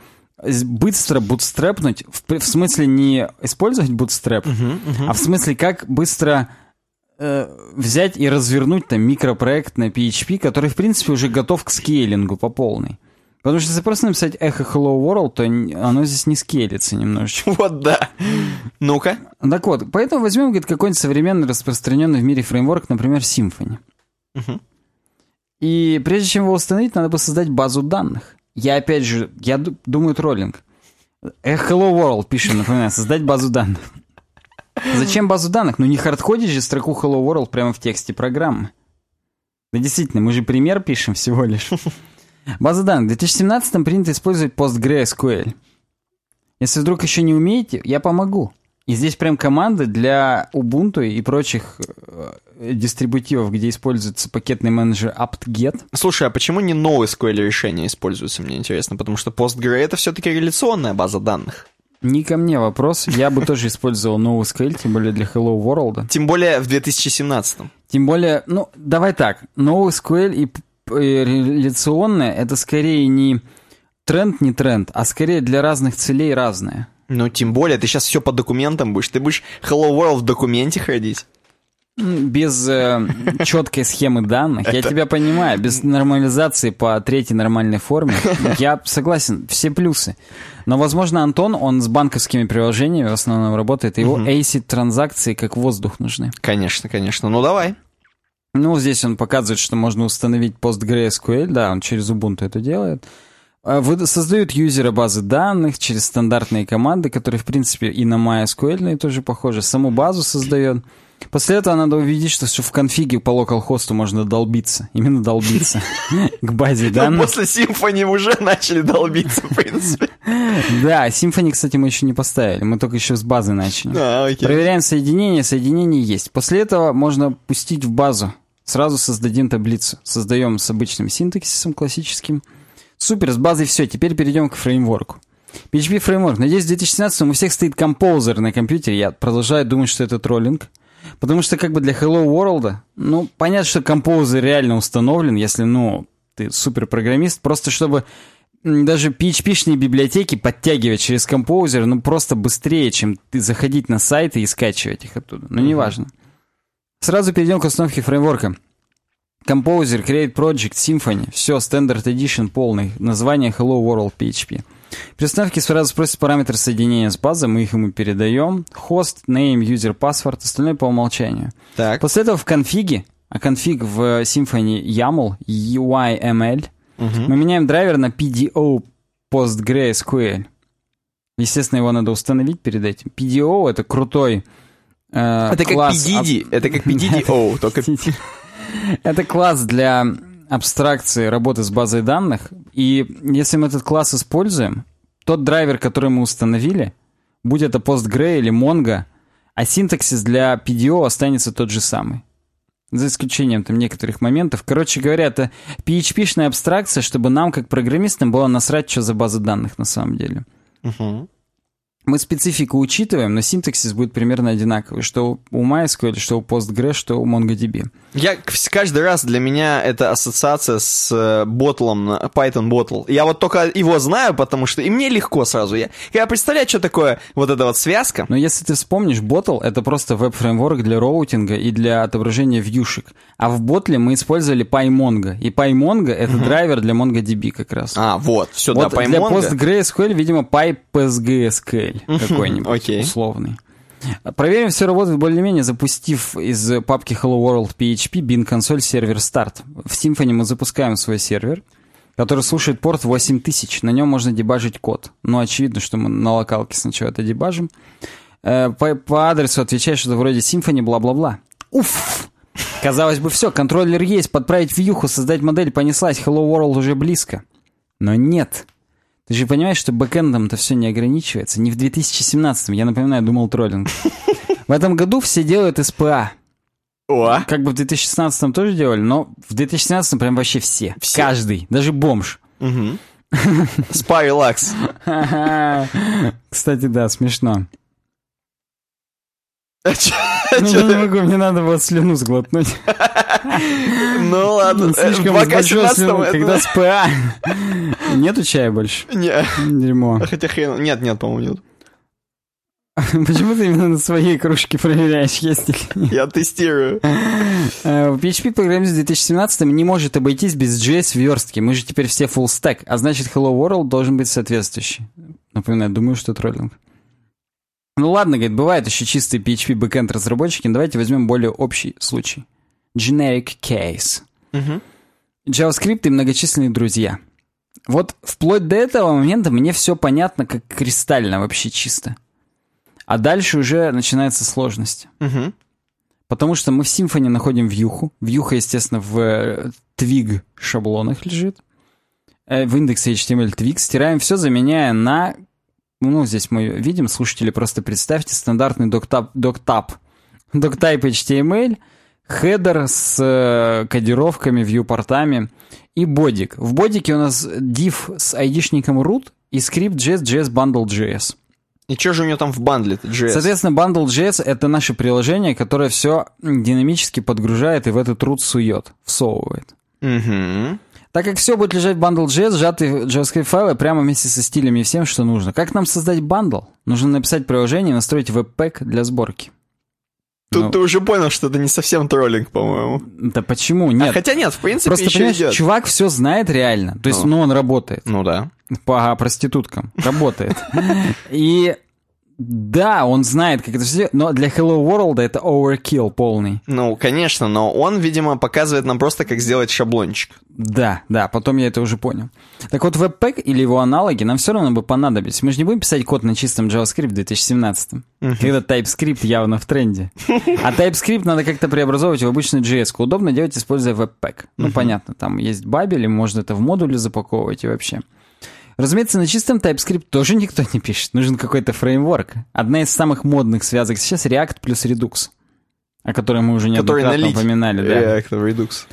быстро бутстрепнуть, в, в смысле не использовать бутстреп, а в смысле как быстро э, взять и развернуть там микропроект на PHP, который, в принципе, уже готов к скейлингу по полной. Потому что если просто написать Echo Hello World, то оно здесь не скейлится немножечко. Вот да. Ну-ка. Так вот, поэтому возьмем говорит, какой-нибудь современный распространенный в мире фреймворк, например, Symfony. Мгм. И прежде чем его установить, надо бы создать базу данных. Я опять же, я ду- думаю троллинг. Э, Hello World пишем, напоминаю, создать базу данных. Зачем базу данных? Ну не хардкодить же строку Hello World прямо в тексте программы. Да действительно, мы же пример пишем всего лишь. База данных. В 2017 принято использовать PostgreSQL. Если вдруг еще не умеете, я помогу. И здесь прям команды для Ubuntu и прочих э, дистрибутивов, где используется пакетный менеджер apt-get. Слушай, а почему не NoSQL решения используются, мне интересно? Потому что PostgreSQL это все-таки реляционная база данных. Не ко мне вопрос. Я бы тоже использовал NoSQL, тем более для Hello World. Тем более в 2017. Тем более, ну, давай так. NoSQL и п- и реляционное — это скорее не тренд не тренд, а скорее для разных целей разное. Ну, тем более, ты сейчас все по документам будешь. Ты будешь Hello World в документе ходить. Без э, [LAUGHS] четкой схемы данных, я тебя понимаю, без нормализации по третьей нормальной форме, [LAUGHS] я согласен, все плюсы. Но, возможно, Антон, он с банковскими приложениями в основном работает, его ACID транзакции как воздух нужны. Конечно, конечно. Ну, давай. Ну, здесь он показывает, что можно установить PostgreSQL, да, он через Ubuntu это делает. А, вы- Создают юзера базы данных через стандартные команды, которые, в принципе, и на MySQL тоже похожи. Саму базу создает. После этого надо увидеть, что в конфиге по localhost можно долбиться. Именно долбиться. [LAUGHS] К базе Ну, данных. после Symfony уже начали долбиться, в принципе. [LAUGHS] Да, Symfony, кстати, мы еще не поставили. Мы только еще с базы начали. А. Проверяем соединение, соединение есть. После этого можно пустить в базу. Сразу создадим таблицу. Создаем с обычным синтаксисом классическим. Супер, с базой все. Теперь перейдем к фреймворку. PHP фреймворк. Надеюсь, в 2017 у всех стоит композер на компьютере. Я продолжаю думать, что это троллинг. Потому что как бы для Hello World, ну, понятно, что композер реально установлен, если, ну, ты суперпрограммист, просто чтобы даже PHP-шные библиотеки подтягивать через композер, ну, просто быстрее, чем ты заходить на сайты и скачивать их оттуда. Ну, неважно. Сразу перейдем к установке фреймворка. Composer, Create Project, Symfony. Все, Standard Edition полный. Название Hello World PHP. При установке сразу спросит параметр соединения с базой, мы их ему передаем. Host, name, user, password, остальное по умолчанию. Так. После этого в конфиге, а конфиг в Symfony YAML, UIML, мы меняем драйвер на PDO PostgreSQL. Естественно, его надо установить перед этим. PDO — это крутой э, Это как класс PDD. Это как PDD-O, [LAUGHS] только... [LAUGHS] это класс для абстракции работы с базой данных. И если мы этот класс используем, тот драйвер, который мы установили, будь это Postgre или Mongo, а синтаксис для PDO останется тот же самый. За исключением там некоторых моментов. Короче говоря, это PHP-шная абстракция, чтобы нам, как программистам, было насрать, что за база данных на самом деле. Мгм. Мы специфику учитываем, но синтаксис будет примерно одинаковый, что у MySQL, что у Postgre, что у MongoDB. Я каждый раз для меня это ассоциация с э, ботлом, Python Bottle. Я вот только его знаю, потому что и мне легко сразу. Я, я представляю, что такое вот эта вот связка. Но если ты вспомнишь, Bottle — это просто веб-фреймворк для роутинга и для отображения вьюшек. А в Ботле мы использовали PyMongo. И PyMongo — это драйвер для MongoDB как раз. А, вот, все, вот да, для PyMongo. PostgreSQL, видимо, PyPSGSQL какой-нибудь окей. условный. Проверим, все работает более-менее, запустив из папки Hello World PHP bin консоль сервер старт. В Symfony мы запускаем свой сервер, который слушает порт 8000. На нем можно дебажить код. Ну, очевидно, что мы на локалке сначала это дебажим. Э, По, по адресу отвечает что-то вроде Symfony, бла-бла-бла. Уф! Казалось бы, все, контроллер есть, подправить вьюху, создать модель, понеслась, Hello World уже близко. Но нет. Ты же понимаешь, что бэкэндом-то все не ограничивается. Не в 2017-м, я напоминаю, думал троллинг. В этом году все делают СПА. О, Как бы в 2016-м тоже делали, но в 2017-м прям вообще все. Все. Каждый, даже бомж. мгм. Spy Relax. [LAUGHS] Кстати, да, смешно. Ну, я не могу, мне надо было слюну сглотнуть. Ну ладно, э, Слишком в с большой 18 слюной, это- когда СПА. Нету чая больше? Не, Дерьмо. хотя хрен... Нет, нет, по-моему, нет. Почему ты именно на своей кружке проверяешь, есть или нет? Я тестирую. Э, PHP программист в 2017 не может обойтись без JS верстки. Мы же теперь все full stack, а значит Hello World должен быть соответствующий. Напоминаю, думаю, что троллинг. Ну ладно, говорит, бывают еще чистые PHP бэкэнд разработчики, но давайте возьмем более общий случай. Generic case. Мгм. JavaScript и многочисленные друзья. Вот вплоть до этого момента мне все понятно как кристально, вообще чисто. А дальше уже начинается сложность. Мгм. Потому что мы в Symfony находим вьюху. Вьюха, естественно, в э, twig шаблонах лежит. Э, В индексе HTML twig. Стираем все, заменяя на... Ну, здесь мы видим, слушатели, просто представьте, стандартный doctap, doctap, doctype HTML, header с э, кодировками, вьюпортами и бодик. В бодике у нас div с айдишником root и скрипт JS, JS bundle.js. И что же у него там в бандле-то, JS? Соответственно, Bundle.js — это наше приложение, которое все динамически подгружает и в этот root сует, всовывает. Мгм. Так как все будет лежать в Bundle.js, сжатые JavaScript файлы прямо вместе со стилями и всем, что нужно. Как нам создать бандл? Нужно написать приложение и настроить веб-пэк для сборки. Тут Ну. ты уже понял, что это не совсем троллинг, по-моему. Да почему? Нет. А хотя нет, в принципе, Просто, еще понимаешь, идет. чувак все знает реально. То есть, Ну. ну, он работает. Ну да. По проституткам. Работает. [LAUGHS] И да, он знает, как это все но для Hello World это overkill полный. Ну, конечно, но он, видимо, показывает нам просто, как сделать шаблончик. Да, да, потом я это уже понял. Так вот, Webpack или его аналоги нам все равно бы понадобились. Мы же не будем писать код на чистом JavaScript в 2017 когда TypeScript явно в тренде. А TypeScript надо как-то преобразовывать в обычную JS. -ку. Удобно делать, используя Webpack. Ну, понятно, там есть бабель, можно это в модуле запаковывать и вообще. Разумеется, на чистом TypeScript тоже никто не пишет. Нужен какой-то фреймворк. Одна из самых модных связок сейчас React плюс Redux, о которой мы уже неоднократно упоминали. Да. React Redux.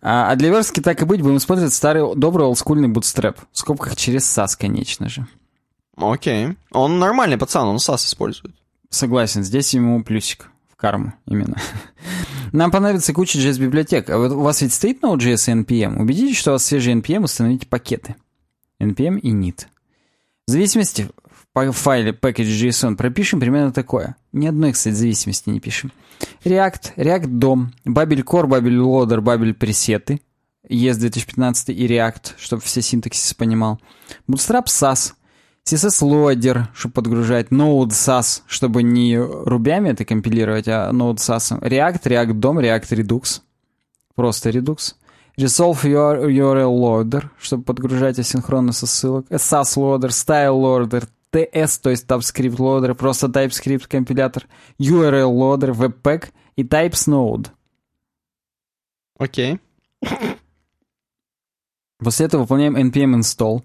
А, а для верстки так и быть, будем использовать старый добрый олдскульный bootstrap. В скобках через SAS, конечно же. Окей. Он нормальный пацан, он SAS использует. Согласен, здесь ему плюсик. В карму именно. Нам понадобится куча JS-библиотек. А вот у вас ведь стоит Node.js и NPM. Убедитесь, что у вас свежий NPM, установите пакеты. NPM и init. В зависимости в файле package.json пропишем примерно такое. Ни одной, кстати, зависимости не пишем. React, React DOM, Babel Core, Babel Loader, Babel пресеты, ES 2015 и React, чтобы все синтаксис понимал. Bootstrap SAS, CSS Loader, чтобы подгружать, Node SAS, чтобы не рубями это компилировать, а Node SAS. React, React DOM, React Redux, просто Redux. Resolve UR- URL Loader, чтобы подгружать асинхронно со ссылок. SAS Loader, Style Loader, TS, то есть TypeScript Loader, просто TypeScript компилятор, URL Loader, Webpack и Types Node. Окей. [LAUGHS] После этого выполняем npm install.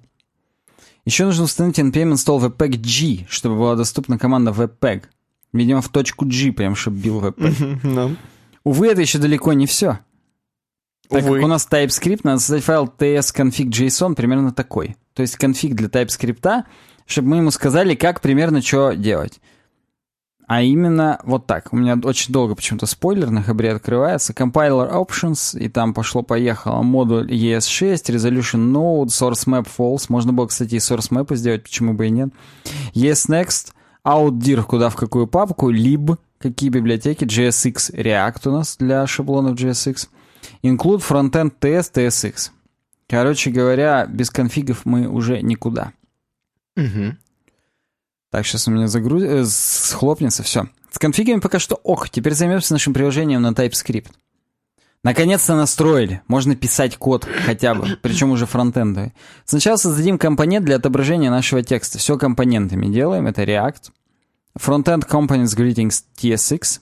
Еще нужно установить npm install webpack G, чтобы была доступна команда webpack. Видимо, в точку G, прям, чтобы бил webpack. Ну. Увы, это еще далеко не все. Так Увы. как у нас TypeScript, надо создать файл tsconfig.json примерно такой. То есть конфиг для TypeScript, чтобы мы ему сказали, как примерно что делать. А именно вот так. У меня очень долго почему-то спойлер на хабре открывается. Compiler Options, и там пошло-поехало. Модуль ES6, Resolution Node, Source Map False. Можно было, кстати, и Source Map сделать, почему бы и нет. ES Next, outdir, куда в какую папку, lib, какие библиотеки, JSX, React у нас для шаблонов JSX. Include Frontend TS, TSX. Короче говоря, без конфигов мы уже никуда. Мгм. Так, сейчас у меня загруз... э, схлопнется, все. С конфигами пока что ох, теперь займемся нашим приложением на TypeScript. Наконец-то настроили. Можно писать код хотя бы, причем уже фронтендовый. Сначала создадим компонент для отображения нашего текста. Все компонентами делаем. Это React. Frontend Components Greetings TSX.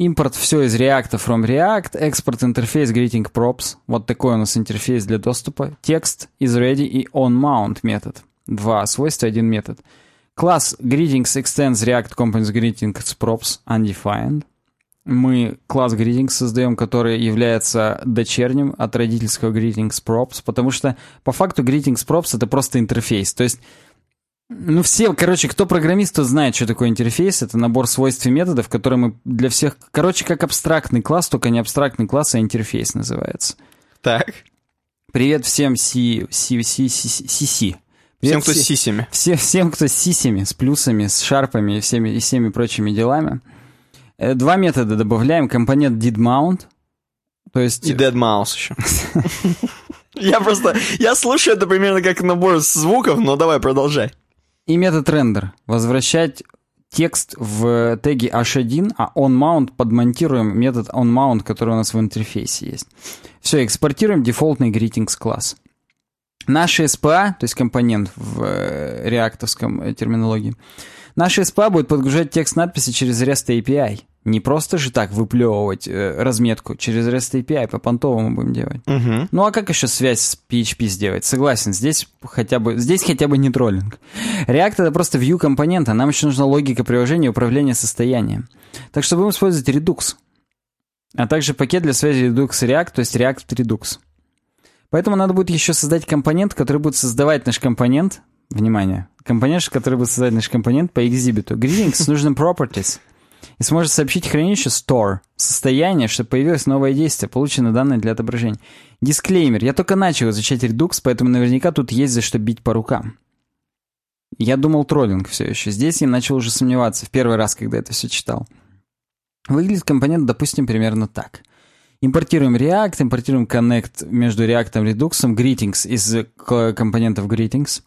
Импорт все из React from React. Экспорт интерфейс Greeting Props. Вот такой у нас интерфейс для доступа. Текст is ready и onMount метод. Два свойства, один метод. Класс Greetings extends React Components Greetings Props undefined. Мы класс Greetings создаем, который является дочерним от родительского Greetings Props, потому что по факту Greetings Props это просто интерфейс. То есть ну, все, короче, кто программист, тот знает, что такое интерфейс. Это набор свойств и методов, которые мы для всех... Короче, как абстрактный класс, только не абстрактный класс, а интерфейс называется. Так. Привет всем C, C, C, C, C, C. Всем, Привет кто с сисями. все, всем, кто с сисями, с плюсами, с шарпами и всеми, и всеми прочими делами. Э, Два метода добавляем. Компонент didMount, то есть... И Dead Mouse еще. [LAUGHS] Я просто... Я слушаю это примерно как набор звуков, но давай, продолжай. И метод рендер. Возвращать текст в теге h1, а onMount подмонтируем метод onMount, который у нас в интерфейсе есть. Все, экспортируем дефолтный greetings класс. Наш SPA, то есть компонент в э, реактовском э, терминологии, наш SPA будет подгружать текст надписи через REST API. Не просто же так выплевывать э, разметку, через REST API по-понтовому будем делать. Угу. Ну а как еще связь с PHP сделать? Согласен, здесь хотя бы, здесь хотя бы не троллинг. React это просто view компонента, нам еще нужна логика приложения и управления состоянием. Так что будем использовать Redux. А также пакет для связи Redux React, то есть React Redux. Поэтому надо будет еще создать компонент, который будет создавать наш компонент. Внимание. Компонент, который будет создавать наш компонент по экзибиту. Greetings с нужным properties. И сможет сообщить хранилищу store состояние, что появилось новое действие, получено данные для отображения. Дисклеймер. Я только начал изучать Redux, поэтому наверняка тут есть за что бить по рукам. Я думал троллинг все еще. Здесь я начал уже сомневаться в первый раз, когда это все читал. Выглядит компонент, допустим, примерно так. Импортируем React, импортируем Connect между React и Redux, greetings из компонентов greetings.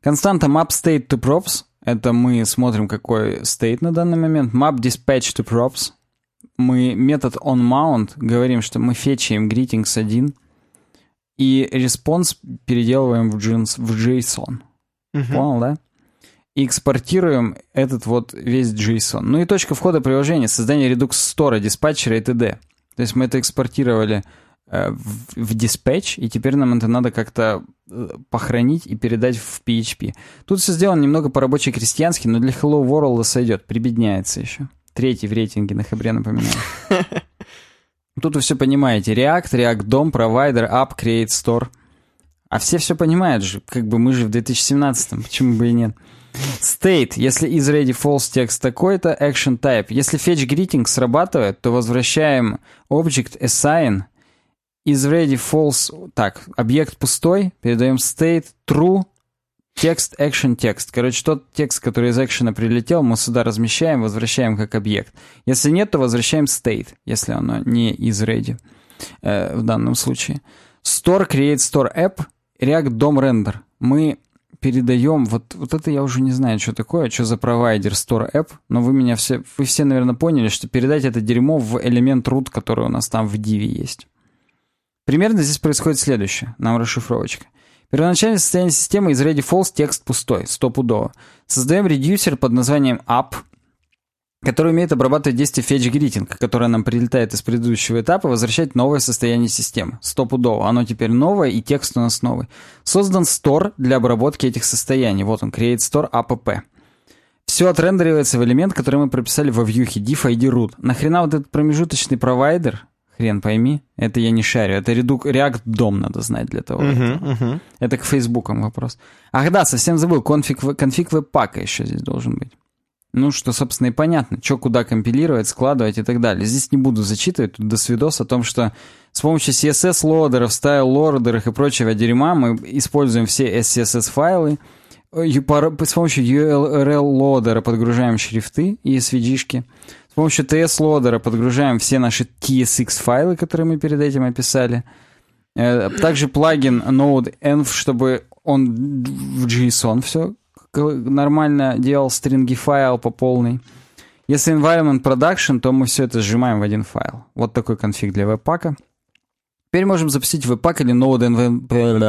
Константа map state to props, это мы смотрим, какой state на данный момент. Map dispatch to props. Мы метод onMount говорим, что мы фетчаем greetings 1. И response переделываем в, jeans, в JSON. Угу. Понял, да? И экспортируем этот вот весь JSON. Ну и точка входа приложения, создание Redux Store, диспатчера и т.д. То есть мы это экспортировали в, в dispatch, и теперь нам это надо как-то э, похоронить и передать в PHP. Тут все сделано немного по-рабоче-крестьянски, но для Hello World сойдет, прибедняется еще. Третий в рейтинге на Хабре, напоминаю. [LAUGHS] Тут вы все понимаете. React, React DOM, Provider, App, Create Store. А все все понимают же. Как бы мы же в 2017-м, почему бы и нет. State. Если is ready false текст такой-то, action type. Если fetch greeting срабатывает, то возвращаем object assign. Is ready false. Так, объект пустой. Передаем state true. Текст, action, текст. Короче, тот текст, который из экшена прилетел, мы сюда размещаем, возвращаем как объект. Если нет, то возвращаем state, если оно не is ready э, в данном случае. Store, create store app, React DOM render. Мы передаем, вот, вот это я уже не знаю, что такое, что за провайдер Store App, но вы меня все, вы все, наверное, поняли, что передать это дерьмо в элемент root, который у нас там в div есть. Примерно здесь происходит следующее, нам расшифровочка. Первоначальное состояние системы из ready false текст пустой, стопудово. Создаем редюсер под названием up, который умеет обрабатывать действие fetch greeting, которое нам прилетает из предыдущего этапа, возвращать новое состояние системы. Стопудово. Оно теперь новое, и текст у нас новый. Создан store для обработки этих состояний. Вот он, create store app. Все отрендеривается в элемент, который мы прописали во вьюхе diff id root. Нахрена вот этот промежуточный провайдер, хрен пойми, это я не шарю. Это React DOM надо знать для того. Uh-huh, uh-huh. Это к Фейсбукам вопрос. Ах да, совсем забыл, конфиг, конфиг webpack а еще здесь должен быть. Ну, что, собственно, и понятно, что куда компилировать, складывать и так далее. Здесь не буду зачитывать, тут до свидос о том, что с помощью CSS-лоадеров, style-лоадеров и прочего дерьма мы используем все SCSS-файлы, с помощью URL-лоадера подгружаем шрифты и SVG-шки, с помощью TS-лоадера подгружаем все наши TSX-файлы, которые мы перед этим описали, э, также плагин Node-env, чтобы он в JSON все нормально делал стринги файл по полной. Если environment production, то мы все это сжимаем в один файл. Вот такой конфиг для веб-пака. Теперь можем запустить веб-пак или node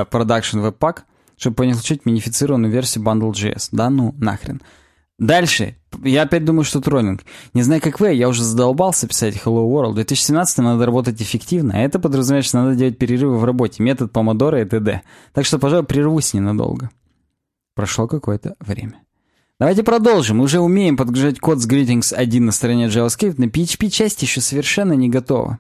production веб-пак, чтобы получить минифицированную версию bundle.js. Да ну, нахрен. Дальше. Я опять думаю, что троллинг. Не знаю, как вы, я уже задолбался писать Hello World. В 2017 надо работать эффективно, а это подразумевает, что надо делать перерывы в работе, метод помодора и т.д. Так что, пожалуй, прервусь ненадолго. Прошло какое-то время. Давайте продолжим. Мы уже умеем подгружать код с greetings 1 на стороне JavaScript, но PHP-часть еще совершенно не готова.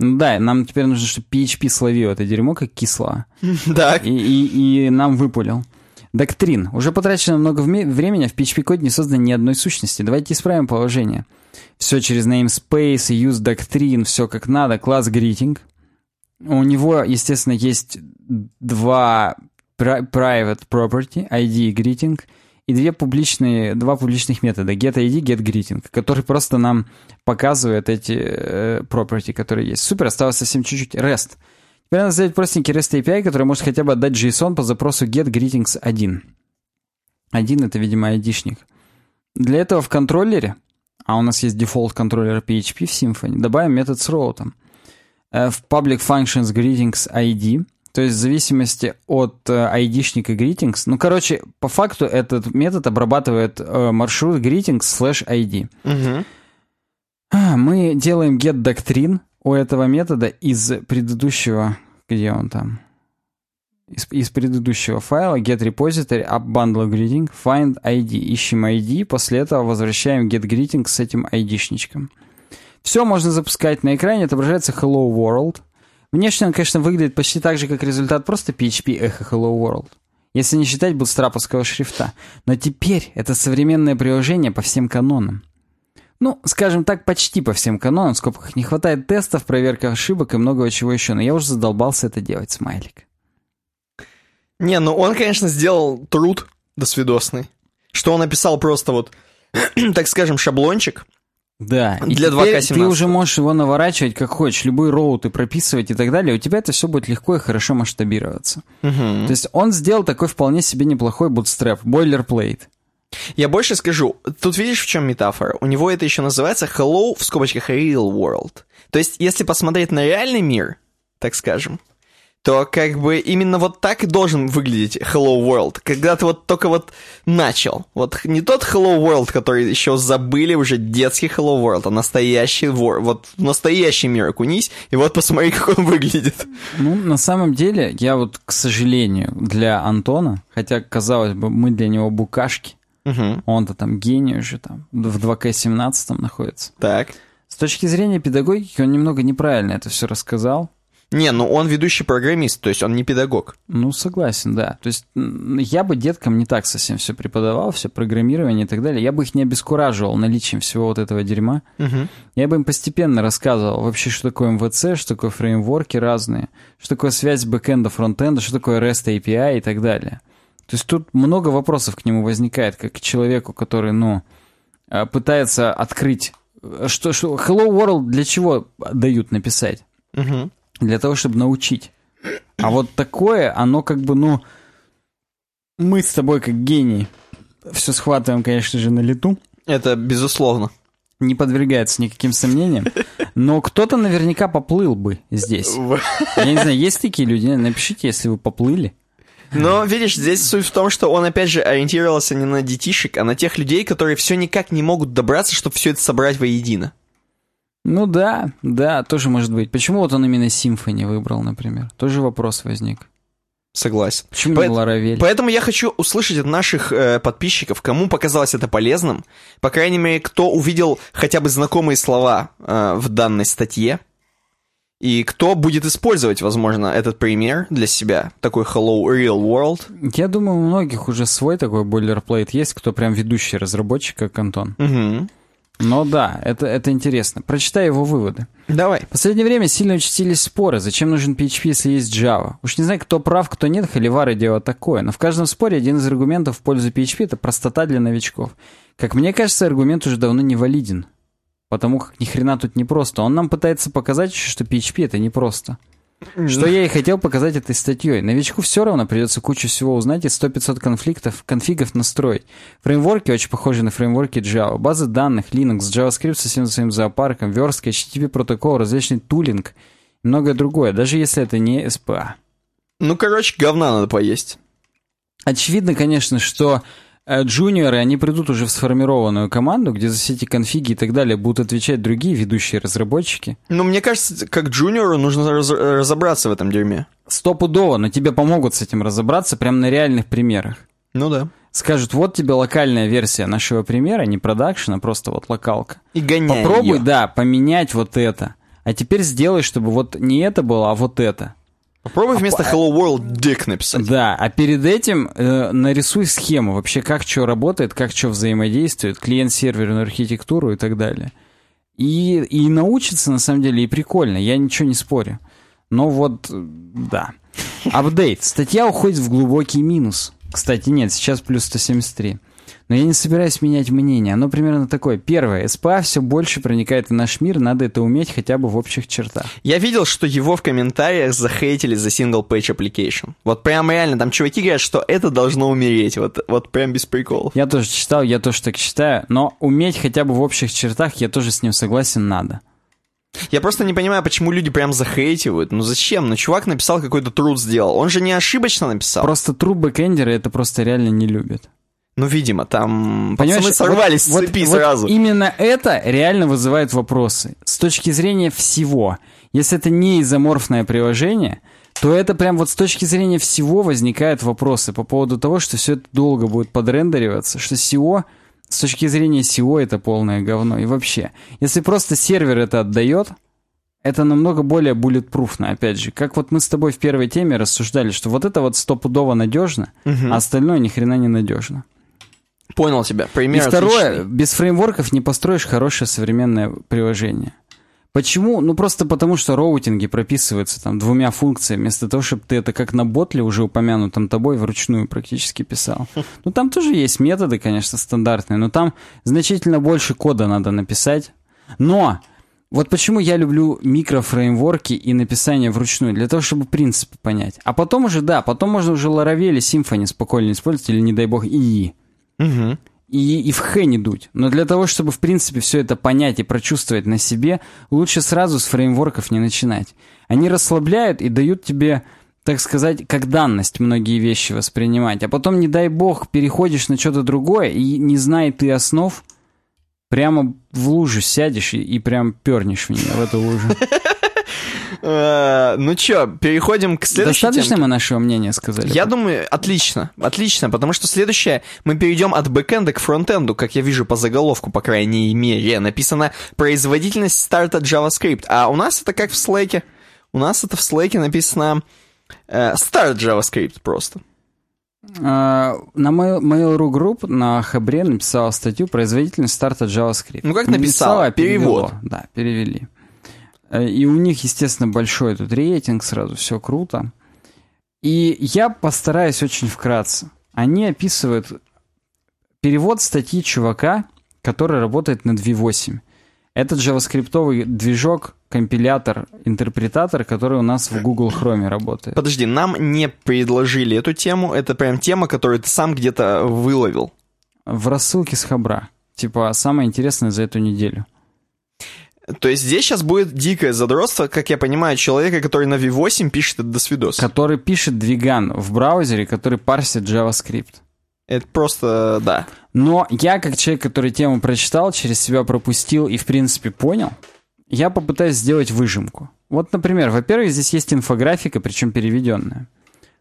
Ну да, нам теперь нужно, чтобы PHP словил это дерьмо как кисло. [LAUGHS] Да. И, и, и нам выпулил. Доктрин. Уже потрачено много времени, а в PHP-коде не создано ни одной сущности. Давайте исправим положение. Все через namespace, use doctrine, все как надо. Класс greeting. У него, естественно, есть два private property, ID greeting, и две публичные, два публичных метода, get ID, get greeting, который просто нам показывает эти э, property, которые есть. Супер, осталось совсем чуть-чуть. REST. Теперь надо сделать простенький REST API, который может хотя бы отдать JSON по запросу get greetings 1. Один это, видимо, айдишник. Для этого в контроллере, а у нас есть дефолт контроллер PHP в Symfony, добавим метод с роутом. Э, в public functions greetings ID то есть в зависимости от э, айдишника greetings, ну, короче, по факту этот метод обрабатывает э, маршрут greetings slash ID. Угу. Мы делаем get doctrine у этого метода из предыдущего, где он там? Из, из предыдущего файла get repository up bundle greeting find ID. Ищем ID, после этого возвращаем get greeting с этим ID-шничком. Все можно запускать на экране, отображается hello world – Внешне он, конечно, выглядит почти так же, как результат просто PHP Echo Hello World. Если не считать бутстраповского шрифта. Но теперь это современное приложение по всем канонам. Ну, скажем так, почти по всем канонам, в скобках не хватает тестов, проверка ошибок и многого чего еще, но я уже задолбался это делать, смайлик. Не, ну он, конечно, сделал труд досвидосный. Что он написал просто вот, [CLEARS THROAT] так скажем, шаблончик. Да, и Для теперь 2К17. ты уже можешь его наворачивать как хочешь, любой роут и прописывать и так далее, у тебя это все будет легко и хорошо масштабироваться. Мгм. То есть он сделал такой вполне себе неплохой bootstrap, бойлерплейт. Я больше скажу, тут видишь, в чем метафора? У него это еще называется hello, в скобочках, real world. То есть, если посмотреть на реальный мир, так скажем, то как бы именно вот так и должен выглядеть Hello World, когда ты вот только вот начал. Вот не тот Hello World, который еще забыли уже детский Hello World, а настоящий вор. Вот в настоящий мир окунись, и вот посмотри, как он выглядит. Ну, на самом деле, я вот, к сожалению, для Антона, хотя, казалось бы, мы для него букашки, Мгм. он-то там гений уже там, в 2К17 находится. Так. С точки зрения педагогики он немного неправильно это все рассказал. Не, ну он ведущий программист, то есть он не педагог. Ну, согласен, да. То есть я бы деткам не так совсем все преподавал, все программирование и так далее. Я бы их не обескураживал наличием всего вот этого дерьма. Мгм. Я бы им постепенно рассказывал вообще, что такое МВЦ, что такое фреймворки разные, что такое связь бэкэнда, фронтенда, что такое REST API и так далее. То есть тут много вопросов к нему возникает, как к человеку, который, ну, э, пытается открыть... э, Что, что Hello World для чего дают написать? Мгм. Для того, чтобы научить. А вот такое, оно как бы, ну... Мы с тобой как гений все схватываем, конечно же, на лету Это безусловно. не подвергается никаким сомнениям, но кто-то наверняка поплыл бы здесь. Я не знаю, есть такие люди? Напишите, если вы поплыли. Но, видишь, здесь суть в том, что он, опять же, ориентировался не на детишек, а на тех людей, которые все никак не могут добраться, чтобы все это собрать воедино. Ну да, да, тоже может быть. Почему вот он именно Symfony выбрал, например? Тоже вопрос возник. Согласен. Почему Поэт- Laravel? Поэтому я хочу услышать от наших э, подписчиков, кому показалось это полезным, по крайней мере, кто увидел хотя бы знакомые слова э, в данной статье, и кто будет использовать, возможно, этот пример для себя, такой Hello Real World. Я думаю, у многих уже свой такой бойлерплейт есть, кто прям ведущий разработчик, как Антон. Мгм. Но да, это, это интересно. Прочитай его выводы. Давай. В последнее время сильно участились споры, зачем нужен PHP, если есть Java. Уж не знаю, кто прав, кто нет, холивары дело такое. Но в каждом споре один из аргументов в пользу PHP — это простота для новичков. Как мне кажется, аргумент уже давно не валиден. Потому как ни хрена тут не просто. Он нам пытается показать, еще, что PHP — это непросто. Что я и хотел показать этой статьей. Новичку все равно придется кучу всего узнать и 100-500 конфликтов, конфигов настроить. Фреймворки очень похожи на фреймворки Java. Базы данных, Linux, JavaScript со всем своим зоопарком, верстка, HTTP протокол, различный тулинг и многое другое, даже если это не SPA. Ну, короче, говна надо поесть. Очевидно, конечно, что джуниоры, они придут уже в сформированную команду, где за все эти конфиги и так далее будут отвечать другие ведущие разработчики. Ну, мне кажется, как джуниору нужно раз- разобраться в этом дерьме. Стопудово, но тебе помогут с этим разобраться прямо на реальных примерах. Ну да. Скажут, вот тебе локальная версия нашего примера, не продакшн, а просто вот локалка. И гоняй Попробуй, её. да, поменять вот это. А теперь сделай, чтобы вот не это было, а вот это. Попробуй вместо Hello World Dick написать. Да, а перед этим э, нарисуй схему, вообще как что работает, как что взаимодействует, клиент-серверную архитектуру и так далее. И, и научиться, на самом деле, и прикольно, я ничего не спорю. Но вот, э, да. Апдейт. Статья уходит в глубокий минус. Кстати, нет, сейчас плюс 173. Но я не собираюсь менять мнение. Оно примерно такое. Первое. СПА все больше проникает в наш мир, надо это уметь хотя бы в общих чертах. Я видел, что его в комментариях захейтили за single page application. Вот прям реально, там чуваки говорят, что это должно умереть. Вот, вот прям без приколов. Я тоже читал, я тоже так считаю, но уметь хотя бы в общих чертах, я тоже с ним согласен, надо. Я просто не понимаю, почему люди прям захейтивают. Ну зачем? Ну чувак написал какой-то труд сделал. Он же не ошибочно написал. Просто true бэкэндеры это просто реально не любят. Ну, видимо, там Понимаешь, пацаны сорвались вот- с цепи вот- вот сразу. именно это реально вызывает вопросы. С точки зрения всего. Если это не изоморфное приложение, то это прям вот с точки зрения всего возникают вопросы по поводу того, что все это долго будет подрендериваться, что SEO, с точки зрения SEO это полное говно. И вообще, если просто сервер это отдает, это намного более буллетпруфно, опять же. Как вот мы с тобой в первой теме рассуждали, что вот это вот стопудово надежно, а остальное ни хрена не надежно. Понял тебя. Пример И второе, отличный. без фреймворков не построишь хорошее современное приложение. Почему? Ну просто потому, что роутинги прописываются там двумя функциями, вместо того, чтобы ты это как на ботле уже упомянутом тобой вручную практически писал. Ну там тоже есть методы, конечно, стандартные, но там значительно больше кода надо написать. Но вот почему я люблю микрофреймворки и написание вручную, для того, чтобы принципы понять. А потом уже, да, потом можно уже Laravel или Symfony спокойно использовать, или, не дай бог, ИИ Мгм. и, и в х не дуть. Но для того, чтобы, в принципе, все это понять и прочувствовать на себе, лучше сразу с фреймворков не начинать. Они расслабляют и дают тебе, так сказать, как данность многие вещи воспринимать. А потом, не дай бог, переходишь на что-то другое, и не зная ты основ, прямо в лужу сядешь и, и прям пернешь в нее, в эту лужу. [LAUGHS] Э, Ну чё, переходим к следующей Достаточно мы нашего мнения сказали? Я думаю, отлично, отлично, потому что следующее, мы перейдем от бэкэнда к фронтенду, как я вижу по заголовку, по крайней мере, написано «Производительность старта JavaScript», а у нас это как в Slack. У нас это в Slack написано э, «Start JavaScript» просто. А, На Mail- Mail.ru Group на Хабре написала статью «Производительность старта JavaScript». Ну, как написала? перевело. Перевод. Да, перевели. Э, И у них, естественно, большой тут рейтинг сразу, все круто. И я постараюсь очень вкратце. Они описывают перевод статьи чувака, который работает над V8. Это джаваскриптовый движок, компилятор, интерпретатор, который у нас в Google Chrome работает. Подожди, нам не предложили эту тему, это прям тема, которую ты сам где-то выловил. В рассылке с Хабра. Типа, самое интересное за эту неделю. То есть здесь сейчас будет дикое задротство, как я понимаю, человека, который на V8 пишет это до свидос. Который пишет двиган в браузере, который парсит JavaScript. Это просто, да. Но я, как человек, который тему прочитал, через себя пропустил и, в принципе, понял, я попытаюсь сделать выжимку. Вот, например, во-первых, здесь есть инфографика, причем переведенная.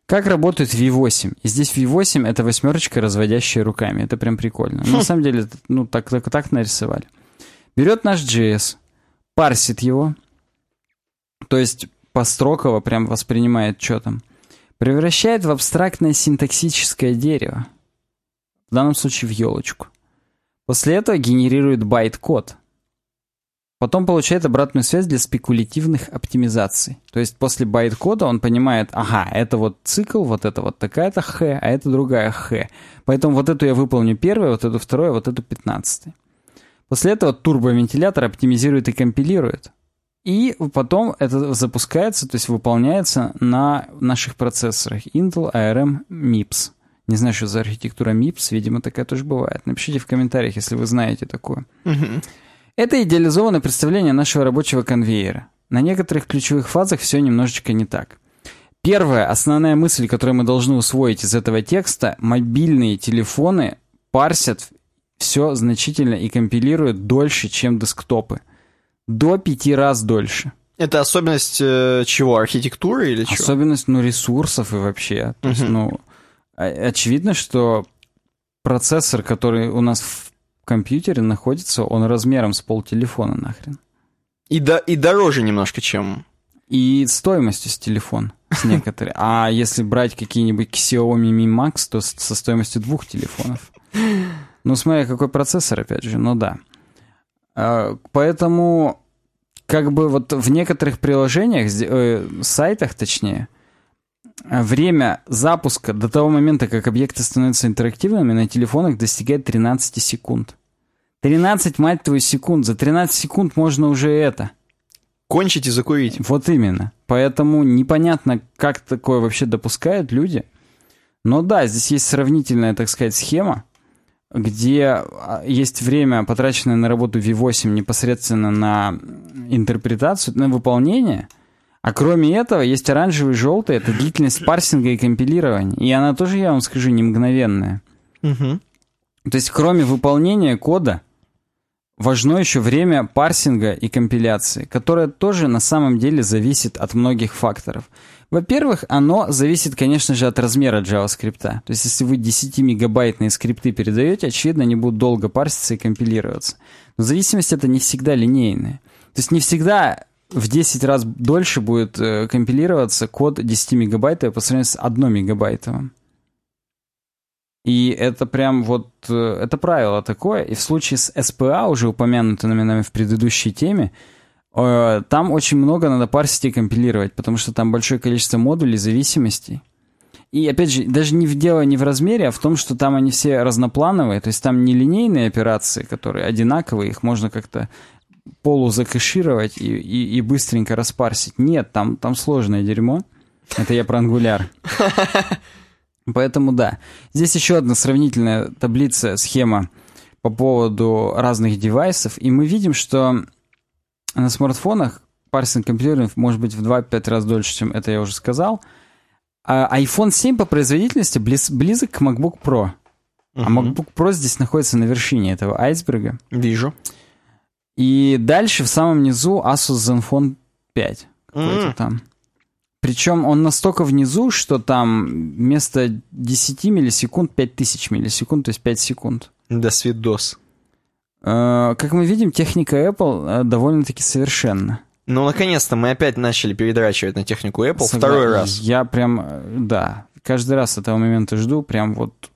Как работает V8? И здесь V8 — это восьмерочка, разводящая руками. Это прям прикольно. На [LAUGHS] самом деле, ну, так, так, так нарисовали. Берет наш JS, парсит его, то есть построково прям воспринимает, что там, превращает в абстрактное синтаксическое дерево, в данном случае в елочку. После этого генерирует байт-код. Потом получает обратную связь для спекулятивных оптимизаций. То есть после байт-кода он понимает, ага, это вот цикл, вот это вот такая-то х, а это другая х. Поэтому вот эту я выполню первой, вот эту второй, вот эту пятнадцатой. После этого турбовентилятор оптимизирует и компилирует. И потом это запускается, то есть выполняется на наших процессорах Intel ARM MIPS. Не знаю, что за архитектура MIPS, видимо, такая тоже бывает. Напишите в комментариях, если вы знаете такое. Это идеализованное представление нашего рабочего конвейера. На некоторых ключевых фазах все немножечко не так. Первая основная мысль, которую мы должны усвоить из этого текста, мобильные телефоны парсят все значительно и компилируют дольше, чем десктопы. До пяти раз дольше. Это особенность э, чего? Архитектуры или чего? Особенность, ну, ресурсов и вообще. То есть, Мгм. ну, о- очевидно, что процессор, который у нас в компьютере находится, он размером с полтелефона нахрен. И, до, и дороже немножко, чем... И стоимостью с телефон с некоторой. А если брать какие-нибудь Xiaomi Mi Max, то со стоимостью двух телефонов. [LAUGHS] Ну, смотря какой процессор, опять же, ну да. А, Поэтому, как бы вот в некоторых приложениях, э, сайтах точнее, время запуска до того момента, как объекты становятся интерактивными, на телефонах достигает 13 секунд. 13, мать твою, секунд. За 13 секунд можно уже это. Кончить и закурить. Вот именно. Поэтому непонятно, как такое вообще допускают люди. Но да, здесь есть сравнительная, так сказать, схема, где а, есть время, потраченное на работу V8 непосредственно на интерпретацию, на выполнение. А кроме этого, есть оранжевый и желтый, это длительность парсинга и компилирования. И она тоже, я вам скажу, не мгновенная. Мгм. То есть, кроме выполнения кода, важно еще время парсинга и компиляции, которое тоже на самом деле зависит от многих факторов. Во-первых, оно зависит, конечно же, от размера JavaScript. То есть, если вы 10-мегабайтные скрипты передаете, очевидно, они будут долго парситься и компилироваться. Но зависимость это не всегда линейная. То есть, не всегда в 10 раз дольше будет э, компилироваться код 10 мегабайтов по сравнению с 1 мегабайтовым. И это прям вот, э, это правило такое. И в случае с SPA, уже упомянутым нами в предыдущей теме, там очень много надо парсить и компилировать, потому что там большое количество модулей, зависимостей. И опять же, даже не в дело не в размере, а в том, что там они все разноплановые, то есть там не линейные операции, которые одинаковые, их можно как-то полузакэшировать и, и, и быстренько распарсить. Нет, там, там сложное дерьмо. Это я про ангуляр. [LAUGHS] Поэтому да. Здесь еще одна сравнительная таблица, схема по поводу разных девайсов. И мы видим, что на смартфонах парсинг компьютеров может быть в 2-5 раз дольше, чем это я уже сказал. А iPhone 7 по производительности близ, близок к MacBook Pro. Uh-huh. А MacBook Pro здесь находится на вершине этого айсберга. Вижу. И дальше в самом низу Asus Zenfone 5. Какой-то mm. там. Причем он настолько внизу, что там вместо 10 миллисекунд 5000 миллисекунд, то есть 5 секунд. До свидос. Э, как мы видим, техника Apple э, довольно-таки совершенна. Ну, наконец-то мы опять начали передрачивать на технику Apple Согла... второй раз. Я прям, э, да, каждый раз с этого момента жду, прям вот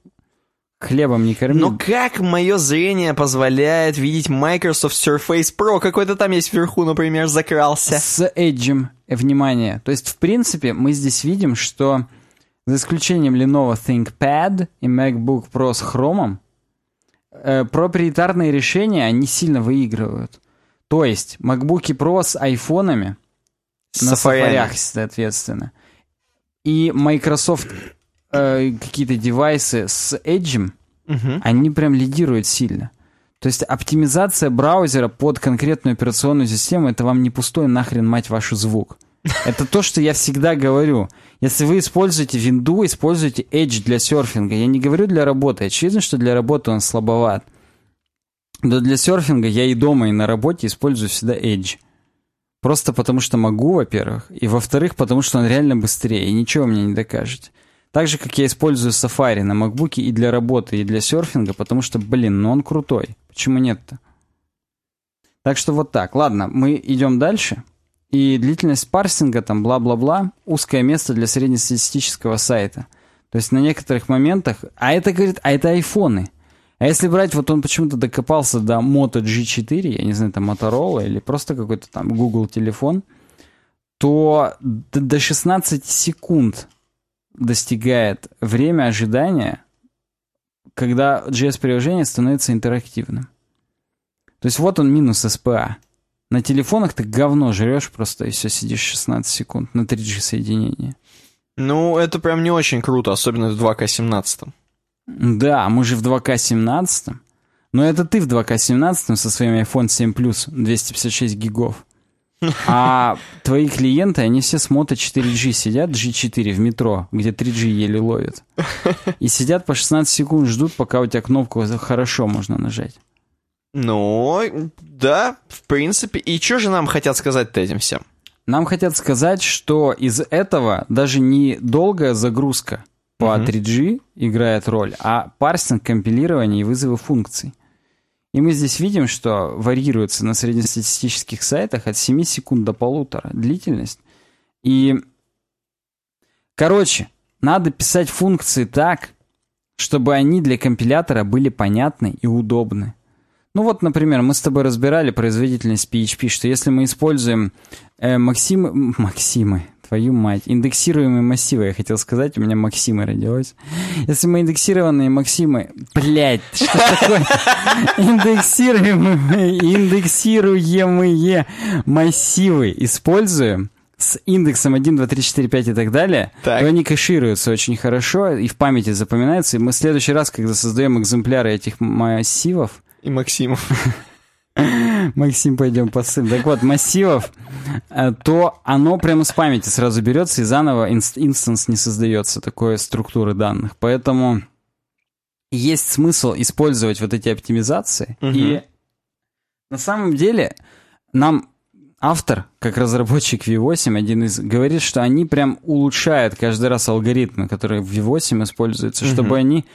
хлебом не корми. Но как мое зрение позволяет видеть Microsoft Surface Pro? Какой-то там есть вверху, например, закрался. С Edge, внимание. То есть, в принципе, мы здесь видим, что за исключением Lenovo ThinkPad и MacBook Pro с Chrome, э, проприетарные решения, они сильно выигрывают. То есть, MacBook Pro с айфонами, на сафарях, соответственно, и Microsoft э, какие-то девайсы с Edge, угу. они прям лидируют сильно. То есть оптимизация браузера под конкретную операционную систему это вам не пустой нахрен мать вашу звук. Это то, что я всегда говорю. Если вы используете Windows, используйте Edge для серфинга. Я не говорю для работы. Очевидно, что для работы он слабоват. Но для серфинга я и дома, и на работе использую всегда Edge. Просто потому что могу, во-первых. И во-вторых, потому что он реально быстрее. И ничего мне не докажете. Так же, как я использую Safari на MacBook и для работы, и для серфинга, потому что, блин, ну он крутой. Почему нет-то? Так что вот так. Ладно, мы идем дальше. И длительность парсинга, там, бла-бла-бла, узкое место для среднестатистического сайта. То есть на некоторых моментах... А это, говорит, а это айфоны. А если брать, вот он почему-то докопался до Moto G4, я не знаю, там Motorola или просто какой-то там Google телефон, то до 16 секунд достигает время ожидания, когда JS-приложение становится интерактивным. То есть вот он минус SPA. На телефонах ты говно жрешь просто и все сидишь 16 секунд на 3G соединении. Ну, это прям не очень круто, особенно в 2К17. Да, мы же в 2К17. Но это ты в 2К17 со своим iPhone 7 Plus 256 гигов. [LAUGHS] А твои клиенты, они все с Moto 4G сидят, G4 в метро, где 3G еле ловят. [LAUGHS] И сидят по 16 секунд, ждут, пока у тебя кнопку «Хорошо» можно нажать. Ну, да, в принципе. И что же нам хотят сказать этим всем? Нам хотят сказать, что из этого даже не долгая загрузка по uh-huh. 3G играет роль, а парсинг, компилирование и вызовы функций. И мы здесь видим, что варьируется на среднестатистических сайтах от 7 секунд до полутора длительность. И, короче, надо писать функции так, чтобы они для компилятора были понятны и удобны. Ну вот, например, мы с тобой разбирали производительность PHP, что если мы используем э, Максимы, Максимы, Твою мать. Индексируемые массивы, я хотел сказать, у меня Максимы родилось. Если мы индексированные Максимы... Блять, что такое? Индексируемые, индексируемые массивы используем с индексом 1, 2, 3, 4, 5 и так далее, так. то они кэшируются очень хорошо и в памяти запоминаются. И мы в следующий раз, когда создаем экземпляры этих массивов... И Максимов. Максим, пойдем по ссылке. Так вот, массивов, э, то оно прямо с памяти сразу берется и заново инстанс не создается такой структуры данных. Поэтому есть смысл использовать вот эти оптимизации. Угу. И на самом деле нам автор, как разработчик V8, один из, говорит, что они прям улучшают каждый раз алгоритмы, которые в V8 используются, угу. чтобы они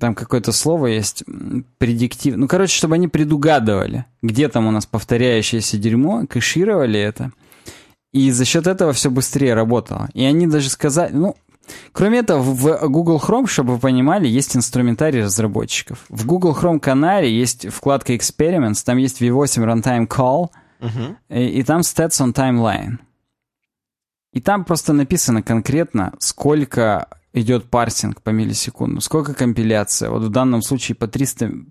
там какое-то слово есть, предиктив. Ну, короче, чтобы они предугадывали, где там у нас повторяющееся дерьмо, кэшировали это. И за счет этого все быстрее работало. И они даже сказали, ну, Кроме этого, в Google Chrome, чтобы вы понимали, есть инструментарий разработчиков. В Google Chrome канале есть вкладка Experiments, там есть V8 Runtime Call, Мгм. и, и там Stats on Timeline. И там просто написано конкретно, сколько идет парсинг по миллисекунду, сколько компиляция. Вот в данном случае по 300-400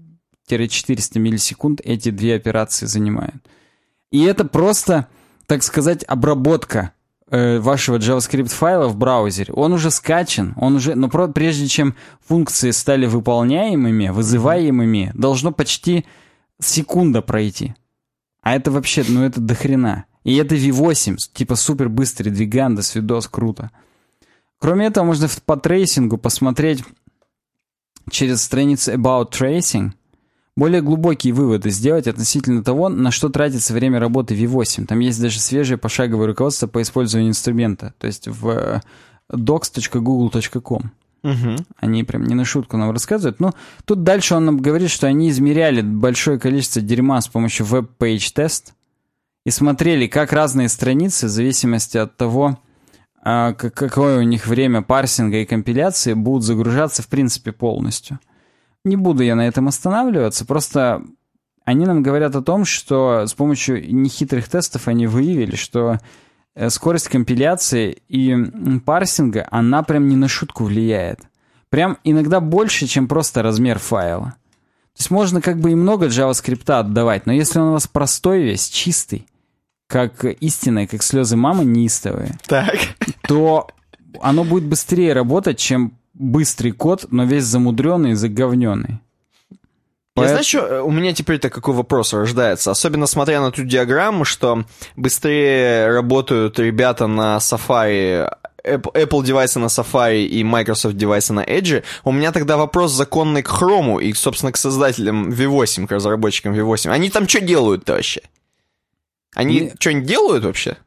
миллисекунд эти две операции занимают. И это просто, так сказать, обработка э, вашего JavaScript файла в браузере. Он уже скачан, он уже, но прежде чем функции стали выполняемыми, вызываемыми, должно почти секунда пройти. А это вообще, ну это дохрена. И это V8, типа супер быстрый двигандос, видос, круто. Кроме этого, можно по трейсингу посмотреть через страницу About Tracing, более глубокие выводы сделать относительно того, на что тратится время работы V8. Там есть даже свежее пошаговое руководство по использованию инструмента, то есть в э, docs.google.com. Мгм. Они прям не на шутку нам рассказывают. Но тут дальше он нам говорит, что они измеряли большое количество дерьма с помощью WebPageTest и смотрели, как разные страницы, в зависимости от того, какое у них время парсинга и компиляции, будут загружаться в принципе полностью. Не буду я на этом останавливаться, просто они нам говорят о том, что с помощью нехитрых тестов они выявили, что э, скорость компиляции и парсинга, она прям не на шутку влияет. Прям иногда больше, чем просто размер файла. То есть можно как бы и много JavaScript отдавать, но если он у вас простой весь, чистый, как истинная, как слезы мамы неистовые, Так. То оно будет быстрее работать, чем быстрый код, но весь замудренный и заговненный. Я Поэт- знаю, что у меня теперь-то какой вопрос рождается, особенно смотря на ту диаграмму, что быстрее работают ребята на Safari, Apple Apple девайсы на Safari и Microsoft девайсы на Edge, у меня тогда вопрос законный к Chrome и, собственно, к создателям V8, к разработчикам V8. Они там что делают-то вообще? Они Не- что-нибудь делают вообще?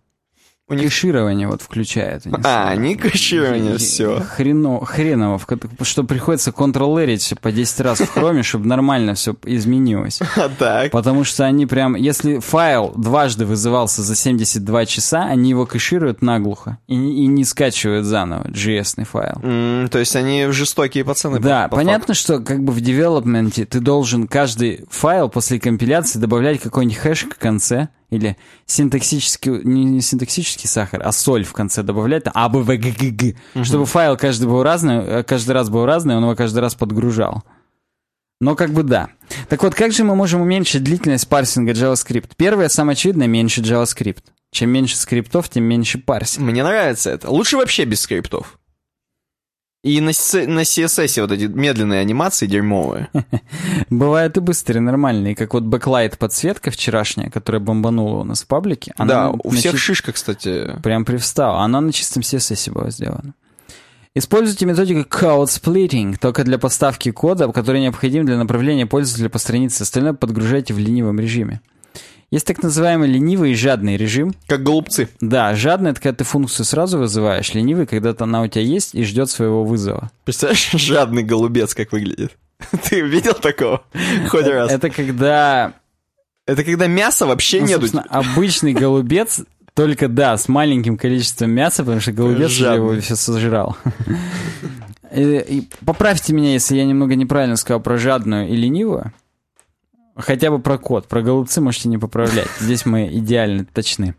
У них... Кэширование вот включает. они А, они кэширование, И- все. Хрено, хреново, что приходится контролерить по 10 раз в хроме, чтобы нормально все изменилось. [LAUGHS] А так. Потому что они прям, если файл дважды вызывался за 72 часа, они его кэшируют наглухо и, и не скачивают заново JS файл. М, то есть они жестокие пацаны. Да, по- по понятно, что как бы в девелопменте ты должен каждый файл после компиляции добавлять какой-нибудь хэш к конце, или синтаксический, не, синтаксический сахар, а соль в конце добавлять, а, б, в, г, г, г, чтобы файл каждый был разный, э, каждый раз был разный, он его каждый раз подгружал. Но как бы да. Так вот, как же мы можем уменьшить длительность парсинга JavaScript? Первое, самое очевидное, меньше JavaScript. Чем меньше скриптов, тем меньше парсинг. Мне нравится это. Лучше вообще без скриптов. И на, на CSS вот эти медленные анимации дерьмовые. [LAUGHS] Бывают и быстрые, нормальные, как вот backlight подсветка вчерашняя, которая бомбанула у нас в паблике. Она да, у всех чи- шишка, кстати. Прям привстала. Она на чистом CSS была сделана. Используйте методику code splitting только для поставки кода, который необходим для направления пользователя по странице. Остальное подгружайте в ленивом режиме. Есть так называемый ленивый и жадный режим. Как голубцы. Да, жадный — это когда ты функцию сразу вызываешь. Ленивый, когда она у тебя есть и ждет своего вызова. Представляешь, [LAUGHS] жадный голубец как выглядит? [LAUGHS] Ты видел такого? Хоть раз. Это когда Это когда мяса вообще Ну, нету. обычный голубец, [LAUGHS] только да, с маленьким количеством мяса, потому что голубец его все сожрал. И- и Поправьте меня, если я немного неправильно сказал про жадную и ленивую. Хотя бы про код. Про голубцы можете не поправлять. Здесь мы идеально точны.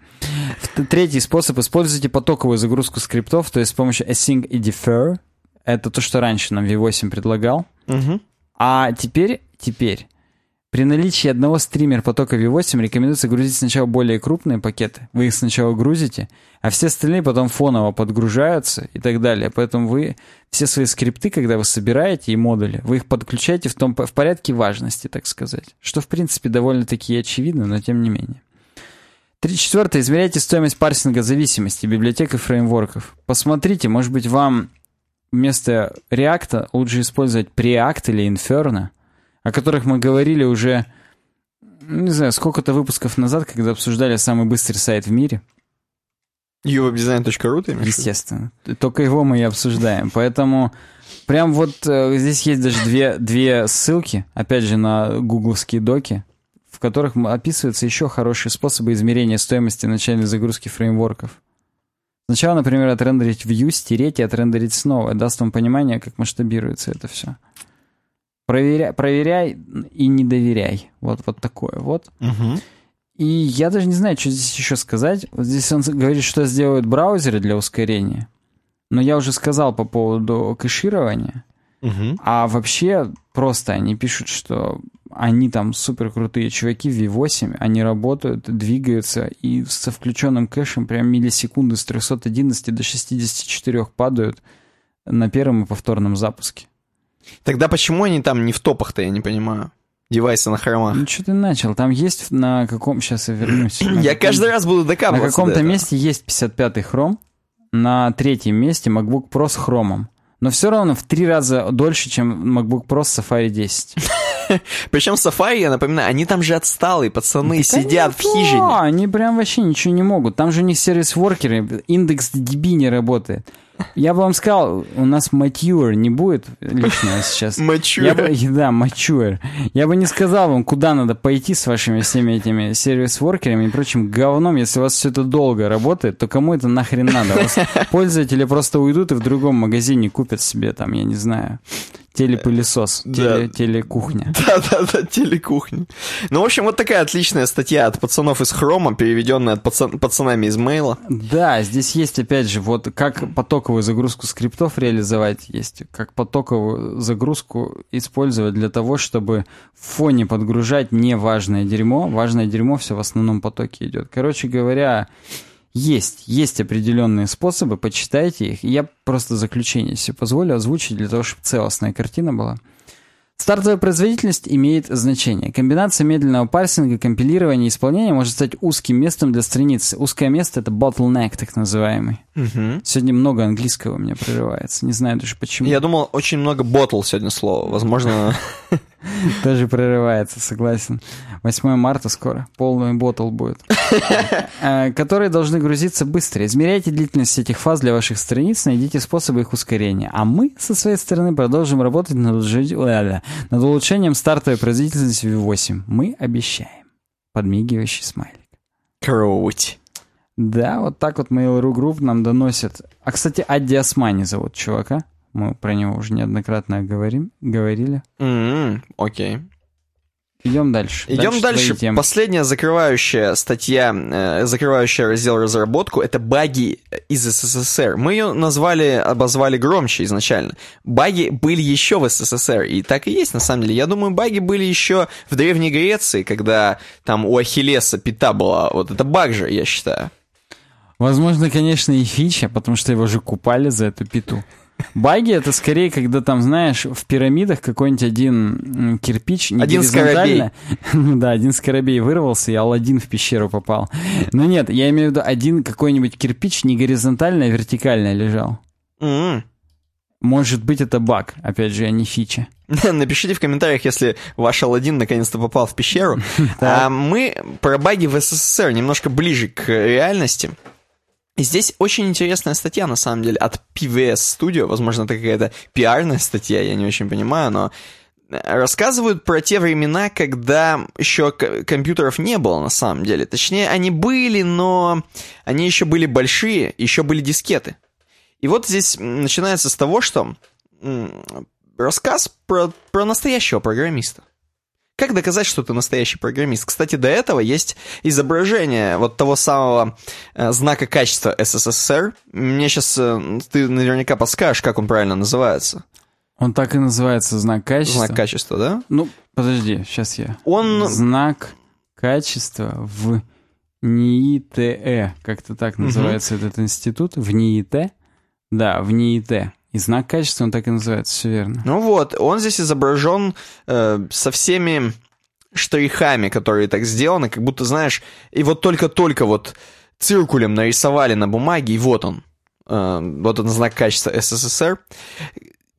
Третий способ. Используйте потоковую загрузку скриптов, то есть с помощью async и defer. Это то, что раньше нам V8 предлагал. Мгм. А теперь, теперь, при наличии одного стример потока V8 рекомендуется грузить сначала более крупные пакеты. Вы их сначала грузите, а все остальные потом фоново подгружаются и так далее. Поэтому вы все свои скрипты, когда вы собираете и модули, вы их подключаете в, том, в порядке важности, так сказать. Что, в принципе, довольно-таки очевидно, но тем не менее. Три четвертое. Измеряйте стоимость парсинга зависимости, библиотек и фреймворков. Посмотрите, может быть, вам вместо React лучше использовать Preact или Inferno, о которых мы говорили уже, ну, не знаю, сколько-то выпусков назад, когда обсуждали самый быстрый сайт в мире. uwebdesign.ru ты имеешь? Естественно. Только его мы и обсуждаем. Поэтому прям вот э, здесь есть даже две, две ссылки, опять же, на гугловские доки, в которых описываются еще хорошие способы измерения стоимости начальной загрузки фреймворков. Сначала, например, отрендерить view, стереть и отрендерить снова. Даст вам понимание, как масштабируется это все. Проверяй, проверяй и не доверяй. Вот, вот такое вот. Угу. И я даже не знаю, что здесь еще сказать. Вот здесь он говорит, что сделают браузеры для ускорения. Но я уже сказал по поводу кэширования. Угу. А вообще просто они пишут, что они там супер крутые чуваки в V8, они работают, двигаются и со включенным кэшем прям миллисекунды с 311 до 64 падают на первом и повторном запуске. Тогда почему они там не в топах-то, я не понимаю? Девайсы на хромах. Ну что ты начал? Там есть на каком... Сейчас я вернусь. [CLEARS THROAT] На Я каждый раз буду На докапываться. каком-то до этого. месте есть 55-й хром, на третьем месте MacBook Pro с хромом. Но все равно в три раза дольше, чем MacBook Pro с Safari 10. [LAUGHS] Причем Safari, я напоминаю, они там же отсталые пацаны, Да, сидят в хижине. Они прям вообще ничего не могут. Там же у них сервис-воркеры, индекс DB не работает. Я бы вам сказал, у нас mature не будет лишнего сейчас. [LAUGHS] Mature. Я бы, да, mature. Я бы не сказал вам, куда надо пойти с вашими всеми этими сервис-воркерами и прочим говном. Если у вас все это долго работает, то кому это нахрен надо? У вас [LAUGHS] пользователи просто уйдут и в другом магазине купят себе там, я не знаю, телепылесос, Да. теле, телекухня. [LAUGHS] Да-да-да, телекухня. Ну, в общем, вот такая отличная статья от пацанов из Хрома, переведенная от пацан- пацанами из Мейла. Да, здесь есть, опять же, вот как потоковую загрузку скриптов реализовать, есть как потоковую загрузку использовать для того, чтобы в фоне подгружать неважное дерьмо. Важное дерьмо все в основном потоке идет. Короче говоря, есть, есть определенные способы, почитайте их. Я просто заключение себе позволю озвучить для того, чтобы целостная картина была. Стартовая производительность имеет значение. Комбинация медленного парсинга, компилирования и исполнения может стать узким местом для страницы. Узкое место — это bottleneck, так называемый. Сегодня много английского у меня прерывается. Не знаю даже почему. Я думал, очень много ботл сегодня слово. Возможно, [LAUGHS] [LAUGHS] Тоже прерывается, согласен. 8 марта скоро. Полный ботл будет. [LAUGHS] Э, Которые должны грузиться быстро. Измеряйте длительность этих фаз для ваших страниц, найдите способы их ускорения. А мы, со своей стороны, продолжим работать над, улучшением стартовой производительности V8. Мы обещаем. Подмигивающий смайлик. круть. Да, вот так вот Mail.ru Group нам доносят. А, кстати, Адди Османи зовут чувака. Мы про него уже неоднократно говорим, говорили. М, Окей. Идем дальше. Идем дальше. темы. Последняя закрывающая статья, э, закрывающая раздел разработку, это баги из СССР. Мы ее назвали, обозвали громче изначально. Баги были еще в СССР, и так и есть на самом деле. Я думаю, баги были еще в Древней Греции, когда там у Ахиллеса пята была. Вот это баг же, я считаю. Возможно, конечно, и фича, потому что его же купали за эту питу. Баги это скорее, когда там, знаешь, в пирамидах какой-нибудь один кирпич не Один горизонтально- Ну [LAUGHS] да, один скоробей вырвался, и Алладин в пещеру попал. Но нет, я имею в виду один какой-нибудь кирпич не горизонтально, а вертикально лежал. М. Может быть, это баг, опять же, а не фича. [LAUGHS] Напишите в комментариях, если ваш Аладдин наконец-то попал в пещеру. [LAUGHS] А мы про баги в СССР немножко ближе к реальности. Здесь очень интересная статья, на самом деле, от PVS Studio. Возможно, это какая-то пиарная статья, я не очень понимаю, но рассказывают про те времена, когда еще компьютеров не было, на самом деле. Точнее, они были, но они еще были большие, еще были дискеты. И вот здесь начинается с того, что рассказ про, про настоящего программиста. Как доказать, что ты настоящий программист? Кстати, до этого есть изображение вот того самого э, знака качества СССР. Мне сейчас ты наверняка подскажешь, как он правильно называется. Он так и называется знак качества. Знак качества, да? Ну, подожди, сейчас я. Он... Знак качества в НИИТЭ. Как-то так называется этот институт. В НИИТ. Да, в НИИТ. И знак качества он так и называется, все верно. Ну вот, он здесь изображен э, со всеми штрихами, которые так сделаны, как будто, знаешь, и вот только-только вот циркулем нарисовали на бумаге, и вот он. Э, вот он знак качества СССР.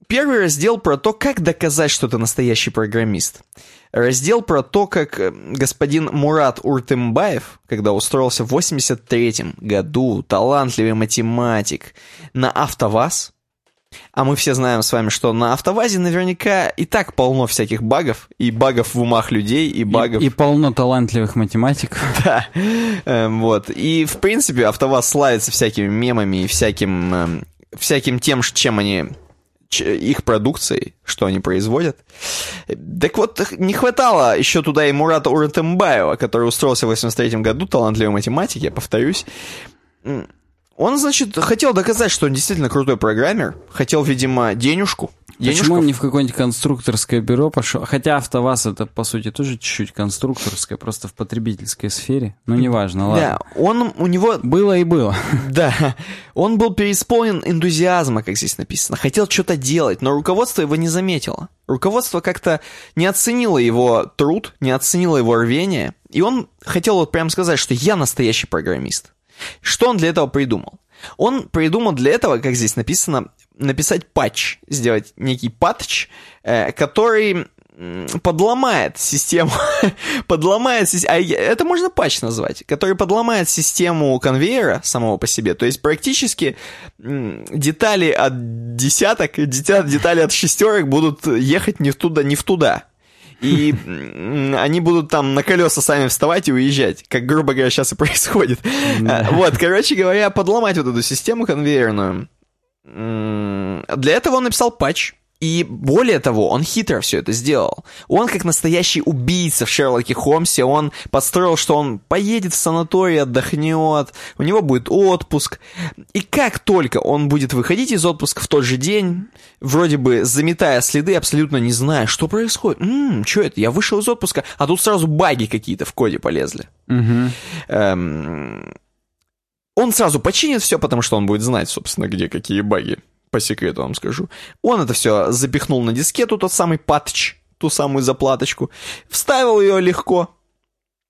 Первый раздел про то, как доказать, что ты настоящий программист. Раздел про то, как э, господин Мурат Уртымбаев, когда устроился в 83 году, талантливый математик, на АвтоВАЗ, А мы все знаем с вами, что на автовазе наверняка и так полно всяких багов, и багов в умах людей, и багов... И, и полно талантливых математиков. [LAUGHS] Да, эм, вот. И, в принципе, автоваз славится всякими мемами и всяким, эм, всяким тем, чем они их продукцией, что они производят. Так вот, не хватало еще туда и Мурата Уратембаева, который устроился в 83 году, талантливой математики, я повторюсь. Он, значит, хотел доказать, что он действительно крутой программер, хотел, видимо, денежку. Денежков. Почему он не в какое-нибудь конструкторское бюро пошел? Хотя АвтоВАЗ это, по сути, тоже чуть-чуть конструкторское, просто в потребительской сфере. Но неважно, ладно. Да, он, у него... Было и было. [LAUGHS] Да, он был переисполнен энтузиазма, как здесь написано. Хотел что-то делать, но руководство его не заметило. Руководство как-то не оценило его труд, не оценило его рвение. И он хотел вот прямо сказать, что я настоящий программист. Что он для этого придумал? Он придумал для этого, как здесь написано, написать патч, сделать некий патч, э, который подломает систему, [LAUGHS] подломает систему, а это можно патч назвать, который подломает систему конвейера самого по себе, то есть практически детали от десяток, детали от шестерок будут ехать не в туда, не в туда и они будут там на колеса сами вставать и уезжать, как, грубо говоря, сейчас и происходит. Вот, короче говоря, подломать вот эту систему конвейерную. Для этого он написал патч, и более того, он хитро все это сделал. Он, как настоящий убийца в Шерлоке Холмсе, он построил, что он поедет в санаторий, отдохнет, у него будет отпуск. И как только он будет выходить из отпуска в тот же день, вроде бы заметая следы, абсолютно не зная, что происходит. Ммм, что это? Я вышел из отпуска, а тут сразу баги какие-то в коде полезли. Угу. Эм... Он сразу починит все, потому что он будет знать, собственно, где какие баги по секрету вам скажу. Он это все запихнул на дискету, тот самый патч, ту самую заплаточку, вставил ее легко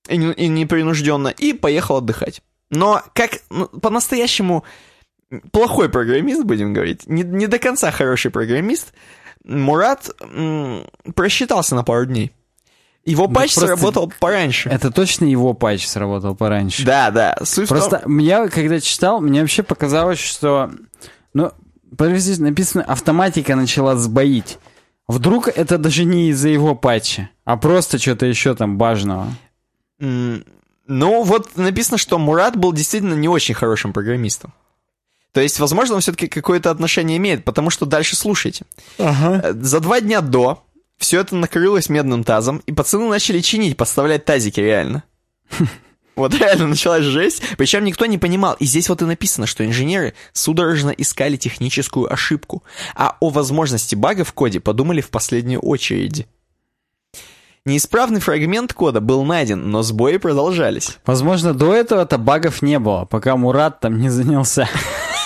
и, и непринужденно, и поехал отдыхать. Но как ну, по-настоящему плохой программист, будем говорить, не, не до конца хороший программист, Мурат м, просчитался на пару дней. Его да патч сработал пораньше. Это точно его патч сработал пораньше. Да, да. Суть просто том... я, когда читал, мне вообще показалось, что... Ну, Подожди, написано, автоматика начала сбоить. Вдруг это даже не из-за его патча, а просто что-то еще там важного. Mm, ну, вот написано, что Мурат был действительно не очень хорошим программистом. То есть, возможно, он все-таки какое-то отношение имеет, потому что дальше слушайте. Ага. Э, за два дня до все это накрылось медным тазом, и пацаны начали чинить, подставлять тазики реально. [LAUGHS] Вот реально началась жесть, причем никто не понимал. И здесь вот и написано, что инженеры судорожно искали техническую ошибку, а о возможности бага в коде подумали в последнюю очередь. Неисправный фрагмент кода был найден, но сбои продолжались. Возможно, до этого-то багов не было, пока Мурат там не занялся.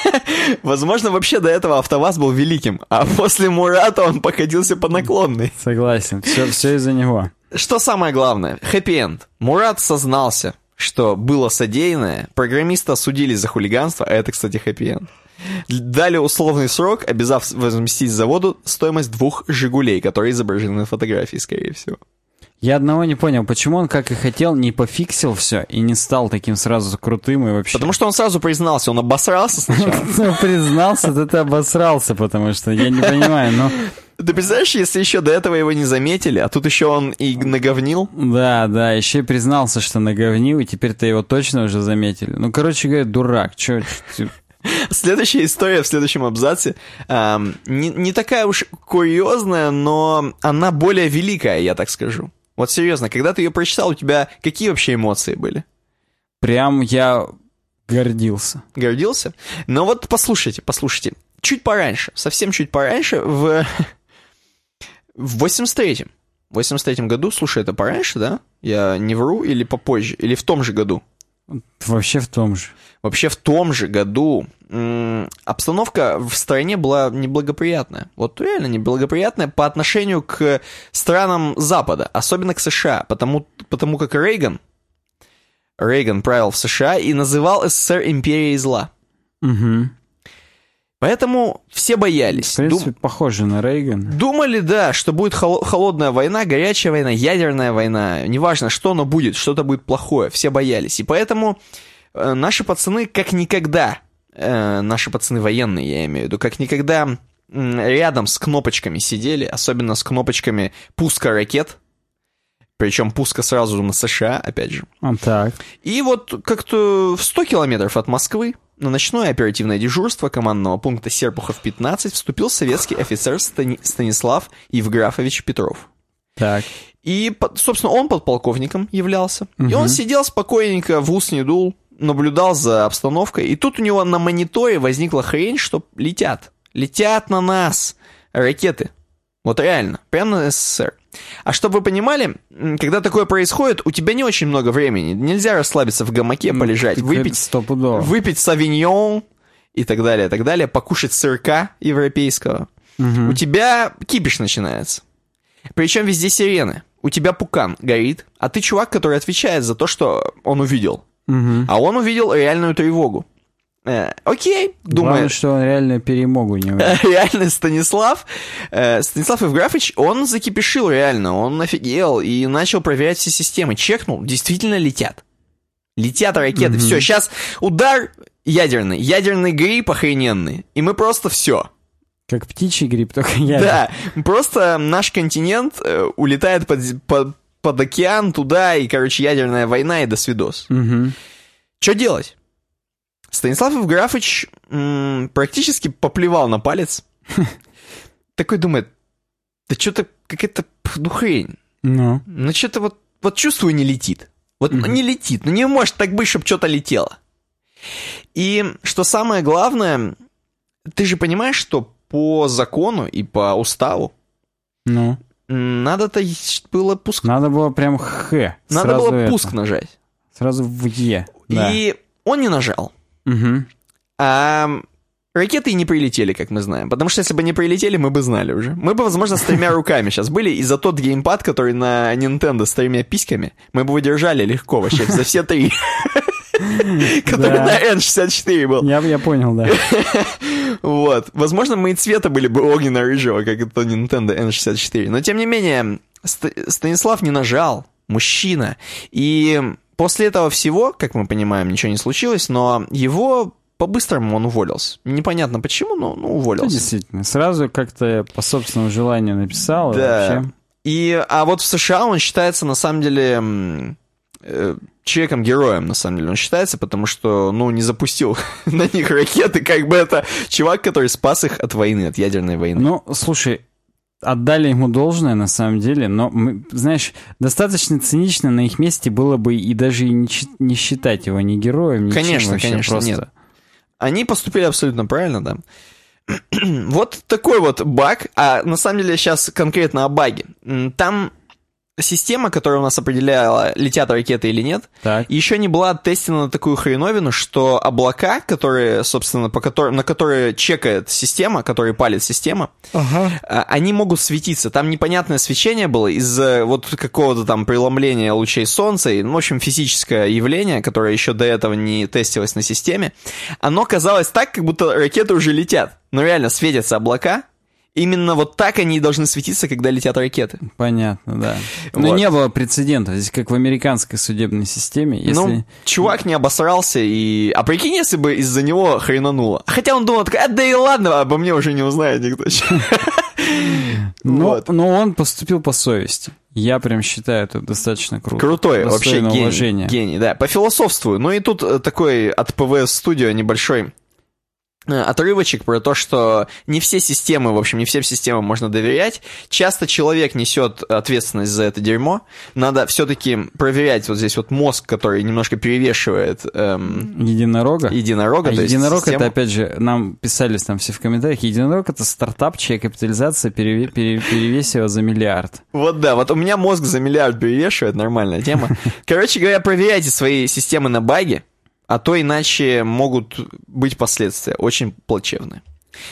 [LAUGHS] Возможно, вообще до этого АвтоВАЗ был великим, а после Мурата он походился по наклонной. Согласен, все, все из-за него. Что самое главное, хэппи-энд. Мурат сознался, что было содеянное, программиста осудили за хулиганство, а это, кстати, хэппи-энд. Дали условный срок, обязав возместить заводу стоимость двух «Жигулей», которые изображены на фотографии, скорее всего. Я одного не понял, почему он, как и хотел, не пофиксил все и не стал таким сразу крутым и вообще... Потому что он сразу признался, он обосрался сначала. [LAUGHS] Ну, признался, то ты обосрался, потому что я не понимаю, но... Ты представляешь, если еще до этого его не заметили, а тут еще он и наговнил? Да, да, еще и признался, что наговнил, и теперь-то его точно уже заметили. Ну, короче говоря, дурак, че... Следующая история в следующем абзаце эм, не, не такая уж курьезная, но она более великая, я так скажу. Вот серьезно, когда ты ее прочитал, у тебя какие вообще эмоции были? Прям я гордился. Гордился? Ну вот послушайте, послушайте. Чуть пораньше, совсем чуть пораньше, в в 83-м. В 83-м году, слушай, это пораньше, да? Я не вру или попозже? Или в том же году? Вообще в том же. Вообще в том же году обстановка в стране была неблагоприятная. Вот реально неблагоприятная по отношению к странам Запада, особенно к США, потому, потому как Рейган, Рейган правил в США и называл СССР империей зла. Угу. Поэтому все боялись. В принципе, Дум... похоже на Рейган. Думали, да, что будет хол- холодная война, горячая война, ядерная война. Неважно, что, но будет, что-то будет плохое. Все боялись. И поэтому э, наши пацаны как никогда, э, наши пацаны военные, я имею в виду, как никогда м, рядом с кнопочками сидели, особенно с кнопочками пуска ракет, причем пуска сразу на США, опять же. А, так. И вот как-то в 100 километров от Москвы на ночное оперативное дежурство командного пункта Серпухов-15 вступил советский офицер Стани- Станислав Евграфович Петров. Так. И, собственно, он подполковником являлся. И он сидел спокойненько, в ус не дул, наблюдал за обстановкой. И тут у него на мониторе возникла хрень, что летят. Летят на нас ракеты. Вот реально, прямо на СССР. А чтобы вы понимали, когда такое происходит, у тебя не очень много времени. Нельзя расслабиться в гамаке, полежать, Так выпить, стопудово. выпить савиньон и так далее, так далее, покушать сырка европейского. У тебя кипиш начинается. Причем везде сирены. У тебя пукан горит, а ты чувак, который отвечает за то, что он увидел. Мгм. А он увидел реальную тревогу. Э, окей, Главное, думает. что он реально перемогу не. [LAUGHS] Реально Станислав, э, Станислав Евграфович, он закипишил реально, он офигел и начал проверять все системы. Чекнул, действительно летят. Летят ракеты. Все, сейчас удар ядерный, ядерный грипп охрененный. И мы просто все. Как птичий гриб, только я. Да, просто наш континент э, улетает под, под, под океан туда, и, короче, ядерная война, и до свидос. Мгм. Что делать? Станислав Евграфович м, практически поплевал на палец. [LAUGHS] Такой думает, да что-то какая-то ну хрень. Ну. Ну что-то вот, вот чувствую, не летит. Вот не летит. Ну не может так быть, чтобы что-то летело. И что самое главное, ты же понимаешь, что по закону и по уставу Ну. надо-то было пуск... Надо было прям х. Надо было это. пуск нажать. Сразу в е. Да. И он не нажал. Мгм. А ракеты и не прилетели, как мы знаем. Потому что если бы не прилетели, мы бы знали уже. Мы бы, возможно, с тремя [LAUGHS] руками сейчас были, и за тот геймпад, который на Nintendo с тремя письками, мы бы выдержали легко вообще за все три. [LAUGHS] Который на N64 был. Я, понял, да. [LAUGHS] Вот. Возможно, мы и цвета были бы огненно-рыжего, как это Nintendo N64. Но, тем не менее, Ст- Станислав не нажал. Мужчина. И после этого всего, как мы понимаем, ничего не случилось, но его по-быстрому он уволился. Непонятно почему, но ну, уволился. действительно. Сразу как-то по собственному желанию написал. и Да. вообще. И, а вот в США он считается, на самом деле, э, человеком-героем, на самом деле, он считается, потому что, ну, не запустил [LAUGHS] на них ракеты, как бы это чувак, который спас их от войны, от ядерной войны. Ну, слушай, отдали ему должное, на самом деле, но, знаешь, достаточно цинично на их месте было бы и даже и не, не считать его ни героем, ничем Конечно, вообще, конечно, просто. нет. Они поступили абсолютно правильно, да. [CLEARS THROAT] вот такой вот баг, а на самом деле сейчас конкретно о баге. Там система, которая у нас определяла, летят ракеты или нет, Так. еще не была оттестена на такую хреновину, что облака, которые, собственно, по которым, на которые чекает система, которые палит система, а, они могут светиться. Там непонятное свечение было из-за вот какого-то там преломления лучей солнца, и, ну, в общем, физическое явление, которое еще до этого не тестилось на системе. Оно казалось так, как будто ракеты уже летят. Но реально светятся облака. Именно вот так они и должны светиться, когда летят ракеты. Понятно, да. Но Вот. не было прецедентов. Здесь как в американской судебной системе. Если... Ну, чувак не обосрался, и... А прикинь, если бы из-за него хренануло. Хотя он думал, такой, а да и ладно, обо мне уже не узнает никто. [LAUGHS] но, Вот. но он поступил по совести. Я прям считаю это достаточно круто. Крутой, вообще гений. уважения. Гений, да. Пофилософствую. Ну и тут э, такой от ПВС Studio небольшой отрывочек про то, что не все системы, в общем, не всем системам можно доверять. Часто человек несет ответственность за это дерьмо. Надо все-таки проверять вот здесь вот мозг, который немножко перевешивает эм, Единорога? единорога. А единорог систему. это, опять же, нам писали там все в комментариях, единорог это стартап, чья капитализация переве- пере- перевесила за миллиард. Вот да, вот у меня мозг за миллиард перевешивает, нормальная тема. [LAUGHS] Короче говоря, проверяйте свои системы на баги, а то иначе могут быть последствия очень плачевные.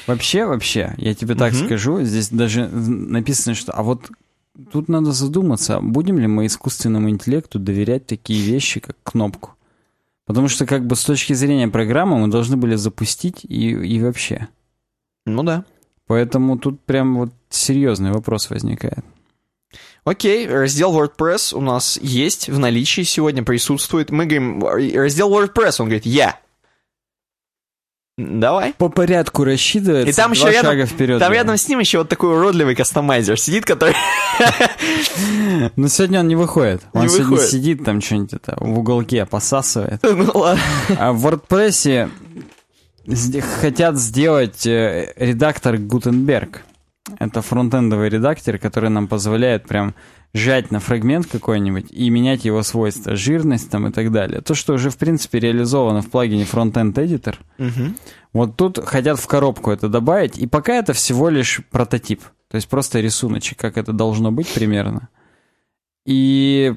Вообще, вообще, я тебе так Мгм. скажу, здесь даже написано, что... А вот тут надо задуматься, будем ли мы искусственному интеллекту доверять такие вещи, как кнопку? Потому что как бы с точки зрения программы мы должны были запустить и, и вообще. Ну да. Поэтому тут прям вот серьезный вопрос возникает. Окей, раздел WordPress у нас есть в наличии сегодня, присутствует. Мы говорим, раздел WordPress, он говорит, я. Давай. По порядку рассчитывается. И там еще шага рядом, вперед. там да. рядом с ним еще вот такой уродливый кастомайзер сидит, который... [LAUGHS] Но сегодня он не выходит. Он Не сегодня выходит. сидит там что-нибудь это в уголке посасывает. [LAUGHS] Ну ладно. А в WordPress хотят сделать э, редактор Gutenberg. Это фронтендовый редактор, который нам позволяет прям жать на фрагмент какой-нибудь и менять его свойства, жирность там и так далее. То, что уже в принципе реализовано в плагине Frontend Editor. Мгм. Вот тут хотят в коробку это добавить, и пока это всего лишь прототип. То есть просто рисуночек, как это должно быть примерно. И,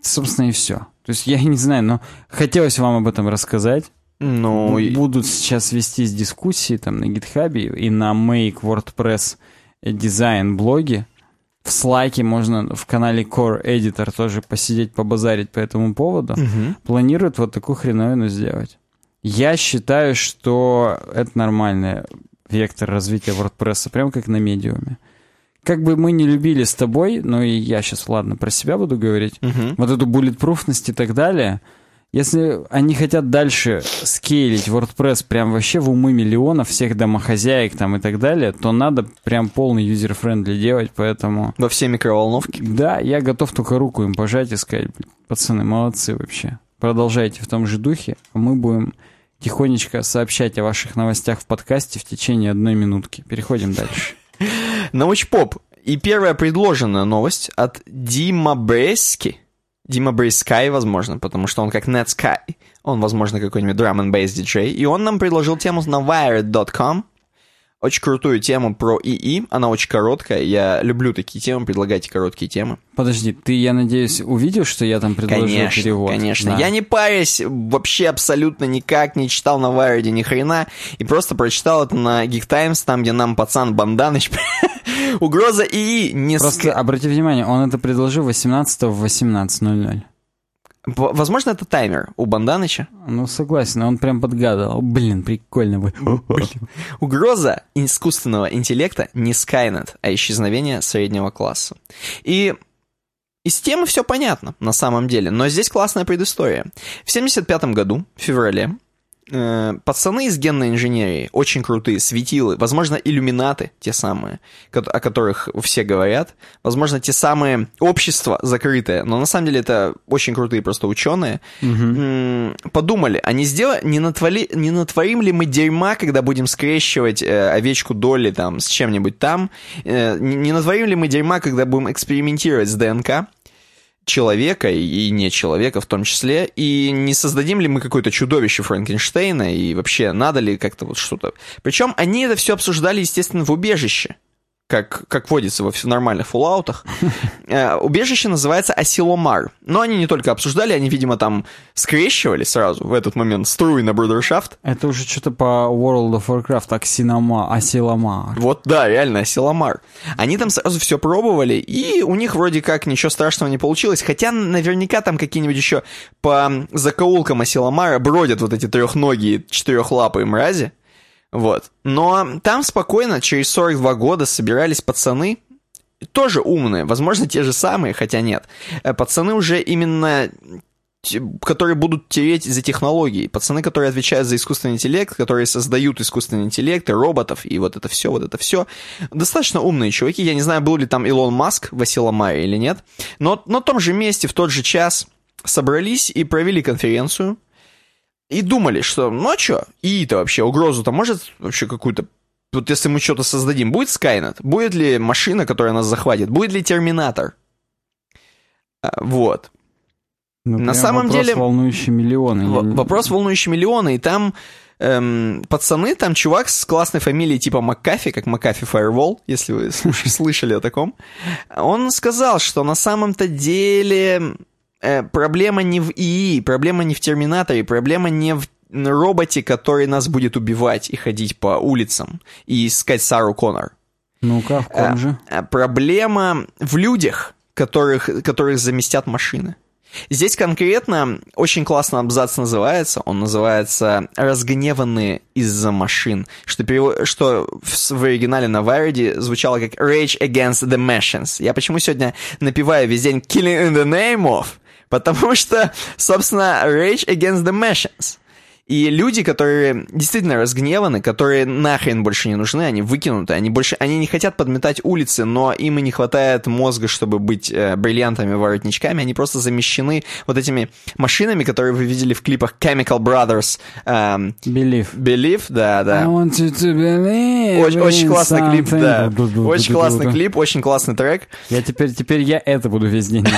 собственно, и все. То есть я [LAUGHS] не знаю, но хотелось вам об этом рассказать. Ну, Будут сейчас вестись дискуссии там на GitHub и на Make WordPress дизайн блоге. В Slack можно в канале Core Editor тоже посидеть, побазарить по этому поводу Мгм. планируют вот такую хреновину сделать. Я считаю, что это нормальный вектор развития WordPress, прям как на медиуме. Как бы мы не любили с тобой, но и я сейчас, ладно, про себя буду говорить, Мгм. вот эту bulletproof ность и так далее, если они хотят дальше скейлить WordPress прям вообще в умы миллионов всех домохозяек там и так далее, то надо прям полный user-friendly делать, поэтому... Во все микроволновки. Да, я готов только руку им пожать и сказать, «Блин, пацаны, молодцы вообще. Продолжайте в том же духе, а мы будем тихонечко сообщать о ваших новостях в подкасте в течение одной минутки. Переходим дальше. [LAUGHS] Научпоп. И первая предложенная новость от Дима Брески. Дима Брейскай, возможно, потому что он как Netsky. Он, возможно, какой-нибудь drum and bass диджей. И он нам предложил тему на wired.com. Очень крутую тему про ИИ. Она очень короткая. Я люблю такие темы, предлагайте короткие темы. Подожди, ты, я надеюсь, увидел, что я там предложил Конечно, перевод? конечно. Да. Я не парясь вообще абсолютно никак, не читал на Wired ни хрена, и просто прочитал это на Geek Times, там, где нам пацан Банданыч [LAUGHS] Угроза ИИ не Просто обрати внимание, он это предложил 18 в 18.00. В- Возможно, это таймер у Банданыча. Ну, согласен, он прям подгадывал. Блин, прикольно бы. Угроза искусственного интеллекта не Skynet, а исчезновение среднего класса. И из темы все понятно, на самом деле, но здесь классная предыстория. В 75 году, в феврале, э, пацаны из генной инженерии, очень крутые, светилы, возможно, иллюминаты, те самые, о которых все говорят, возможно, те самые общества закрытые, но на самом деле это очень крутые просто ученые, м, подумали, а не, сдела... не, натвали... не натворим ли мы дерьма, когда будем скрещивать э, овечку Долли там с чем-нибудь там, Э, не натворим ли мы дерьма, когда будем экспериментировать с ДНК, человека и не человека в том числе, и не создадим ли мы какое-то чудовище Франкенштейна, и вообще надо ли как-то вот что-то... Причем они это все обсуждали, естественно, в убежище, как, как водится во всех нормальных фуллаутах. [LAUGHS] Э, Убежище называется Асиломар. Но они не только обсуждали, они, видимо, там скрещивали сразу в этот момент струи на брудершафт. Это уже что-то по World of Warcraft, Аксинома, Асилома. Вот, да, реально, Асиломар. Они там сразу все пробовали, и у них вроде как ничего страшного не получилось, хотя наверняка там какие-нибудь еще по закоулкам Асиломара бродят вот эти трехногие, четырехлапые мрази. Вот. Но там спокойно, через 42 года собирались пацаны, тоже умные, возможно, те же самые, хотя нет. Э, Пацаны уже именно которые будут тереть за технологии. Пацаны, которые отвечают за искусственный интеллект, которые создают искусственный интеллект и роботов, и вот это все, вот это все. Достаточно умные чуваки. Я не знаю, был ли там Илон Маск в Асиламаре или нет. Но на том же месте, в тот же час собрались и провели конференцию. И думали, что, ну а что, ИИ-то вообще, угрозу-то может вообще какую-то... Вот если мы что-то создадим, будет Скайнет? Будет ли машина, которая нас захватит? Будет ли Терминатор? А, Вот. Ну, На самом вопрос, деле- волнующий миллионы. В- Вопрос, волнующий миллионы, и там эм, пацаны, там чувак с классной фамилией типа Маккафи, как Маккафи Firewall, если вы [LAUGHS] слышали о таком, он сказал, что на самом-то деле э, проблема не в ИИ, проблема не в Терминаторе, проблема не в роботе, который нас будет убивать и ходить по улицам и искать Сару Коннор. Ну-ка, в ком же? А Проблема в людях, которых, которых заместят машины. Здесь конкретно очень классно абзац называется. Он называется «Разгневанные из-за машин», что, перево- что в, в оригинале на Вайреде звучало как «Rage against the machines». Я почему сегодня напеваю весь день «Killing in the name of», потому что, собственно, «Rage against the machines». И люди, которые действительно разгневаны, которые нахрен больше не нужны, они выкинуты, они больше, они не хотят подметать улицы, но им и не хватает мозга, чтобы быть э, бриллиантами, воротничками, они просто замещены вот этими машинами, которые вы видели в клипах Chemical Brothers. Эм, Believe. Believe, да, да. I want you to believe Очень, очень классный клип, да. Очень классный клип, очень классный трек. Я теперь, теперь я это буду весь день. [LAUGHS]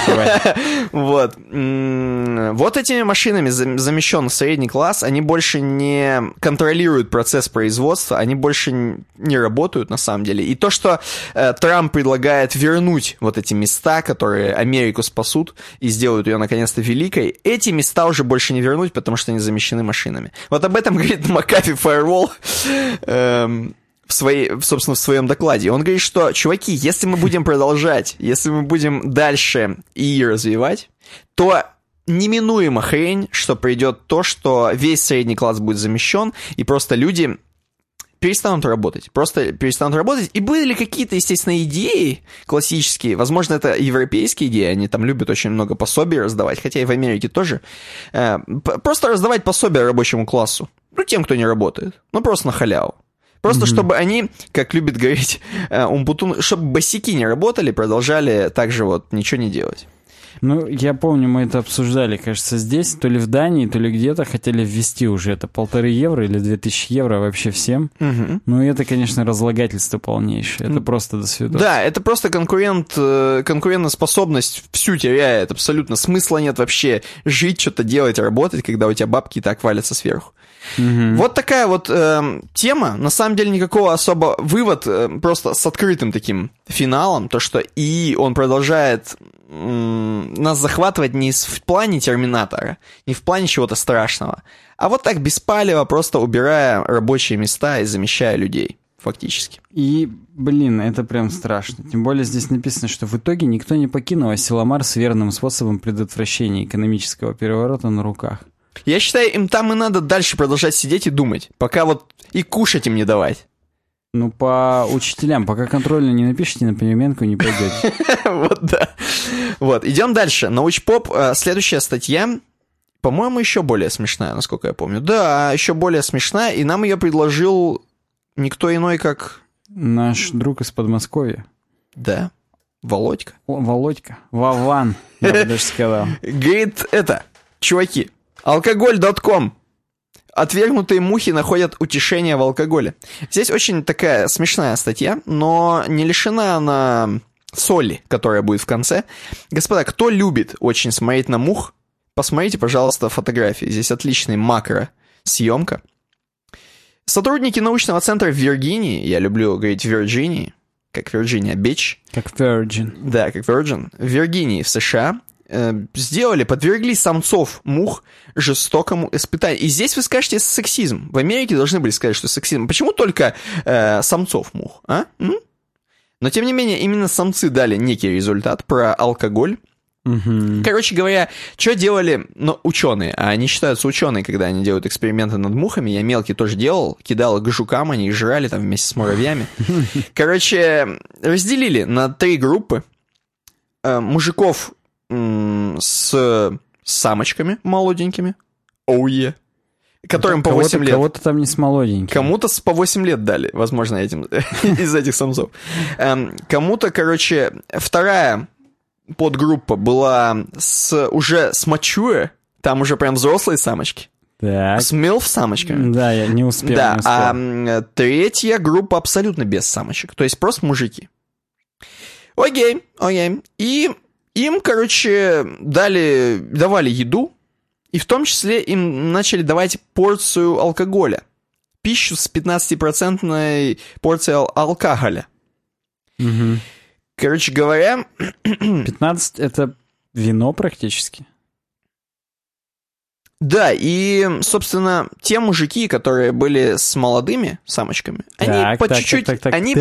Вот. Вот этими машинами зам- замещен средний класс, они больше не контролируют процесс производства, они больше не работают на самом деле. И то, что э, Трамп предлагает вернуть вот эти места, которые Америку спасут и сделают ее наконец-то великой, эти места уже больше не вернуть, потому что они замещены машинами. Вот об этом [LAUGHS] говорит Макафи Firewall. эм, в своей, собственно, в своем докладе. Он говорит, что, чуваки, если мы будем продолжать, если мы будем дальше и развивать, то неминуемо хрень, что придет то, что весь средний класс будет замещен, и просто люди перестанут работать. Просто перестанут работать. И были какие-то, естественно, идеи классические. Возможно, это европейские идеи. Они там любят очень много пособий раздавать. Хотя и в Америке тоже. Э, Просто раздавать пособия рабочему классу. Ну, тем, кто не работает. Ну, просто на халяву. Просто чтобы они, как любит говорить э, Умпутун, чтобы босики не работали, продолжали также вот ничего не делать. Ну, я помню, мы это обсуждали, кажется, здесь, то ли в Дании, то ли где-то хотели ввести уже это полторы евро или две тысячи евро вообще всем. Ну, и это, конечно, разлагательство полнейшее. Это просто до свидос. Да, это просто конкурент, э, конкурентоспособность всю теряет, абсолютно. Смысла нет вообще жить, что-то делать, работать, когда у тебя бабки и так валятся сверху. Вот такая вот эм, тема. На самом деле никакого особо вывод э, просто с открытым таким финалом, то что и он продолжает м, нас захватывать не в плане Терминатора, не в плане чего-то страшного, а вот так беспалево, просто убирая рабочие места и замещая людей, фактически. И, блин, это прям страшно. Тем более здесь написано, что в итоге никто не покинул Асиламар с верным способом предотвращения экономического переворота на руках. Я считаю, им там и надо дальше продолжать сидеть и думать, пока вот и кушать им не давать. Ну, по учителям, пока контрольно не напишите, на переменку не пойдете. [LAUGHS] Вот, да. Вот, идем дальше. Научпоп, э, следующая статья, по-моему, еще более смешная, насколько я помню. Да, еще более смешная, и нам ее предложил никто иной, как... Наш друг из Подмосковья. Да, Володька. О, Володька. Вован, я бы [LAUGHS] даже сказал. Говорит это, чуваки, алкоголь.ком. Отвергнутые мухи находят утешение в алкоголе. Здесь очень такая смешная статья, но не лишена она соли, которая будет в конце. Господа, кто любит очень смотреть на мух, посмотрите, пожалуйста, фотографии. Здесь отличный макро съемка. Сотрудники научного центра в Виргинии, я люблю говорить Вирджинии, как Вирджиния Бич, Как Virgin. да, как Virgin, в Виргинии, в США, сделали, подвергли самцов мух жестокому испытанию. И здесь вы скажете сексизм. В Америке должны были сказать, что сексизм. Почему только э, самцов мух, а? М? Но, тем не менее, именно самцы дали некий результат про алкоголь. Короче говоря, что делали ну, ученые? А они считаются ученые, когда они делают эксперименты над мухами. Я мелкий тоже делал, кидал к жукам, они их жрали там вместе с муравьями. [LAUGHS] Короче, разделили на три группы. Э, Мужиков с самочками молоденькими. Оуе. Которым по Кого-то- 8 лет. Кого-то там не с молоденьким. Кому-то по 8 лет дали, возможно, этим [LAUGHS] из этих самцов. Эм, Кому-то, короче, вторая подгруппа была с уже с mature, там уже прям взрослые самочки, Так. с milf самочками. Да, я не успел. Да, не успел. а третья группа абсолютно без самочек, то есть просто мужики. Окей, окей. И им, короче, дали, давали еду, и в том числе им начали давать порцию алкоголя. Пищу с 15% порцией ал- алкоголя. Мгм. Короче говоря, [CLEARS THROAT] 15 это вино практически. Да, и, собственно, те мужики, которые были с молодыми самочками, они Так, по так, чуть-чуть, они.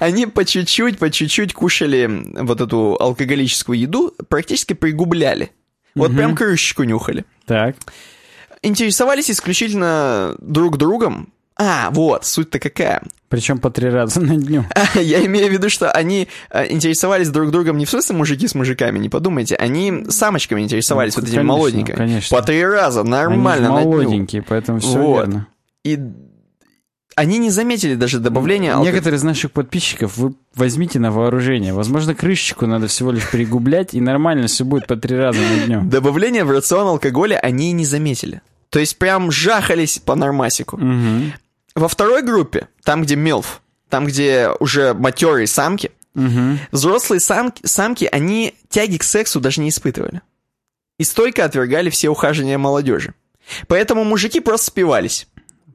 Они по чуть-чуть, по чуть-чуть кушали вот эту алкоголическую еду, практически пригубляли. Вот прям крышечку нюхали. Так. Интересовались исключительно друг другом, А, вот, суть-то какая. Причем по три раза на дню. [LAUGHS] Я имею в виду, что они э, интересовались друг другом не в смысле мужики с мужиками, не подумайте, они самочками интересовались, Ну, вот этими конечно, молоденькими. конечно. По три раза, Они нормально же на дню. молоденькие, поэтому все Вот. верно. И они не заметили даже добавления алко- Некоторые из наших подписчиков вы возьмите на вооружение. Возможно, крышечку надо всего лишь пригублять, и нормально все будет по три раза на дню. Добавления в рацион алкоголя они не заметили. То есть прям жахались по нормасику. Мгм. Во второй группе, там, где милф, там, где уже матерые самки, Мгм. взрослые самки, самки, они тяги к сексу даже не испытывали. И стойко отвергали все ухаживания молодежи. Поэтому мужики просто спивались.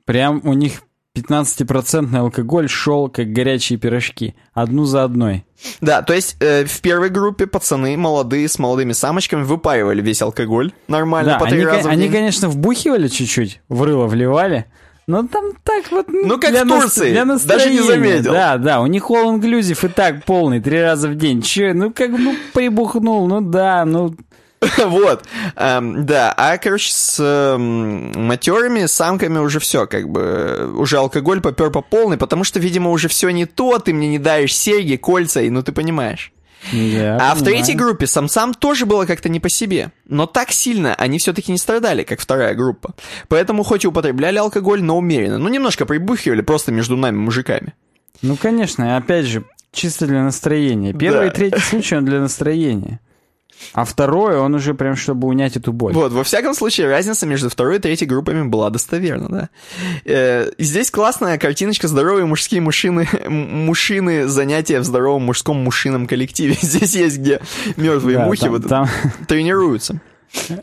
Прям у них 15% алкоголь шел, как горячие пирожки. Одну за одной. Да, то есть э, в первой группе пацаны молодые с молодыми самочками выпаивали весь алкоголь нормально Да, по три они, раза в они, день. конечно, вбухивали чуть-чуть, в рыло вливали, но там так вот... Ну, как для в Турции, для даже не заметил. Да, да, у них all inclusive и так полный, три раза в день. Че, ну как, ну прибухнул, ну да, ну... [LAUGHS] Вот, эм, да, а, короче, с эм, матерыми самками уже все, как бы, уже алкоголь попер по полной, потому что, видимо, уже все не то, ты мне не даешь серьги, кольца, и ну ты понимаешь. Я а в третьей группе самцам тоже было как-то не по себе, но так сильно они все-таки не страдали, как вторая группа. Поэтому хоть и употребляли алкоголь, но умеренно, ну немножко прибухивали просто между нами, мужиками. Ну, конечно, опять же, чисто для настроения. Первый Да. и третий случай, он для настроения. А второй, он уже прям, чтобы унять эту боль. Вот, во всяком случае, разница между второй и третьей группами была достоверна, да. Э, здесь классная картиночка «Здоровые мужские мужчины, мужчины занятия в здоровом мужском мужчином коллективе». [LAUGHS] Здесь есть, где мертвые Да, мухи там- вот там- тренируются.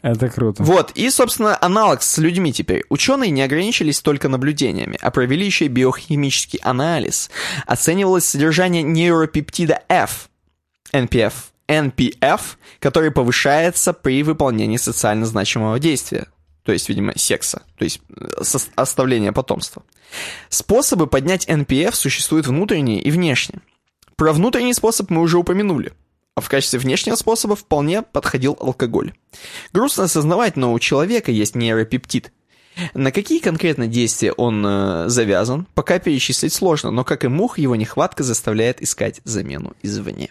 это круто. Вот, и, собственно, аналог с людьми теперь. Ученые не ограничились только наблюдениями, а провели еще и биохимический анализ. Оценивалось содержание нейропептида F, NPF, NPF, который повышается при выполнении социально значимого действия. То есть, видимо, секса, то есть э, оставления потомства. Способы поднять NPF существуют внутренние и внешние. Про внутренний способ мы уже упомянули. А в качестве внешнего способа вполне подходил алкоголь. Грустно осознавать, но у человека есть нейропептид. На какие конкретно действия он э, завязан, пока перечислить сложно, но как и мух, его нехватка заставляет искать замену извне.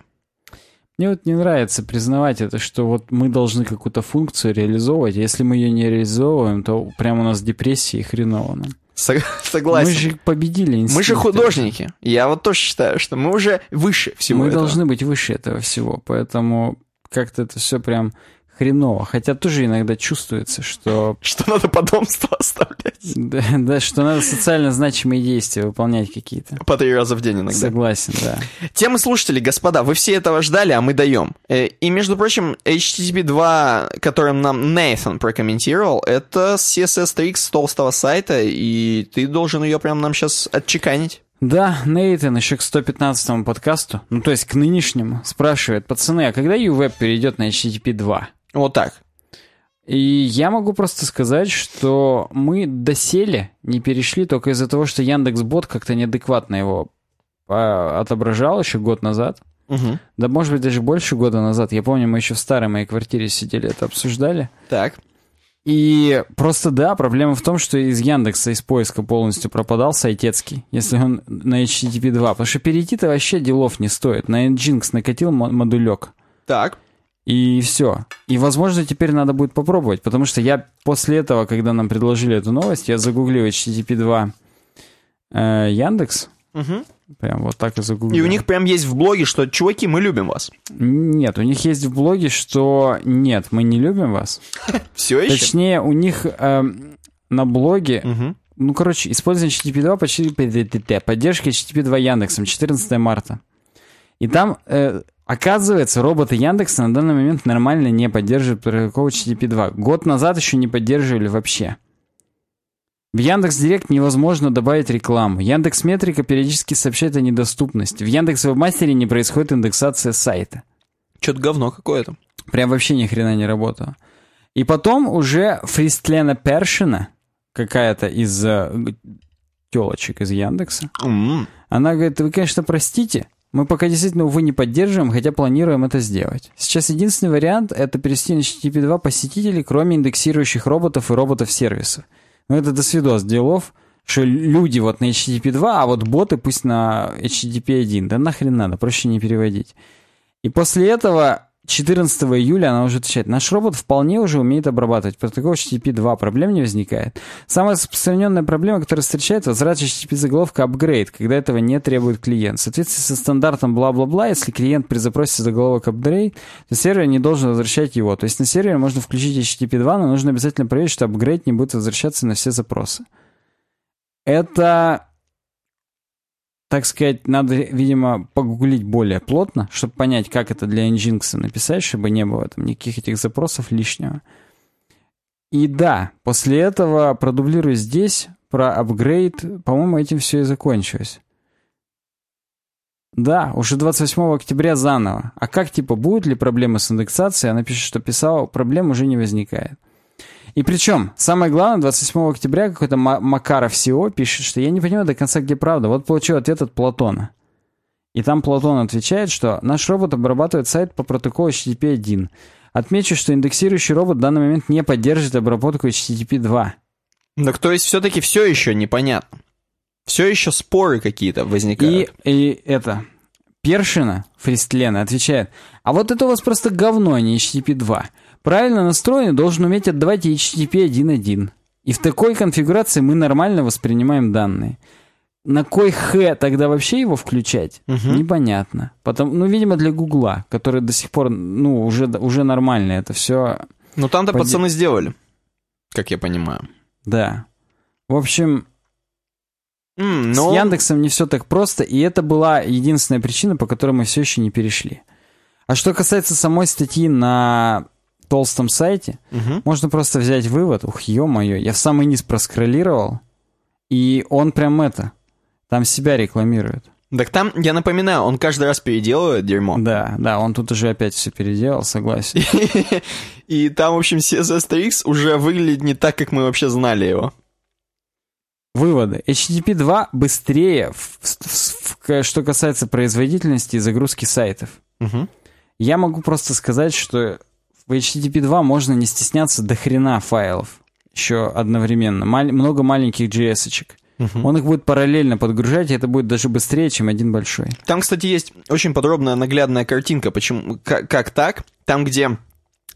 Мне вот не нравится признавать это, что вот мы должны какую-то функцию реализовывать, если мы ее не реализовываем, то прямо у нас депрессия и хреново нам. Сог- Согласен. Мы же победили Мы же инстинкты. художники. Я вот тоже считаю, что мы уже выше всего Мы этого. должны быть выше этого всего, поэтому как-то это все прям хреново. Хотя тоже иногда чувствуется, что, [LAUGHS] Что надо потомство оставлять. да, да, что надо социально значимые действия выполнять какие-то. По три раза в день иногда. Согласен, да. Темы слушателей, господа, вы все этого ждали, а мы даем. Э, И, между прочим, HTTP 2, которым нам Нейтан прокомментировал, это CSS Tricks с толстого сайта, и ты должен ее прям нам сейчас отчеканить. Да, Нейтан еще к 115-му подкасту, ну то есть к нынешнему, спрашивает, пацаны, а когда UWeb перейдет на HTTP 2? Вот так. И я могу просто сказать, что мы доселе не перешли только из-за того, что Яндекс.Бот как-то неадекватно его а, отображал еще год назад. Мгм. Да, может быть, даже больше года назад. Я помню, мы еще в старой моей квартире сидели, это обсуждали. Так. И просто, да, проблема в том, что из Яндекса, из поиска полностью пропадал сайтецкий, если он на HTTP 2. Потому что перейти-то вообще делов не стоит. На Nginx накатил мо- модулек. Так. И все. И, возможно, теперь надо будет попробовать, потому что я после этого, когда нам предложили эту новость, я загуглил HTTP 2 э, Яндекс, Мгм. прям вот так и загуглил. И у них прям есть в блоге, что «Чуваки, мы любим вас». Нет, у них есть в блоге, что нет, мы не любим вас. [LAUGHS] Все еще? Точнее, у них эм, на блоге, ну, короче, использование HTTP 2, почти поддержка HTTP 2 Яндексом, 14 марта. И там, э, оказывается, роботы Яндекса на данный момент нормально не поддерживают протокол HTTP 2. Год назад еще не поддерживали вообще. В Яндекс Директ невозможно добавить рекламу. Яндекс Метрика периодически сообщает о недоступности. В Яндекс Вебмастере не происходит индексация сайта. Что-то говно какое-то. Прям вообще ни хрена не работало. И потом уже Фристлена Першина, какая-то из э, телочек из Яндекса, М. она говорит, вы, конечно, простите, мы пока действительно, увы, не поддерживаем, хотя планируем это сделать. Сейчас единственный вариант — это перевести на HTTP 2 посетителей, кроме индексирующих роботов и роботов-сервисов. Но это до свидос делов. Что люди вот на HTTP 2, а вот боты пусть на HTTP 1. Да нахрен надо, проще не переводить. И после этого 14 июля она уже отвечает. Наш робот вполне уже умеет обрабатывать протокол HTTP 2. Проблем не возникает. Самая распространенная проблема, которая встречается, возврат HTTP заголовка upgrade, когда этого не требует клиент. В соответствии со стандартом бла-бла-бла, если клиент при запросе заголовок upgrade, то сервер не должен возвращать его. То есть на сервере можно включить HTTP 2, но нужно обязательно проверить, что upgrade не будет возвращаться на все запросы. Это так сказать, надо, видимо, погуглить более плотно, чтобы понять, как это для Nginx написать, чтобы не было там никаких этих запросов лишнего. И да, после этого продублирую здесь про апгрейд. По-моему, этим все и закончилось. Да, уже 28 октября заново. А как, типа, будут ли проблемы с индексацией? Она пишет, что писал, проблем уже не возникает. И причем, самое главное, 27 октября какой-то Макаров SEO пишет, что я не понимаю до конца, где правда. Вот получил ответ от Платона. И там Платон отвечает, что наш робот обрабатывает сайт по протоколу HTTP 1. Отмечу, что индексирующий робот в данный момент не поддерживает обработку HTTP 2. Так то есть все-таки все еще непонятно. Все еще споры какие-то возникают. И, и это, Першина, Фристлена, отвечает, а вот это у вас просто говно, а не HTTP 2. Правильно настроенный должен уметь отдавать HTTP 1.1. И в такой конфигурации мы нормально воспринимаем данные. На кой х тогда вообще его включать? Угу. Непонятно. Потом, ну, видимо, для Гугла, который до сих пор, ну, уже, уже нормально это все. Ну, там-то под... пацаны сделали, как я понимаю. Да. В общем, mm, но... с Яндексом не все так просто, и это была единственная причина, по которой мы все еще не перешли. А что касается самой статьи на толстом сайте, угу. можно просто взять вывод, ух, ё-моё, я в самый низ проскроллировал, и он прям это, там себя рекламирует. Так там, я напоминаю, он каждый раз переделывает дерьмо. Да, да, он тут уже опять все переделал, согласен. [LAUGHS] И там, в общем, CSS3X уже выглядит не так, как мы вообще знали его. Выводы. HTTP 2 быстрее, в, в, в, что касается производительности и загрузки сайтов. Угу. Я могу просто сказать, что в HTTP 2 можно не стесняться до хрена файлов еще одновременно. Мал много маленьких JS-очек. Угу. Он их будет параллельно подгружать, и это будет даже быстрее, чем один большой. Там, кстати, есть очень подробная наглядная картинка, почему, как, как так. Там, где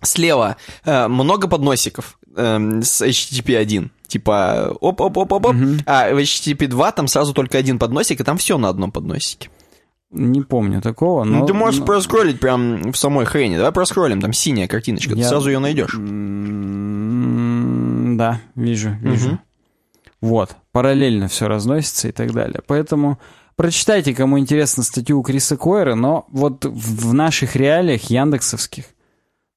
слева э, много подносиков э, с HTTP 1, типа оп-оп-оп-оп, угу. а в HTTP 2 там сразу только один подносик, и там все на одном подносике. Не помню такого, но... Ну, ты можешь но... проскроллить прям в самой хрене. Давай проскроллим, там синяя картиночка, Я... ты сразу ее найдешь. Да, вижу, вижу. Угу. Вот, параллельно все разносится и так далее. Поэтому прочитайте, кому интересно, статью у Криса Койера, но вот в наших реалиях яндексовских,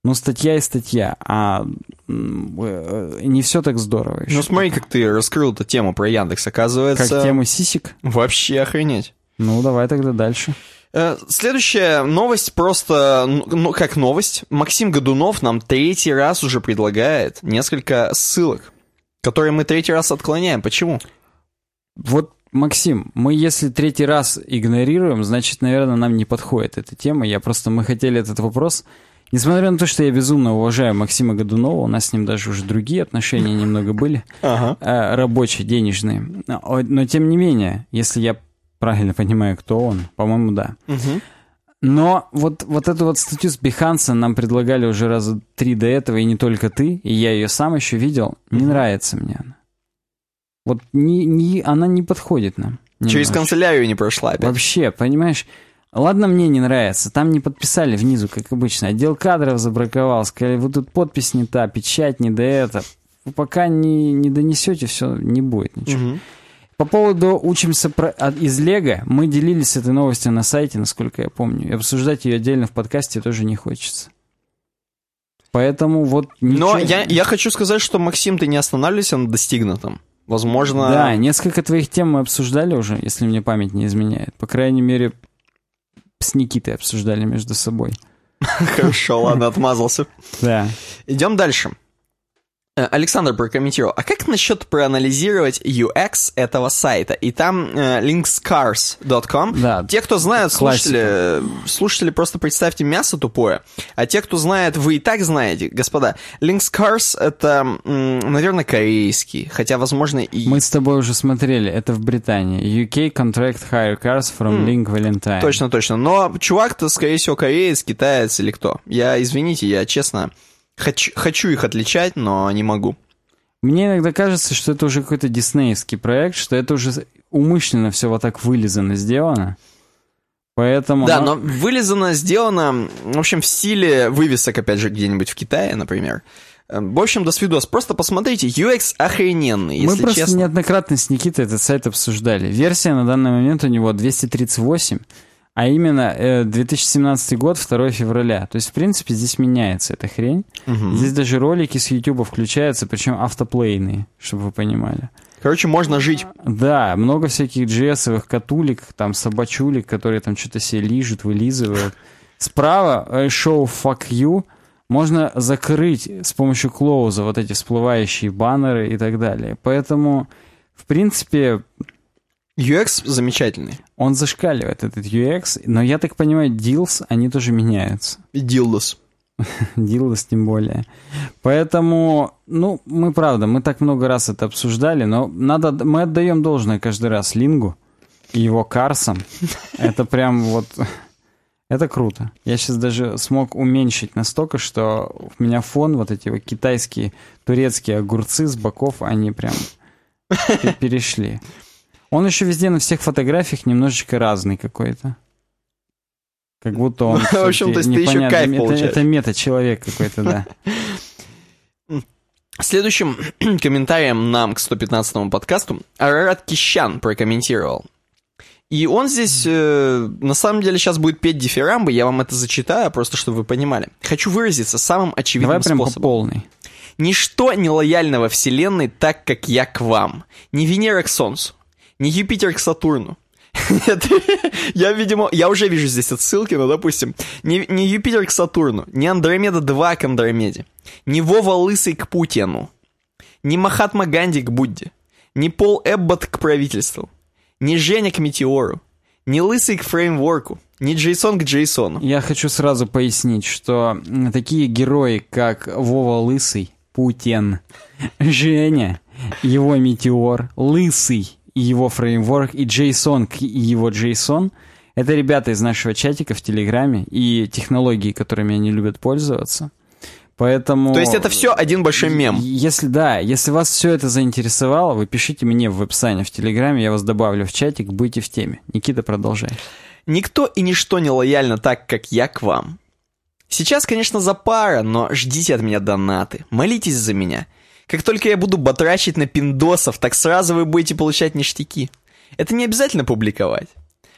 ну, статья и статья, а э, не все так здорово еще. Ну, смотри, как ты раскрыл эту тему про Яндекс, оказывается... Как тему сисик? Вообще охренеть. Ну, давай тогда дальше. Э, следующая новость просто, ну, как новость. Максим Годунов нам третий раз уже предлагает несколько ссылок, которые мы третий раз отклоняем. Почему? Вот, Максим, мы если третий раз игнорируем, значит, наверное, нам не подходит эта тема. Я просто, мы хотели этот вопрос... Несмотря на то, что я безумно уважаю Максима Годунова, у нас с ним даже уже другие отношения немного были, ага. э, рабочие, денежные. Но, но тем не менее, если я правильно понимаю, кто он. По-моему, да. Угу. Но вот, вот эту вот статью с Биханса нам предлагали уже раза три до этого, и не только ты, и я ее сам еще видел. Не угу. нравится мне она. Вот не, не, она не подходит нам. Немножко. Через канцелярию не прошла опять. Вообще, понимаешь, Ладно, мне не нравится. Там не подписали внизу, как обычно. Отдел кадров забраковал. Сказали, вот тут подпись не та, печать не до это. Пока не, не донесете, все, не будет ничего. Угу. По поводу «Учимся про... из Лего», мы делились этой новостью на сайте, насколько я помню. И обсуждать ее отдельно в подкасте тоже не хочется. Поэтому вот ничего... Но я, я хочу сказать, что, Максим, ты не останавливайся на достигнутом. Возможно... Да, несколько твоих тем мы обсуждали уже, если мне память не изменяет. По крайней мере, с Никитой обсуждали между собой. [LAUGHS] Хорошо, ладно, отмазался. Да. Идем дальше. Э, Александр прокомментировал, а как насчет проанализировать UX этого сайта? И там э, linkscars.com. Да, те, кто знают, классика. слушатели, слушатели, просто представьте мясо тупое. А те, кто знает, вы и так знаете, господа. Linkscars это, наверное, корейский, хотя, возможно, и... Мы с тобой уже смотрели, это в Британии. UK contract hire cars from Link Valentine. Точно, точно. Но чувак-то, скорее всего, кореец, китаец или кто. Я, извините, я честно хочу, хочу их отличать, но не могу. Мне иногда кажется, что это уже какой-то диснеевский проект, что это уже умышленно все вот так вылизано сделано. Поэтому... Да, ну, но вылизано, сделано, в общем, в стиле вывесок, опять же, где-нибудь в Китае, например. Э, В общем, до свидос. Просто посмотрите, UX охрененный, Мы если просто честно. неоднократно с Никитой этот сайт обсуждали. Версия на данный момент у него 238, а именно э, 2017 год, 2 февраля. То есть, в принципе, здесь меняется эта хрень. Мгм. Здесь даже ролики с YouTube включаются, причем автоплейные, чтобы вы понимали. Короче, можно жить. Да, много всяких GS-овых катулек, там собачулек, которые там что-то себе лижут, вылизывают. Справа э, шоу Fuck You можно закрыть с помощью клоуза вот эти всплывающие баннеры и так далее. Поэтому, в принципе, UX замечательный. он зашкаливает, этот UX. Но я так понимаю, deals, они тоже меняются. И Дилдос. [LAUGHS] Дилдос тем более. Поэтому, ну, мы правда, мы так много раз это обсуждали, но надо, мы отдаем должное каждый раз Лингу и его Карсам. [LAUGHS] Это прям вот... Это круто. Я сейчас даже смог уменьшить настолько, что у меня фон, вот эти вот китайские, турецкие огурцы с боков, они прям [LAUGHS] пе- перешли. Он еще везде на всех фотографиях немножечко разный какой-то. Как будто он... [LAUGHS] В общем, то есть ты еще кайф это, получаешь. это мета-человек какой-то, да. [LAUGHS] Следующим [CLEARS THROAT] комментарием нам к 115 подкасту Арарат Кищан прокомментировал. И он здесь, э, на самом деле, сейчас будет петь дифирамбы, я вам это зачитаю, просто чтобы вы понимали. Хочу выразиться самым очевидным Давай прям по способом. полной. Ничто не лояльно во Вселенной так, как я к вам. Ни Венера к Солнцу, ни Юпитер к Сатурну. Нет, [LAUGHS] я, видимо, я уже вижу здесь отсылки, но, допустим, не, не Юпитер к Сатурну, не Андромеда-2 к Андромеде, не Вова Лысый к Путину, не Махатма Ганди к Будде, не Пол Эббот к правительству, не Женя к Метеору, не Лысый к фреймворку, не Джейсон к Джейсону. Я хочу сразу пояснить, что такие герои, как Вова Лысый, Путин, [LAUGHS] Женя, его Метеор, Лысый и его фреймворк, и Джейсон и его Джейсон, это ребята из нашего чатика в Телеграме и технологии, которыми они любят пользоваться. Поэтому... То есть это все один большой мем. Если да, если вас все это заинтересовало, вы пишите мне в веб-сане в Телеграме, я вас добавлю в чатик, будьте в теме. Никита, продолжай. Никто и ничто не лояльно так, как я к вам. Сейчас, конечно, за пара, но ждите от меня донаты. Молитесь за меня. Как только я буду батрачить на пиндосов, так сразу вы будете получать ништяки. Это не обязательно публиковать.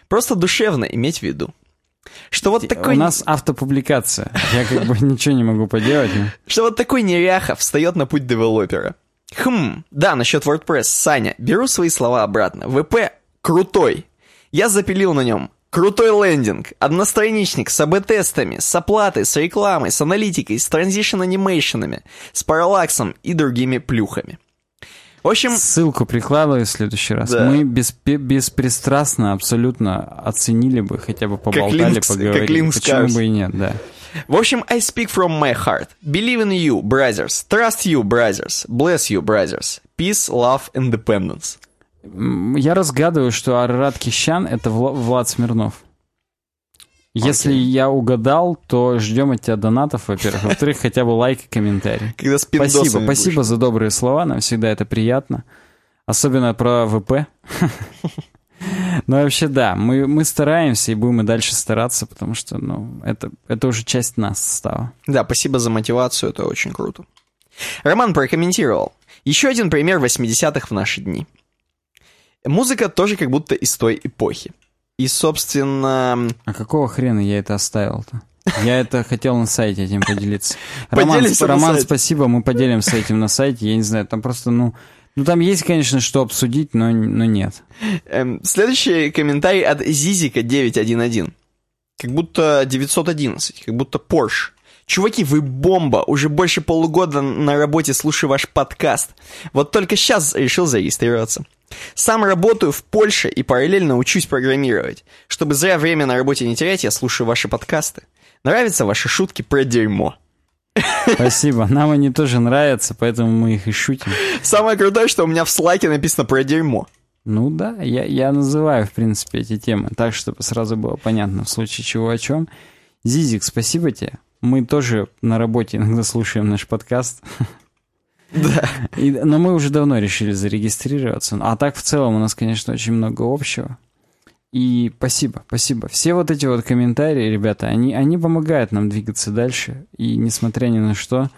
Просто душевно иметь в виду. Что вот такой... У нас автопубликация. Я как бы [LAUGHS] ничего не могу поделать. [LAUGHS] Что вот такой неряха встает на путь девелопера. Хм, да, насчет WordPress, Саня, беру свои слова обратно. ВП крутой. Я запилил на нем крутой лендинг, одностраничник с АБ-тестами, с оплатой, с рекламой, с аналитикой, с транзишн-анимейшенами, с параллаксом и другими плюхами. В общем, Ссылку прикладываю в следующий раз. Да. Мы беспе- беспристрастно абсолютно оценили бы, хотя бы поболтали, Линкс- как поговорили. Линкс Почему Карс. бы и нет, да. В общем, I speak from my heart. Believe in you, brothers. Trust you, brothers. Bless you, brothers. Peace, love, independence. Я разгадываю, что Арарат Кищан — это Вла- Влад Смирнов. Если Окей. я угадал, то ждем от тебя донатов, во-первых. Во-вторых, хотя бы лайк и комментарий. Когда Спасибо, спасибо за добрые слова, нам всегда это приятно. Особенно про ВП. Ну, вообще, да, мы, мы стараемся и будем и дальше стараться, потому что, ну, это, это уже часть нас стала. Да, спасибо за мотивацию, это очень круто. Роман прокомментировал. Еще один пример 80-х в наши дни. Музыка тоже как будто из той эпохи. И, собственно, А какого хрена я это оставил-то? Я это хотел на сайте этим поделиться. [LAUGHS] Роман, Поделимся Роман спасибо, мы поделимся этим на сайте. Я не знаю, там просто, ну... Ну, там есть, конечно, что обсудить, но, но нет. эм, следующий комментарий от Зизика 911. Как будто 911, как будто Porsche. Чуваки, вы бомба! Уже больше полугода на работе слушаю ваш подкаст. Вот только сейчас решил зарегистрироваться. Сам работаю в Польше и параллельно учусь программировать. Чтобы зря время на работе не терять, я слушаю ваши подкасты. Нравятся ваши шутки про дерьмо. Спасибо. Нам они тоже нравятся, поэтому мы их и шутим. Самое крутое, что у меня в слайке написано про дерьмо. Ну да, я, я называю, в принципе, эти темы так, чтобы сразу было понятно, в случае чего о чем. Зизик, спасибо тебе. Мы тоже на работе иногда слушаем наш подкаст. Да. И, но мы уже давно решили зарегистрироваться. А так, в целом, у нас, конечно, очень много общего. И спасибо, спасибо. Все вот эти вот комментарии, ребята, они, они помогают нам двигаться дальше. И несмотря ни на что,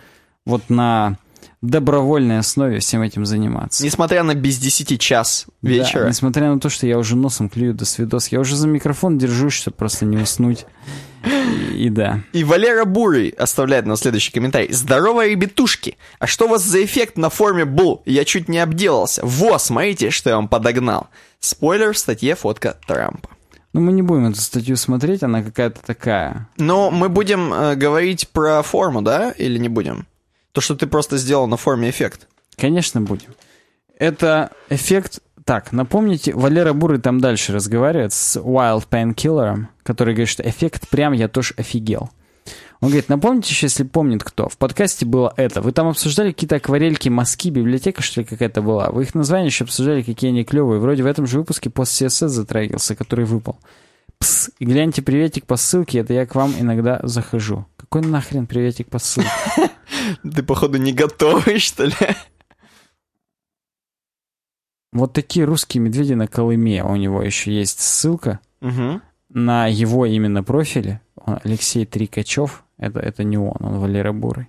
вот на добровольной основе всем этим заниматься. Несмотря на без 10 час вечера. Да, несмотря на то, что я уже носом клюю до свидос. Я уже за микрофон держусь, чтобы просто не уснуть. И, и да. И Валера Бурый оставляет нам следующий комментарий. Здорово, ребятушки! А что у вас за эффект на форме Бу? Я чуть не обделался. Во, смотрите, что я вам подогнал. Спойлер в статье фотка Трампа. Ну, мы не будем эту статью смотреть, она какая-то такая. Но мы будем э, говорить про форму, да? Или не будем? То, что ты просто сделал на форме эффект. Конечно, будем. Это эффект... Так, напомните, Валера Бурый там дальше разговаривает с Wild Painkiller, который говорит, что эффект прям я тоже офигел. Он говорит, напомните еще, если помнит кто, в подкасте было это. Вы там обсуждали какие-то акварельки, мазки, библиотека, что ли, какая-то была. Вы их названия еще обсуждали, какие они клевые. Вроде в этом же выпуске пост CSS затрагивался, который выпал. Пс, и гляньте приветик по ссылке, это я к вам иногда захожу. Какой нахрен приветик по ссылке? [LAUGHS] Ты, походу, не готовый, что ли? Вот такие русские медведи на Колыме. У него еще есть ссылка Угу. на его именно профиле. Алексей Трикачев. Это, это не он, он Валера Бурый.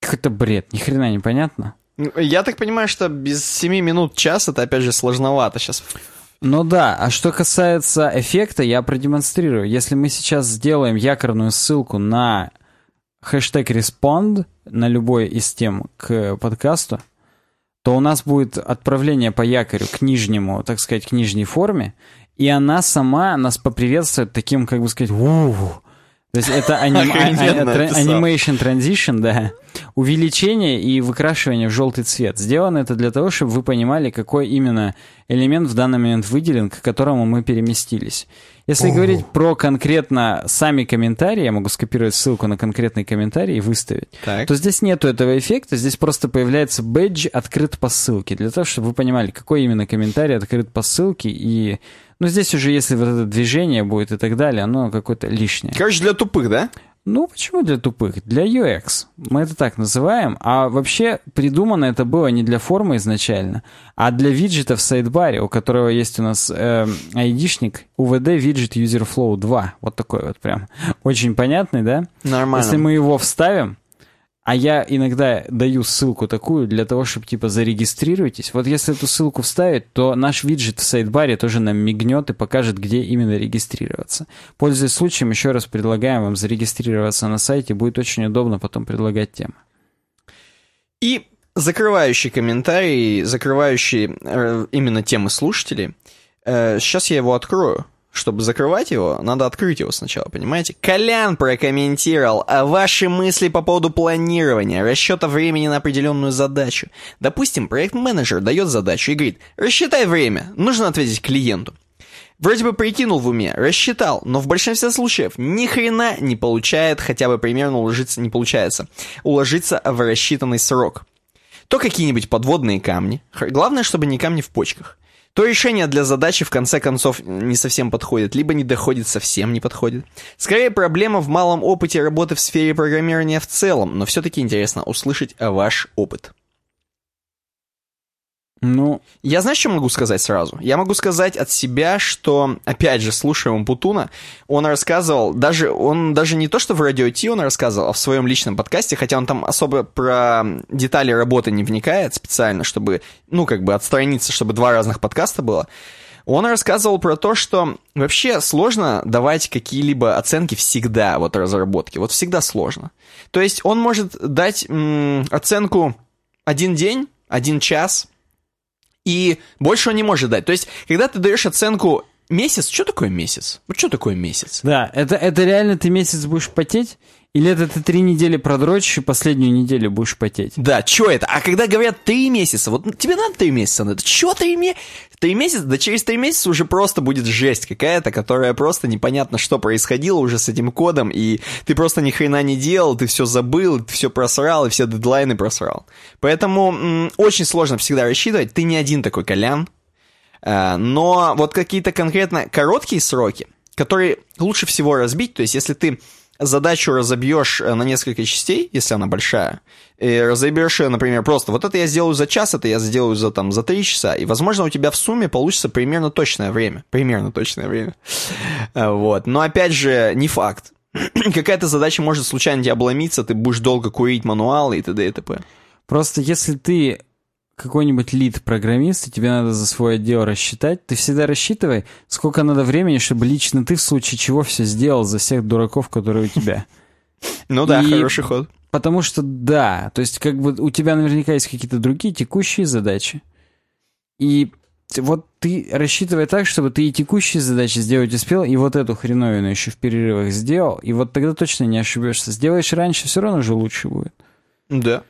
Какой-то бред, ни хрена непонятно. Ну, Я так понимаю, что без 7 минут час это опять же сложновато сейчас. Ну да, а что касается эффекта, я продемонстрирую. Если мы сейчас сделаем якорную ссылку на хэштег respond на любой из тем к подкасту, то у нас будет отправление по якорю к нижнему, так сказать, к нижней форме, и она сама нас поприветствует таким, как бы сказать, «Уу». То есть это аним- а- а- animation transition, да. Увеличение и выкрашивание в желтый цвет. Сделано это для того, чтобы вы понимали, какой именно элемент в данный момент выделен, к которому мы переместились. Если говорить про конкретно сами комментарии, я могу скопировать ссылку на конкретный комментарий и выставить, Так. то здесь нету этого эффекта, здесь просто появляется бэдж «Открыт по ссылке», для того, чтобы вы понимали, какой именно комментарий открыт по ссылке, и... Ну, здесь уже, если вот это движение будет и так далее, оно какое-то лишнее. Короче, для тупых, да? Ну, почему для тупых? Для UX. Мы это так называем. А вообще придумано это было не для формы изначально, а для виджета в сайдбаре, у которого есть у нас э, айдишник UVD Widget User Flow 2. Вот такой вот прям. Очень понятный, да? Нормально. Если мы его вставим, а я иногда даю ссылку такую для того, чтобы типа зарегистрируйтесь. Вот если эту ссылку вставить, то наш виджет в сайдбаре тоже нам мигнет и покажет, где именно регистрироваться. Пользуясь случаем, еще раз предлагаем вам зарегистрироваться на сайте. Будет очень удобно потом предлагать темы. И закрывающий комментарий, закрывающий э, именно темы слушателей. Э, сейчас я его открою. Чтобы закрывать его, надо открыть его сначала, понимаете? Колян прокомментировал а ваши мысли по поводу планирования, расчета времени на определенную задачу. Допустим, проект-менеджер дает задачу и говорит, рассчитай время, нужно ответить клиенту. Вроде бы прикинул в уме, рассчитал, но в большинстве случаев ни хрена не получает, хотя бы примерно уложиться не получается, уложиться в рассчитанный срок. То какие-нибудь подводные камни, главное, чтобы не камни в почках. То решение для задачи в конце концов не совсем подходит, либо не доходит, совсем не подходит. Скорее проблема в малом опыте работы в сфере программирования в целом, но все-таки интересно услышать ваш опыт. Ну, Я знаешь, что могу сказать сразу? Я могу сказать от себя, что, опять же, слушая Путуна, он рассказывал, даже он даже не то, что в радио Ти он рассказывал, а в своем личном подкасте, хотя он там особо про детали работы не вникает специально, чтобы, ну, как бы отстраниться, чтобы два разных подкаста было. Он рассказывал про то, что вообще сложно давать какие-либо оценки всегда вот разработки. Вот всегда сложно. То есть он может дать м, оценку один день, один час, и больше он не может дать. То есть, когда ты даешь оценку месяц, что такое месяц? Вот что такое месяц? Да, это, это реально ты месяц будешь потеть? Или это ты три недели продрочишь и последнюю неделю будешь потеть? Да, что это? А когда говорят три месяца, вот тебе надо три месяца, надо, что три месяца? Три месяца, да через три месяца уже просто будет жесть какая-то, которая просто непонятно, что происходило уже с этим кодом, и ты просто ни хрена не делал, ты все забыл, ты все просрал, и все дедлайны просрал. Поэтому очень сложно всегда рассчитывать, ты не один такой Колян, но вот какие-то конкретно короткие сроки, которые лучше всего разбить, то есть если ты задачу разобьешь э, на несколько частей, если она большая, и разобьешь ее, например, просто вот это я сделаю за час, это я сделаю за, там, за три часа, и, возможно, у тебя в сумме получится примерно точное время. Примерно точное время. Э, вот. Но, опять же, не факт. [CLEARS THROAT] Какая-то задача может случайно тебе обломиться, ты будешь долго курить мануалы и т.д. и т.п. Просто если ты какой-нибудь лид-программист, и тебе надо за свой отдел рассчитать, ты всегда рассчитывай, сколько надо времени, чтобы лично ты в случае чего все сделал за всех дураков, которые у тебя. [LAUGHS] Ну да, хороший ход. Потому что да, то есть как бы у тебя наверняка есть какие-то другие текущие задачи. И вот ты рассчитывай так, чтобы ты и текущие задачи сделать успел, и вот эту хреновину еще в перерывах сделал, и вот тогда точно не ошибешься. Сделаешь раньше, все равно же лучше будет. Да.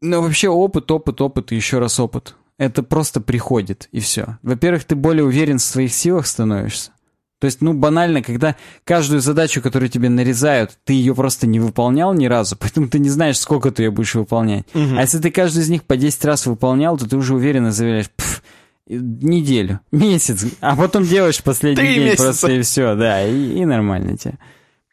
Но вообще опыт, опыт, опыт и еще раз опыт. Это просто приходит, и все. Во-первых, ты более уверен в своих силах становишься. То есть, ну, банально, когда каждую задачу, которую тебе нарезают, ты ее просто не выполнял ни разу, [LAUGHS] поэтому ты не знаешь, сколько ты ее будешь выполнять. Угу. А если ты каждую из них по 10 раз выполнял, то ты уже уверенно заявляешь, неделю, [LAUGHS] месяц, а потом делаешь последний Три день месяца. просто и все, да, и, и нормально тебе.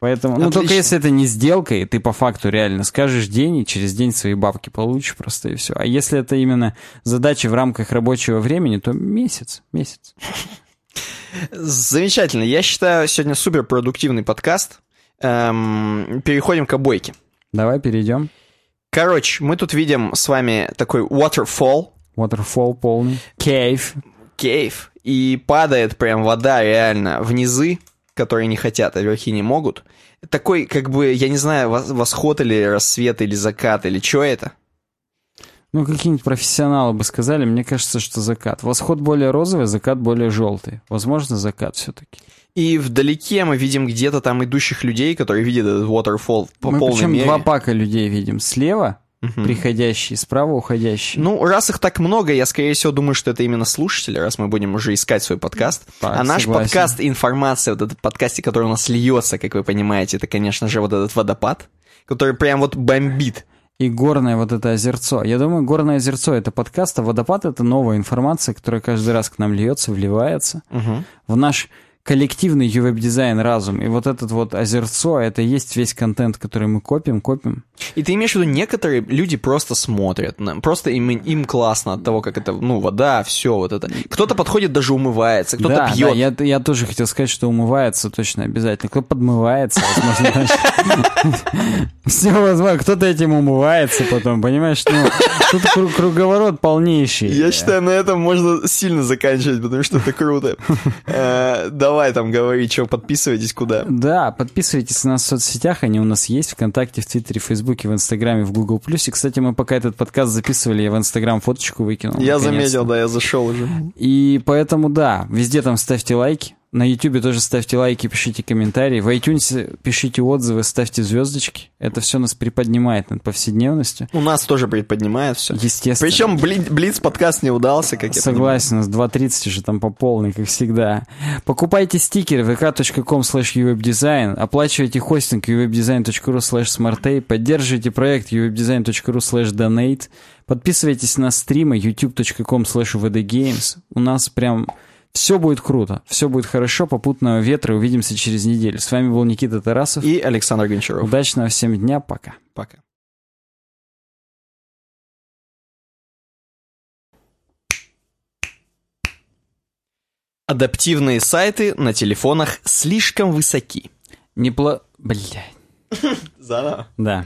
Поэтому, Отлично. ну только если это не сделка, и ты по факту реально скажешь день, и через день свои бабки получишь просто и все. А если это именно задача в рамках рабочего времени, то месяц, месяц. Замечательно. Я считаю, сегодня супер продуктивный подкаст. Эм, переходим к обойке. Давай перейдем. Короче, мы тут видим с вами такой waterfall. Waterfall полный. Кейв. Кейв. И падает прям вода реально в низы которые не хотят, а верхи не могут. Такой, как бы, я не знаю, восход или рассвет, или закат, или что это? Ну, какие-нибудь профессионалы бы сказали, мне кажется, что закат. Восход более розовый, закат более желтый. Возможно, закат все-таки. И вдалеке мы видим где-то там идущих людей, которые видят этот waterfall по мы полной мере. два пака людей видим. Слева угу. приходящие, справа уходящие. Ну, раз их так много, я, скорее всего, думаю, что это именно слушатели, раз мы будем уже искать свой подкаст. Так, а наш согласен. подкаст, информация, вот этот подкасте, который у нас льется, как вы понимаете, это, конечно же, вот этот водопад, который прям вот бомбит и горное вот это озерцо. Я думаю, горное озерцо это подкаст, а водопад это новая информация, которая каждый раз к нам льется, вливается угу. в наш коллективный UWeb-дизайн разум. И вот этот вот озерцо, это и есть весь контент, который мы копим, копим. И ты имеешь в виду, некоторые люди просто смотрят, просто им, им классно от того, как это, ну, вода, все вот это. Кто-то подходит, даже умывается, кто-то да, пьет. Да, я, я тоже хотел сказать, что умывается точно обязательно. Кто подмывается, возможно, Все возможно, кто-то этим умывается потом, понимаешь? Ну, тут круговорот полнейший. Я считаю, на этом можно сильно заканчивать, потому что это круто. Э, давай там говори, что подписывайтесь куда. Да, подписывайтесь на нас в соцсетях, они у нас есть, ВКонтакте, в Твиттере, в Фейсбуке, в Инстаграме, в Гугл Плюсе. Кстати, мы пока этот подкаст записывали, я в Инстаграм фоточку выкинул. Я заметил, да, я зашел уже. И поэтому, да, везде там ставьте лайки, на YouTube тоже ставьте лайки, пишите комментарии. В iTunes пишите отзывы, ставьте звездочки. Это все нас приподнимает над повседневностью. У нас тоже приподнимает все. Естественно. Причем Блиц подкаст не удался, как я Согласен, у нас 2.30 уже там по полной, как всегда. Покупайте стикеры vk.com slash uwebdesign, оплачивайте хостинг uwebdesign.ru slash smartay, поддерживайте проект uwebdesign.ru slash donate, подписывайтесь на стримы youtube.com slash vdgames. У нас прям все будет круто, все будет хорошо, попутного ветра, увидимся через неделю. С вами был Никита Тарасов и Александр Гончаров. Удачного всем дня, пока. Пока. Адаптивные сайты на телефонах слишком высоки. Не пло... Блядь. [LAUGHS] Заново? Да.